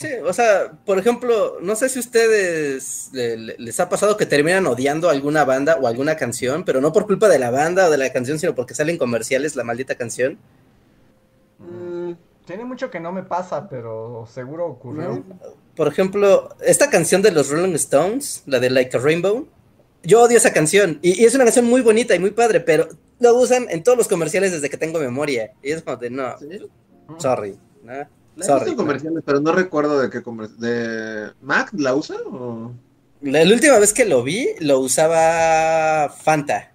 Sí, o sea, por ejemplo, no sé si a ustedes les ha pasado que terminan odiando alguna banda o alguna canción, pero no por culpa de la banda o de la canción, sino porque salen comerciales la maldita canción. Mm, tiene mucho que no me pasa, pero seguro ocurrió. Por ejemplo, esta canción de los Rolling Stones, la de Like a Rainbow, yo odio esa canción. Y, es una canción muy bonita y muy padre, pero lo usan en todos los comerciales desde que tengo memoria. Y es como de, no, sorry. ¿no? Sorry, comerciales, pero no recuerdo de qué comercial. ¿De Mac la usa o...? La, última vez que lo vi, lo usaba Fanta.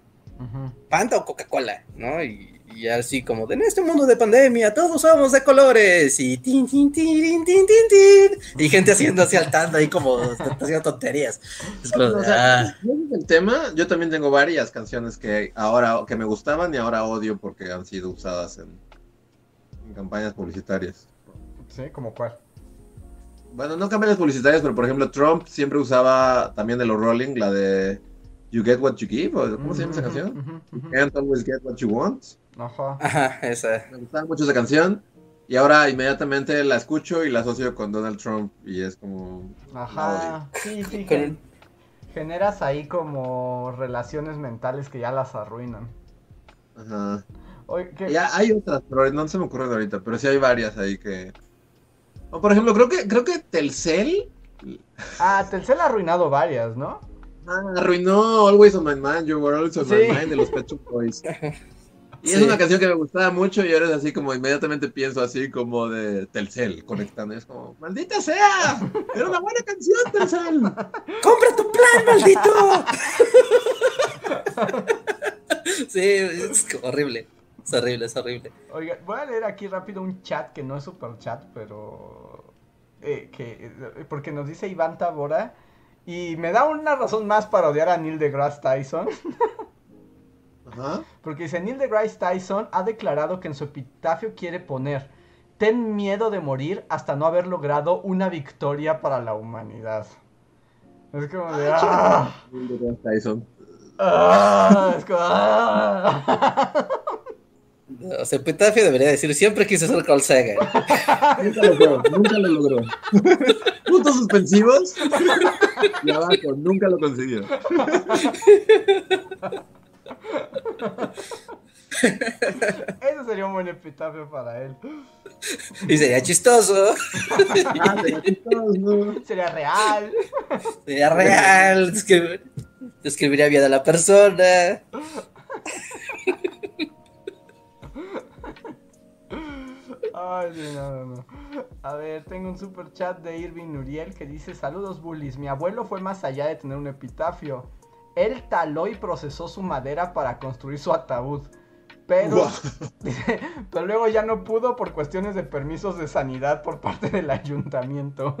Fanta o Coca-Cola, ¿no? Y y así como, en este mundo de pandemia, todos somos de colores. Y tin, tin, tin, tin, tin, tin. Y gente haciendo así saltando ahí como haciendo tonterías. Es ah. el tema, yo también tengo varias canciones que ahora, que me gustaban y ahora odio porque han sido usadas en, en campañas publicitarias. Sí, ¿como cuál? Bueno, no campañas publicitarias, pero por ejemplo, Trump siempre usaba también de los Rolling, la de You Get What You Give, ¿cómo se llama esa canción? You Can't Always Get What You Want. Ajá. Ajá, esa. Me gustaba mucho esa canción. Y ahora inmediatamente la escucho y la asocio con Donald Trump y es como... Ajá, sí, sí. Generas ahí como relaciones mentales que ya las arruinan. Ajá. Ya hay otras, pero no se me ocurren ahorita, pero sí hay varias ahí que... O por ejemplo, creo que, creo que Telcel... Ah, Telcel ha arruinado varias, ¿no? Ah, arruinó Always on My Mind, You Were Always on My Mind de los Pet Boys. Y es una canción que me gustaba mucho y ahora es así como inmediatamente pienso así como de Telcel conectando. Es como, maldita sea, era una buena canción Telcel. ¡Compra tu plan, maldito! sí, es horrible. Es horrible, es horrible. Oiga, voy a leer aquí rápido un chat que no es super chat, pero... Eh, que, eh, porque nos dice Iván Tabora y me da una razón más para odiar a Neil deGrasse Tyson. Porque dice, Neil deGrasse Tyson ha declarado que en su epitafio quiere poner, ten miedo de morir hasta no haber logrado una victoria para la humanidad. Es como de... ¡Ah! Neil deGrasse Tyson. ¡Ah! Es como... ¡Ah! O sea, epitafio debería decir, siempre quise ser Carl Sagan. nunca lo logró, nunca lo logró. Puntos suspensivos y abajo, nunca lo consiguió. Eso sería un buen epitafio para él. Y sería chistoso. Ah, sería chistoso. Sería real. Sería real. Describiría bien a la persona. Ay, no, no, no. A ver, tengo un super chat de Irving Nuriel que dice: Saludos, bullies. Mi abuelo fue más allá de tener un epitafio. Él taló y procesó su madera para construir su ataúd. Pero, pero luego ya no pudo por cuestiones de permisos de sanidad por parte del ayuntamiento.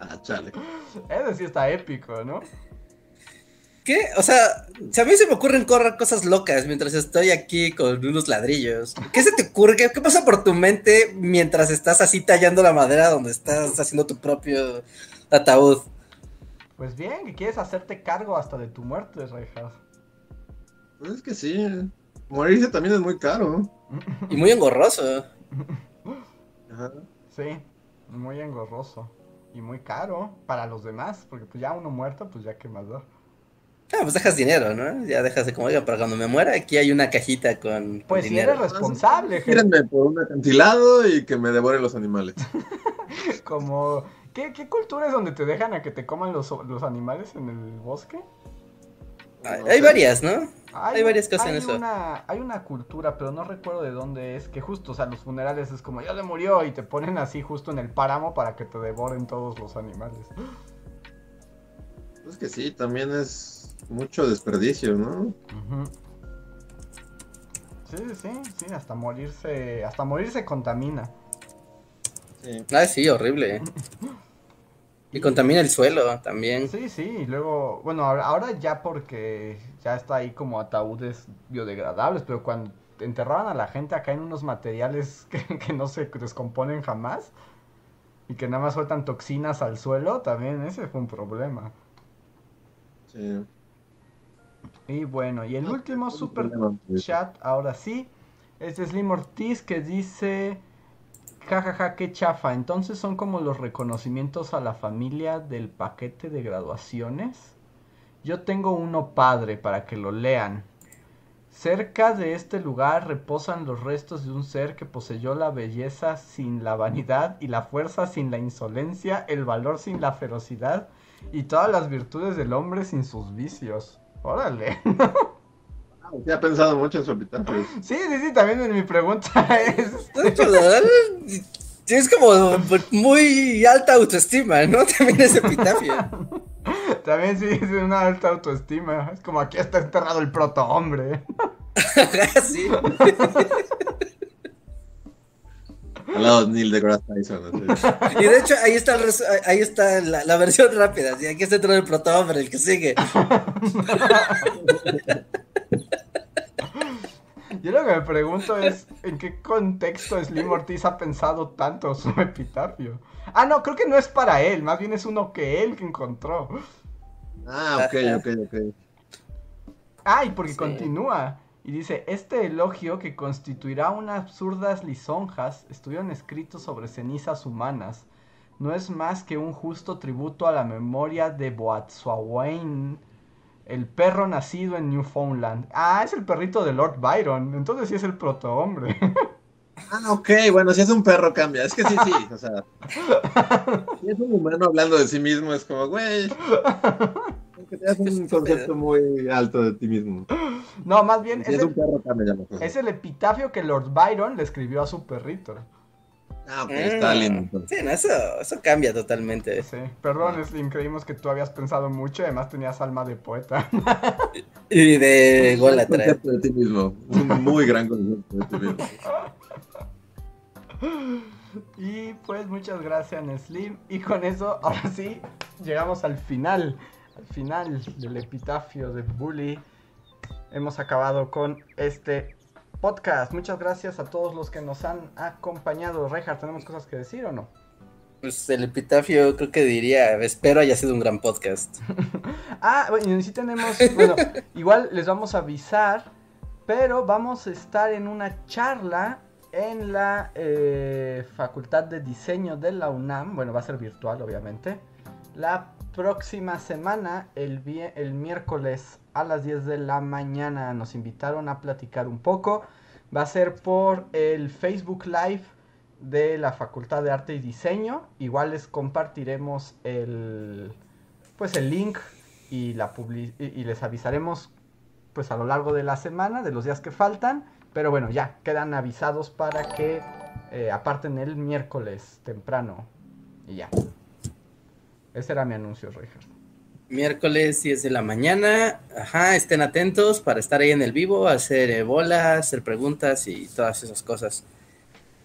ah, chale. Eso sí está épico, ¿no? ¿Qué? O sea, si a mí se me ocurren correr cosas locas mientras estoy aquí con unos ladrillos. ¿Qué se te ocurre? ¿Qué, ¿Qué, pasa por tu mente mientras estás así tallando la madera donde estás haciendo tu propio ataúd? Pues bien, que quieres hacerte cargo hasta de tu muerte, Rejas. Pues es que sí. Morirse también es muy caro. Y muy engorroso. Ajá. Sí, muy engorroso. Y muy caro para los demás, porque pues ya uno muerto, pues ya qué más da. Ah, pues dejas dinero, ¿no? Ya dejas de como, oiga, para cuando me muera, aquí hay una cajita con. Pues si eres responsable, Tírenme por un acantilado y que me devoren los animales. como ¿Qué, cultura es donde te dejan a que te coman los, animales en el bosque? Hay, varias, ¿no? Hay, varias cosas en eso. hay una cultura, pero no recuerdo de dónde es, que justo, o sea, los funerales es como, ya le murió, y te ponen así justo en el páramo para que te devoren todos los animales. Es que sí, también es mucho desperdicio, ¿no? Sí, sí, sí, hasta morirse, hasta morirse contamina. Sí. Ah, sí, horrible. Y contamina el suelo también. Sí, sí, y luego, bueno, ahora ya porque ya está ahí como ataúdes biodegradables, pero cuando enterraban a la gente acá en unos materiales que, no se descomponen jamás, y que nada más sueltan toxinas al suelo, también ese fue un problema. Sí. Y bueno, y el último super chat, ahora sí, es de Slim Ortiz que dice, jajaja, ja, ja, qué chafa, entonces son como los reconocimientos a la familia del paquete de graduaciones. Yo tengo uno padre para que lo lean. Cerca de este lugar reposan los restos de un ser que poseyó la belleza sin la vanidad y la fuerza sin la insolencia, el valor sin la ferocidad y todas las virtudes del hombre sin sus vicios. Órale. Se ha pensado mucho en su epitafio. Sí, sí, sí, también en mi pregunta es... Es como muy alta autoestima, ¿no? También es epitafio. También sí, es una alta autoestima. Es como aquí está enterrado el protohombre. sí. Al lado de Neil deGrasse Tyson. Y de hecho, ahí está, ahí está la, versión rápida. ¿sí? Aquí está enterrado el protohombre, el que sigue. Yo lo que me pregunto es en qué contexto Slim Ortiz ha pensado tanto su epitafio. Ah, no, creo que no es para él, más bien es uno que él que encontró. Ah, ok, ok, ok. Ah, y porque continúa. Y dice, este elogio que constituirá unas absurdas lisonjas estuvieron escritos sobre cenizas humanas. No es más que un justo tributo a la memoria de Boatswain, el perro nacido en Newfoundland. Ah, es el perrito de Lord Byron. Entonces sí es el protohombre. Ah, ok, bueno, si es un perro cambia. Es que sí, sí, o sea. Si es un humano hablando de sí mismo, es como, güey. Que te un concepto muy alto de ti mismo. No, más bien. Si es, un perro cambia, ya Es el epitafio que Lord Byron le escribió a su perrito. Ah, ok, está mm, lindo. Sí, no, eso, eso cambia totalmente. Sí, perdón, Slim, creímos que tú habías pensado mucho, además tenías alma de poeta. y de golatra. de ti mismo, un muy gran concepto de ti mismo. Y pues muchas gracias, Slim. Y con eso, ahora sí, llegamos al final. Al final del epitafio de Bully. Hemos acabado con este podcast. Muchas gracias a todos los que nos han acompañado. Rejar, ¿tenemos cosas que decir o no? Pues el epitafio creo que diría, espero haya sido un gran podcast. ah, bueno, sí tenemos, bueno, igual les vamos a avisar, pero vamos a estar en una charla en la eh, Facultad de Diseño de la UNAM, bueno, va a ser virtual obviamente, la próxima semana, el, el miércoles a las 10 de la mañana, nos invitaron a platicar un poco. Va a ser por el Facebook Live de la Facultad de Arte y Diseño. Igual les compartiremos el, pues el link y, la y les avisaremos pues a lo largo de la semana, de los días que faltan. Pero bueno, ya quedan avisados para que eh, aparten el miércoles temprano. Y ya. Ese era mi anuncio, Richard. Miércoles 10 de la mañana. Ajá, estén atentos para estar ahí en el vivo, hacer bolas, hacer preguntas y todas esas cosas.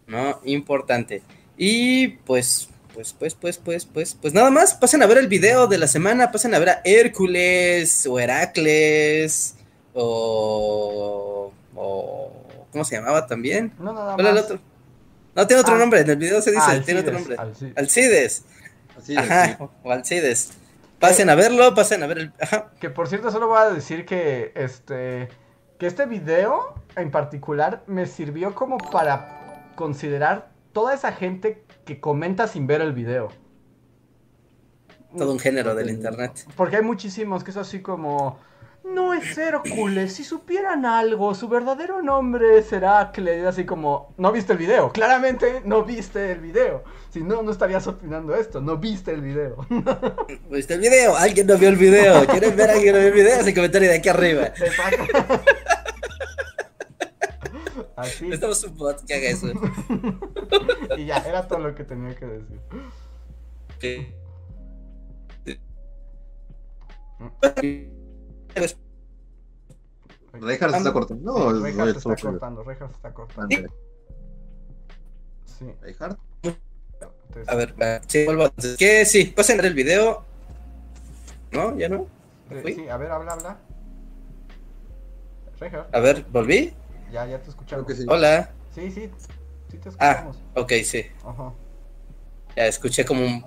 ¿No? Importante. Y pues, pues, pues, pues, pues, pues, pues nada más. Pasen a ver el video de la semana. Pasen a ver a Hércules o Heracles o. o ¿Cómo se llamaba también? No, nada más. El otro? No, tiene otro ah. nombre. En el video se dice, tiene otro nombre. Alcides. Ajá, o Alcides. Pasen a verlo, pasen a ver el. Ajá. Que por cierto, solo voy a decir que este. Que este video en particular me sirvió como para considerar toda esa gente que comenta sin ver el video. Todo un género del internet. Porque hay muchísimos que es así como no es Hércules. Si supieran algo, su verdadero nombre será Heracles. Así como, no viste el video. Claramente no viste el video. Si no, no estarías opinando esto. No viste el video. ¿Viste el video? Alguien no vio el video. ¿Quieren ver a alguien no vio el video? Hace comentario de aquí arriba. Así. Estamos un bot que haga eso. y ya, era todo lo que tenía que decir. Sí. Rejas se está cortando. No, Rejas se está cortando. Rejas se está cortando. Sí. Reinhardt. A ver, sí, vuelvo a ¿Qué? Sí, pasen el video. ¿No? ¿Ya no? Sí, a ver, habla, habla. A ver, ¿volví? Ya, ya te escuchamos. Hola. Sí, sí, sí te ah, escuchamos. Ah, ok, sí. Ajá. Ya escuché como un...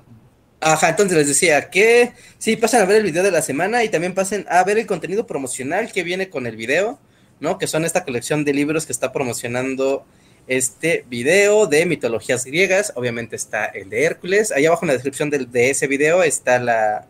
Ajá, entonces les decía que sí, pasen a ver el video de la semana y también pasen a ver el contenido promocional que viene con el video, ¿no? Que son esta colección de libros que está promocionando este video de mitologías griegas. Obviamente está el de Hércules. Ahí abajo en la descripción de, de ese video está la,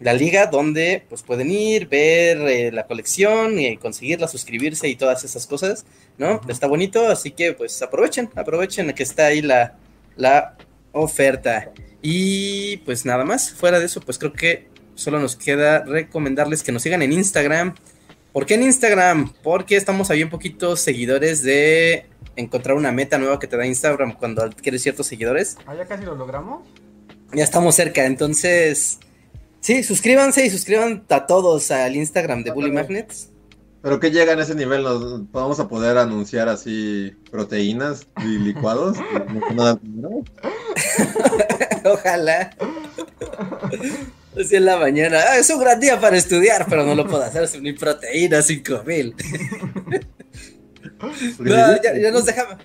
la, liga donde pues pueden ir, ver eh, la colección y conseguirla, suscribirse y todas esas cosas, ¿no? Uh -huh. Está bonito, así que pues aprovechen, aprovechen que está ahí la, la oferta. Y pues nada más, fuera de eso, pues creo que solo nos queda recomendarles que nos sigan en Instagram. ¿Por qué en Instagram? Porque estamos ahí un poquito seguidores de encontrar una meta nueva que te da Instagram cuando adquieres ciertos seguidores. ¿Ah, ya casi lo logramos? Ya estamos cerca, entonces... Sí, suscríbanse y suscriban a todos al Instagram de Bully Magnets. Pero que llega a ese nivel, ¿nos vamos a poder anunciar así proteínas y licuados? Ojalá. Así en la mañana. Ah, es un gran día para estudiar, pero no lo puedo hacer sin mi proteína 5000. no, ya, ya, nos deja.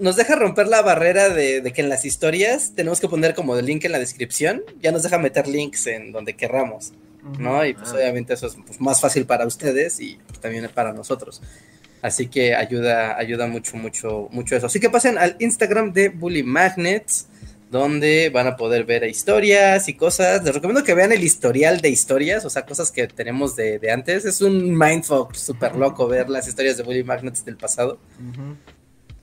Nos deja romper la barrera de, de, que en las historias tenemos que poner como el link en la descripción. Ya nos deja meter links en donde querramos. ¿no? Y pues obviamente eso es pues, más fácil para ustedes y pues, también para nosotros. Así que ayuda, ayuda mucho, mucho, mucho eso. Así que pasen al Instagram de Bully Magnets, donde van a poder ver historias y cosas. Les recomiendo que vean el historial de historias, o sea, cosas que tenemos de, de antes. Es un mindfuck súper loco ver las historias de Bully Magnets del pasado. Uh -huh.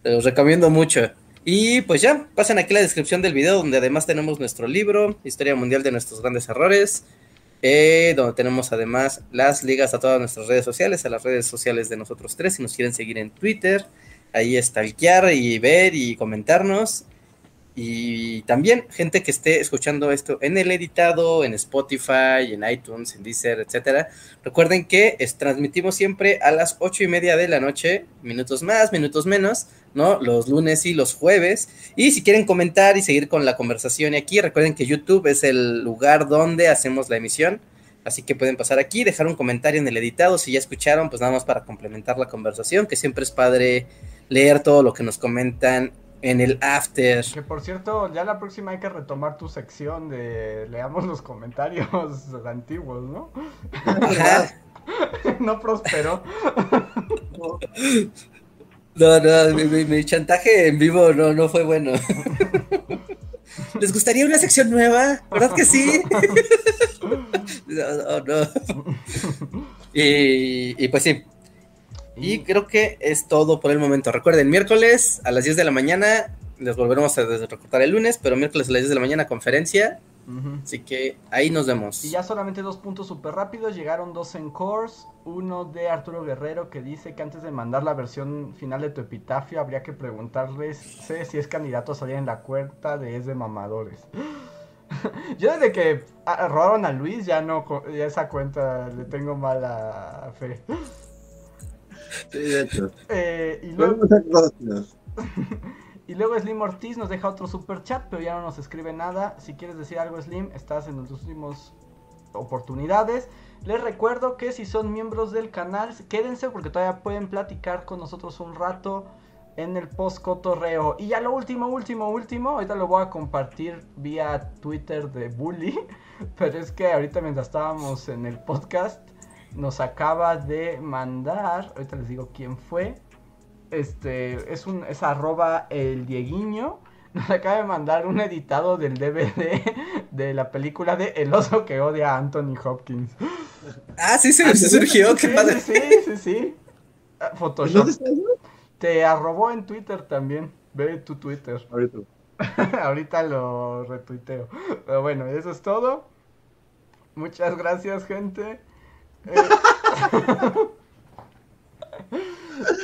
los recomiendo mucho. Y pues ya, pasen aquí la descripción del video, donde además tenemos nuestro libro, Historia Mundial de nuestros grandes errores. Eh, donde tenemos además las ligas a todas nuestras redes sociales, a las redes sociales de nosotros tres, si nos quieren seguir en Twitter, ahí stalkear y ver y comentarnos. Y también gente que esté escuchando esto en el editado, en Spotify, en iTunes, en Deezer, etcétera. Recuerden que es, transmitimos siempre a las ocho y media de la noche, minutos más, minutos menos, ¿no? Los lunes y los jueves. Y si quieren comentar y seguir con la conversación aquí, recuerden que YouTube es el lugar donde hacemos la emisión. Así que pueden pasar aquí, dejar un comentario en el editado. Si ya escucharon, pues nada más para complementar la conversación, que siempre es padre leer todo lo que nos comentan en el after. Que por cierto, ya la próxima hay que retomar tu sección de leamos los comentarios antiguos, ¿no? no prosperó. No, no, mi, mi, mi, chantaje en vivo no, no fue bueno. ¿Les gustaría una sección nueva? ¿Verdad que sí? no, no, no. Y, y pues sí, y creo que es todo por el momento. Recuerden, miércoles a las 10 de la mañana, les volveremos a recortar el lunes, pero miércoles a las 10 de la mañana conferencia. Uh -huh. Así que ahí nos vemos. Y ya solamente dos puntos súper rápidos. Llegaron dos en course. Uno de Arturo Guerrero que dice que antes de mandar la versión final de tu epitafio habría que preguntarles si es candidato a salir en la cuenta de Es de Mamadores. Yo desde que robaron a Luis ya no, ya esa cuenta le tengo mala fe. Sí, de hecho. Eh, y, luego... y luego Slim Ortiz nos deja otro super chat, pero ya no nos escribe nada. Si quieres decir algo, Slim, estás en tus últimas oportunidades. Les recuerdo que si son miembros del canal, quédense porque todavía pueden platicar con nosotros un rato en el post cotorreo. Y ya lo último, último, último, ahorita lo voy a compartir vía Twitter de Bully. Pero es que ahorita mientras estábamos en el podcast, nos acaba de mandar, ahorita les digo quién fue, este, es un, es arroba el Dieguiño, nos acaba de mandar un editado del DVD de la película de El oso que odia a Anthony Hopkins. Ah, sí, se sí, surgió, sí, qué padre. Sí, sí, sí. Photoshop. Te arrobó en Twitter también. Ve tu Twitter. Ahorita. Ahorita lo retuiteo. Pero bueno, eso es todo. Muchas gracias, gente. Eh,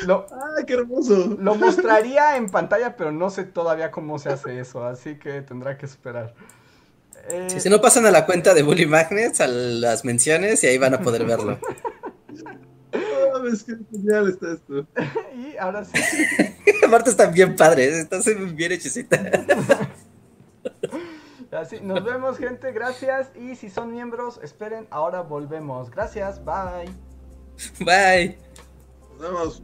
lo, ¡Ay, qué hermoso! Lo mostraría en pantalla, pero no sé todavía cómo se hace eso, así que tendrá que esperar. Eh... Sí, si no pasan a la cuenta de Bully Magnets, a las menciones, y ahí van a poder verlo. Oh, es que genial está esto. y ahora sí. Aparte están bien padres, están bien hechicita. Así, nos vemos, gente. Gracias. Y si son miembros, esperen. Ahora volvemos. Gracias. Bye. Bye. Nos vemos.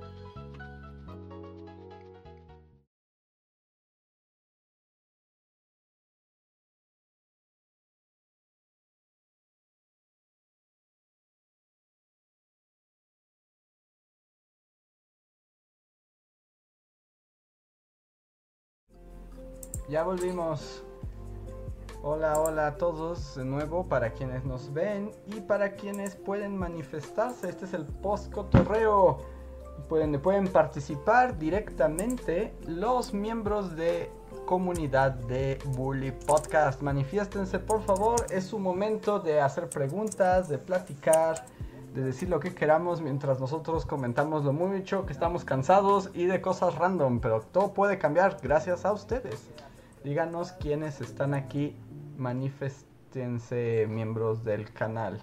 Ya volvimos. Hola, hola a todos de nuevo para quienes nos ven y para quienes pueden manifestarse. Este es el post cotorreo. Pueden, pueden participar directamente los miembros de comunidad de Bully Podcast. Manifiéstense por favor. Es su momento de hacer preguntas, de platicar, de decir lo que queramos mientras nosotros comentamos lo mucho que estamos cansados y de cosas random. Pero todo puede cambiar gracias a ustedes. Díganos quiénes están aquí, manifestense miembros del canal.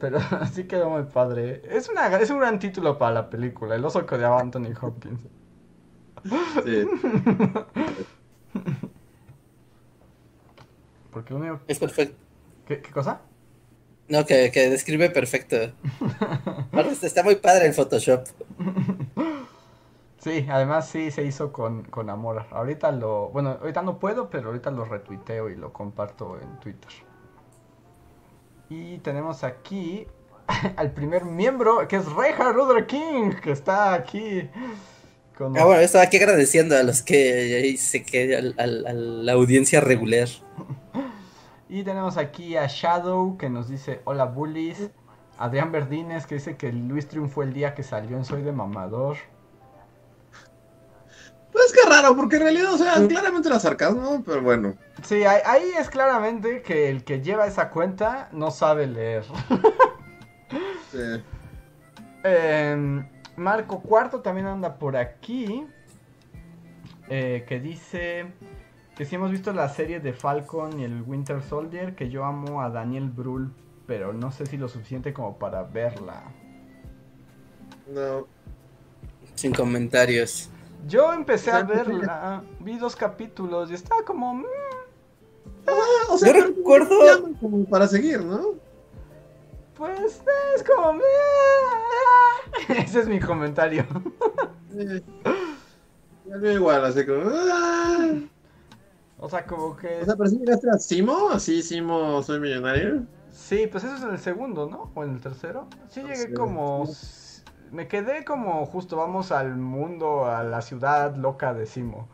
Pero así quedó muy padre. Es, una, es un gran título para la película, El oso que odiaba Anthony Hopkins. Sí. Porque Es perfecto. ¿Qué, ¿Qué, cosa? No, que, que describe perfecto. está muy padre el Photoshop. Sí, además sí se hizo con, con, amor. Ahorita lo, bueno, ahorita no puedo, pero ahorita lo retuiteo y lo comparto en Twitter. Y tenemos aquí al primer miembro, que es Reja Rudra King, que está aquí. Con ah, bueno, estaba aquí agradeciendo a los que se que a, la audiencia regular. y tenemos aquí a Shadow, que nos dice, hola bullies. Adrián Verdines, que dice que Luis triunfó el día que salió en Soy de Mamador. Pues que raro, porque en realidad, o sea, claramente era sarcasmo, pero bueno. Sí, ahí es claramente que el que lleva esa cuenta no sabe leer. sí. Em, Marco Cuarto también anda por aquí. Eh, que dice que si hemos visto la serie de Falcon y el Winter Soldier, que yo amo a Daniel Brühl, pero no sé si lo suficiente como para verla. No. Sin comentarios. Yo empecé a verla, vi dos capítulos y estaba como... Mm". Ah, o sea, yo recuerdo... Como para seguir, ¿no? Pues es como... Mm". Ese es mi comentario. Ya igual, así como... Ah". O sea, como que... O sea, pero si llegaste a Simo, así Simo Soy Millonario. Sí, pues eso es en el segundo, ¿no? O en el tercero. Sí llegué como me quedé como justo vamos al mundo, a la ciudad loca de Simo.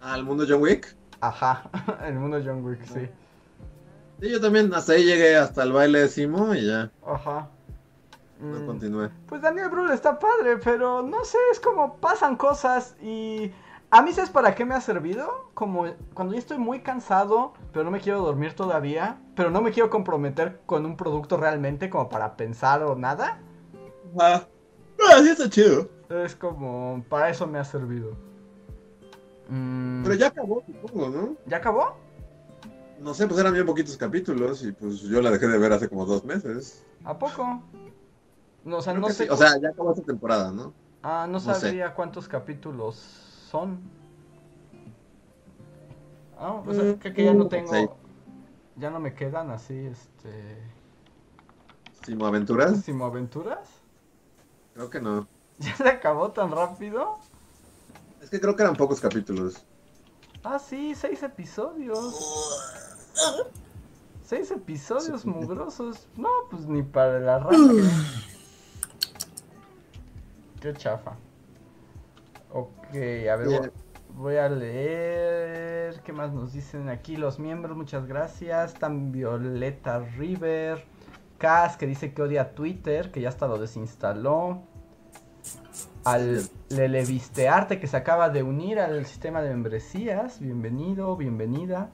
¿Al mundo John Wick? Ajá, el mundo John Wick, sí. Sí, yo también hasta ahí llegué hasta el baile de Simo y ya. Ajá. No mm, continué. Pues Daniel Brühl está padre, pero no sé, es como pasan cosas y a mí sabes para qué me ha servido? Como cuando ya estoy muy cansado, pero no me quiero dormir todavía, pero no me quiero comprometer con un producto realmente como para pensar o nada. Ah, sí está chido. Es como, para eso me ha servido. Mm. Pero ya acabó, supongo, ¿no? ¿Ya acabó? No sé, pues eran bien poquitos capítulos y pues yo la dejé de ver hace como dos meses. ¿A poco? No, o sea, no sé. O sea, ya acabó esta temporada, ¿no? Ah, no, sabía cuántos capítulos son. Ah, pues es que, ya no tengo. Ya no me quedan así, este. ¿Simo Aventuras? Creo que no. ¿Ya se acabó tan rápido? Es que creo que eran pocos capítulos. Ah, sí, seis episodios. Seis episodios mugrosos. No, pues ni para el arranque. Qué chafa. Ok, a ver, voy a leer. ¿Qué más nos dicen aquí los miembros? Muchas gracias. Tan Violeta River. Cas, que dice que odia Twitter, que ya hasta lo desinstaló. Al Lelevistearte, que se acaba de unir al sistema de membresías. Bienvenido, bienvenida.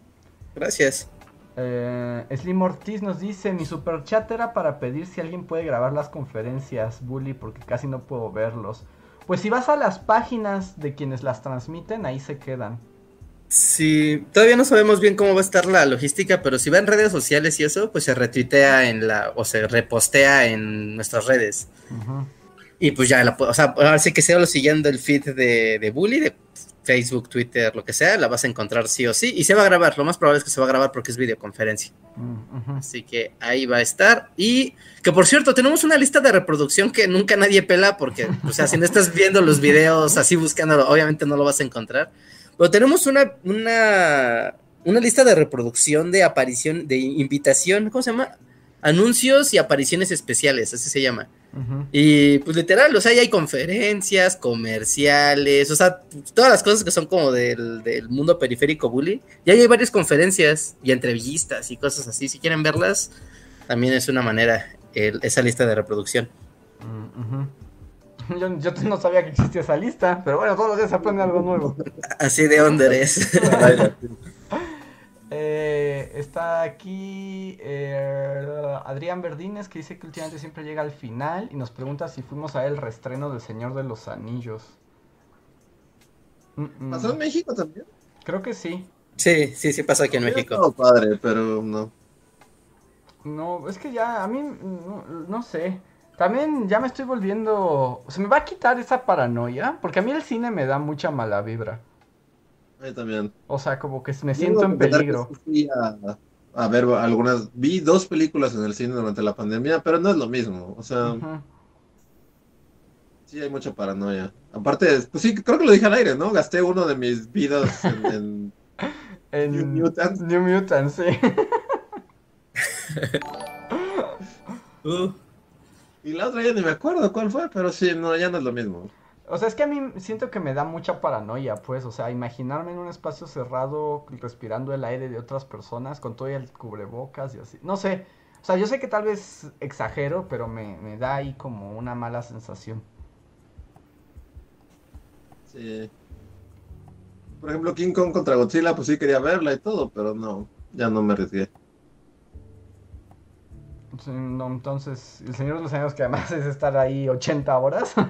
Gracias. Eh, Slim Ortiz nos dice, mi super chat era para pedir si alguien puede grabar las conferencias, Bully, porque casi no puedo verlos. Pues si vas a las páginas de quienes las transmiten, ahí se quedan. Sí, todavía no sabemos bien cómo va a estar la logística, pero si va en redes sociales y eso, pues se retuitea en la, o se repostea en nuestras redes. Y pues ya, la, o sea, ahora sí que sea lo siguiendo el feed de, de Bully, de Facebook, Twitter, lo que sea, la vas a encontrar sí o sí. Y se va a grabar, lo más probable es que se va a grabar porque es videoconferencia. Así que ahí va a estar. Y que por cierto, tenemos una lista de reproducción que nunca nadie pela porque, o sea, si no estás viendo los videos así buscándolo, obviamente no lo vas a encontrar. Pero tenemos una, una, una lista de reproducción de aparición, de invitación, ¿cómo se llama? Anuncios y apariciones especiales, así se llama. Y pues literal, o sea, ya hay conferencias, comerciales, o sea, todas las cosas que son como del, mundo periférico bully. Ya hay varias conferencias y entrevistas y cosas así. Si quieren verlas, también es una manera, esa lista de reproducción. yo, no sabía que existía esa lista, pero bueno, todos los días se aprende algo nuevo. Así de onda es. Eh, está aquí eh, Adrián Verdines que dice que últimamente siempre llega al final y nos pregunta si fuimos a el restreno del Señor de los Anillos. ¿Pasó en México también? Creo que sí. Sí, sí, sí pasó aquí en México. No, padre, pero no. No, es que ya, a mí, no, sé. También ya me estoy volviendo... Se me va a quitar esa paranoia, porque a mí el cine me da mucha mala vibra también. O sea, como que me siento en peligro. a, ver algunas, vi dos películas en el cine durante la pandemia, pero no es lo mismo. O sea, sí hay mucha paranoia. Aparte, pues sí, creo que lo dije al aire, ¿no? Gasté uno de mis vidas en, en, New Mutants. New Mutants, sí. Uh. Y la otra ya ni me acuerdo cuál fue, pero sí, no, ya no es lo mismo. O sea, es que a mí siento que me da mucha paranoia, pues, o sea, imaginarme en un espacio cerrado respirando el aire de otras personas con todo el cubrebocas y así. No sé, o sea, yo sé que tal vez exagero, pero me, da ahí como una mala sensación. Sí. Por ejemplo, King Kong contra Godzilla, pues sí quería verla y todo, pero no, ya no me arriesgué. No, entonces, El Señor de los Años, que además es estar ahí 80 horas.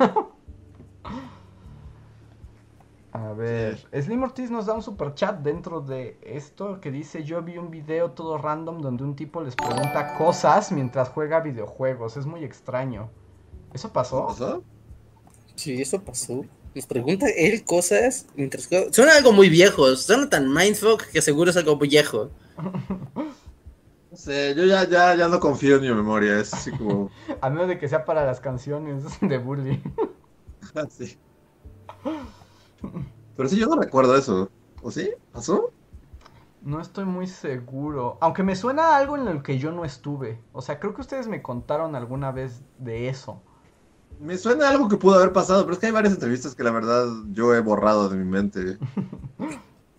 A ver, Slim Ortiz nos da un super chat dentro de esto que dice, yo vi un video todo random donde un tipo les pregunta cosas mientras juega videojuegos, es muy extraño. ¿Eso pasó? ¿Pasó? Sí, eso pasó. Les pregunta él cosas mientras juega. Suena algo muy viejo, suena tan mindfuck que seguro es algo muy viejo. Sé, yo ya, ya, ya no confío en mi memoria, es así como... A menos de que sea para las canciones de Bully. Sí. Pero sí, yo no recuerdo eso. ¿O sí? ¿Pasó? No estoy muy seguro. Aunque me suena algo en el que yo no estuve. O sea, creo que ustedes me contaron alguna vez de eso. Me suena algo que pudo haber pasado, pero es que hay varias entrevistas que la verdad yo he borrado de mi mente.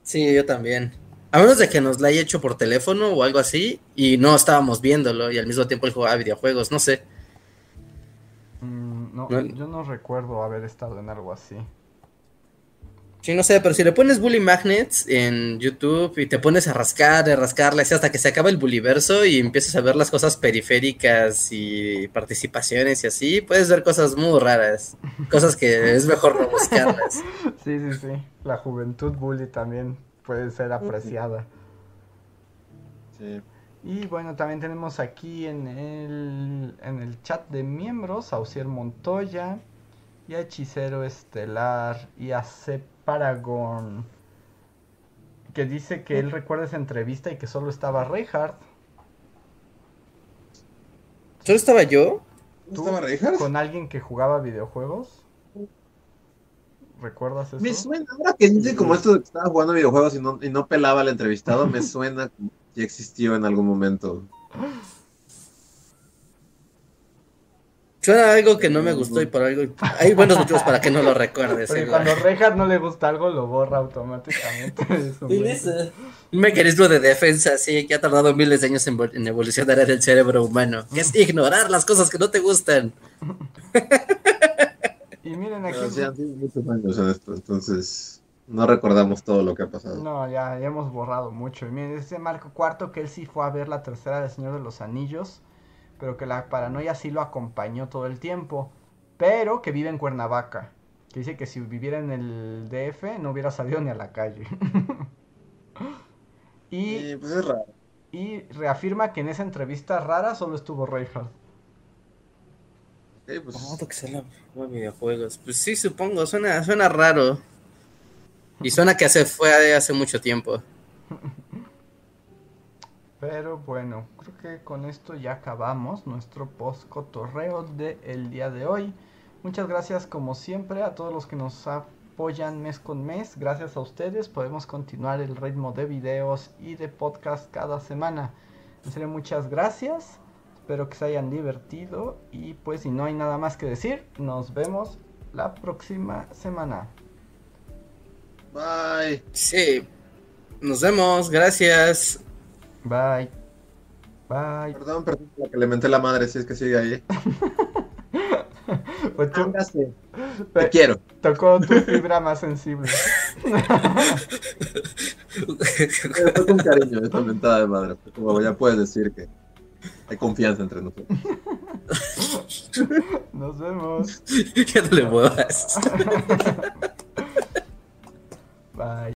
Sí, yo también. A menos de que nos la haya hecho por teléfono o algo así y no estábamos viéndolo y al mismo tiempo él jugaba videojuegos, no sé. Mm, no, yo no recuerdo haber estado en algo así. Sí, no sé, pero si le pones Bully Magnets en YouTube y te pones a rascar, a rascarle así hasta que se acaba el Bullyverso y empiezas a ver las cosas periféricas y participaciones y así, puedes ver cosas muy raras, cosas que es mejor no buscarlas. Sí, sí, sí. La juventud bully también puede ser apreciada. Sí. Y bueno, también tenemos aquí en el, en el chat de miembros a Montoya y a Hechicero Estelar y a Cep Paragon, que dice que él recuerda esa entrevista y que solo estaba Reinhardt. ¿Solo estaba yo? ¿Tú ¿Estaba Reinhardt? ¿Con alguien que jugaba videojuegos? ¿Recuerdas eso? Me suena, ahora que dice como esto de que estaba jugando videojuegos y no, y no pelaba al entrevistado, me suena como que existió en algún momento. Suena algo que no me gustó y por algo. Hay buenos motivos para que no lo recuerdes. Porque cuando Reinhardt no le gusta algo, lo borra automáticamente. Un mecanismo de defensa, sí, que ha tardado miles de años en, evolucionar en el cerebro humano. Que es ignorar las cosas que no te gustan. y miren aquí. muchos años en esto, entonces no recordamos todo lo que ha pasado. No, ya, ya hemos borrado mucho. Y miren, este Marco Cuarto que él sí fue a ver la tercera del Señor de los Anillos pero que la paranoia sí lo acompañó todo el tiempo, pero que vive en Cuernavaca, que dice que si viviera en el DF no hubiera salido ni a la calle. Y, pues es raro. Y reafirma que en esa entrevista rara solo estuvo Reinhardt. Okay, pues... que se videojuegos. Pues sí, supongo, suena, suena raro. Y suena que hace, fue hace mucho tiempo. Pero bueno, creo que con esto ya acabamos nuestro post cotorreo del día de hoy. Muchas gracias como siempre a todos los que nos apoyan mes con mes. Gracias a ustedes podemos continuar el ritmo de videos y de podcast cada semana. En serio, muchas gracias. Espero que se hayan divertido y pues si no hay nada más que decir, nos vemos la próxima semana. Bye. Sí. Nos vemos. Gracias. Bye. Bye. Perdón, perdón, que le menté la madre si es que sigue ahí. pues tú, Te quiero. Tocó tu fibra más sensible. Fue con cariño esta mentada de madre. Como ya puedes decir que hay confianza entre nosotros. Nos vemos. Ya no le muevas. Bye.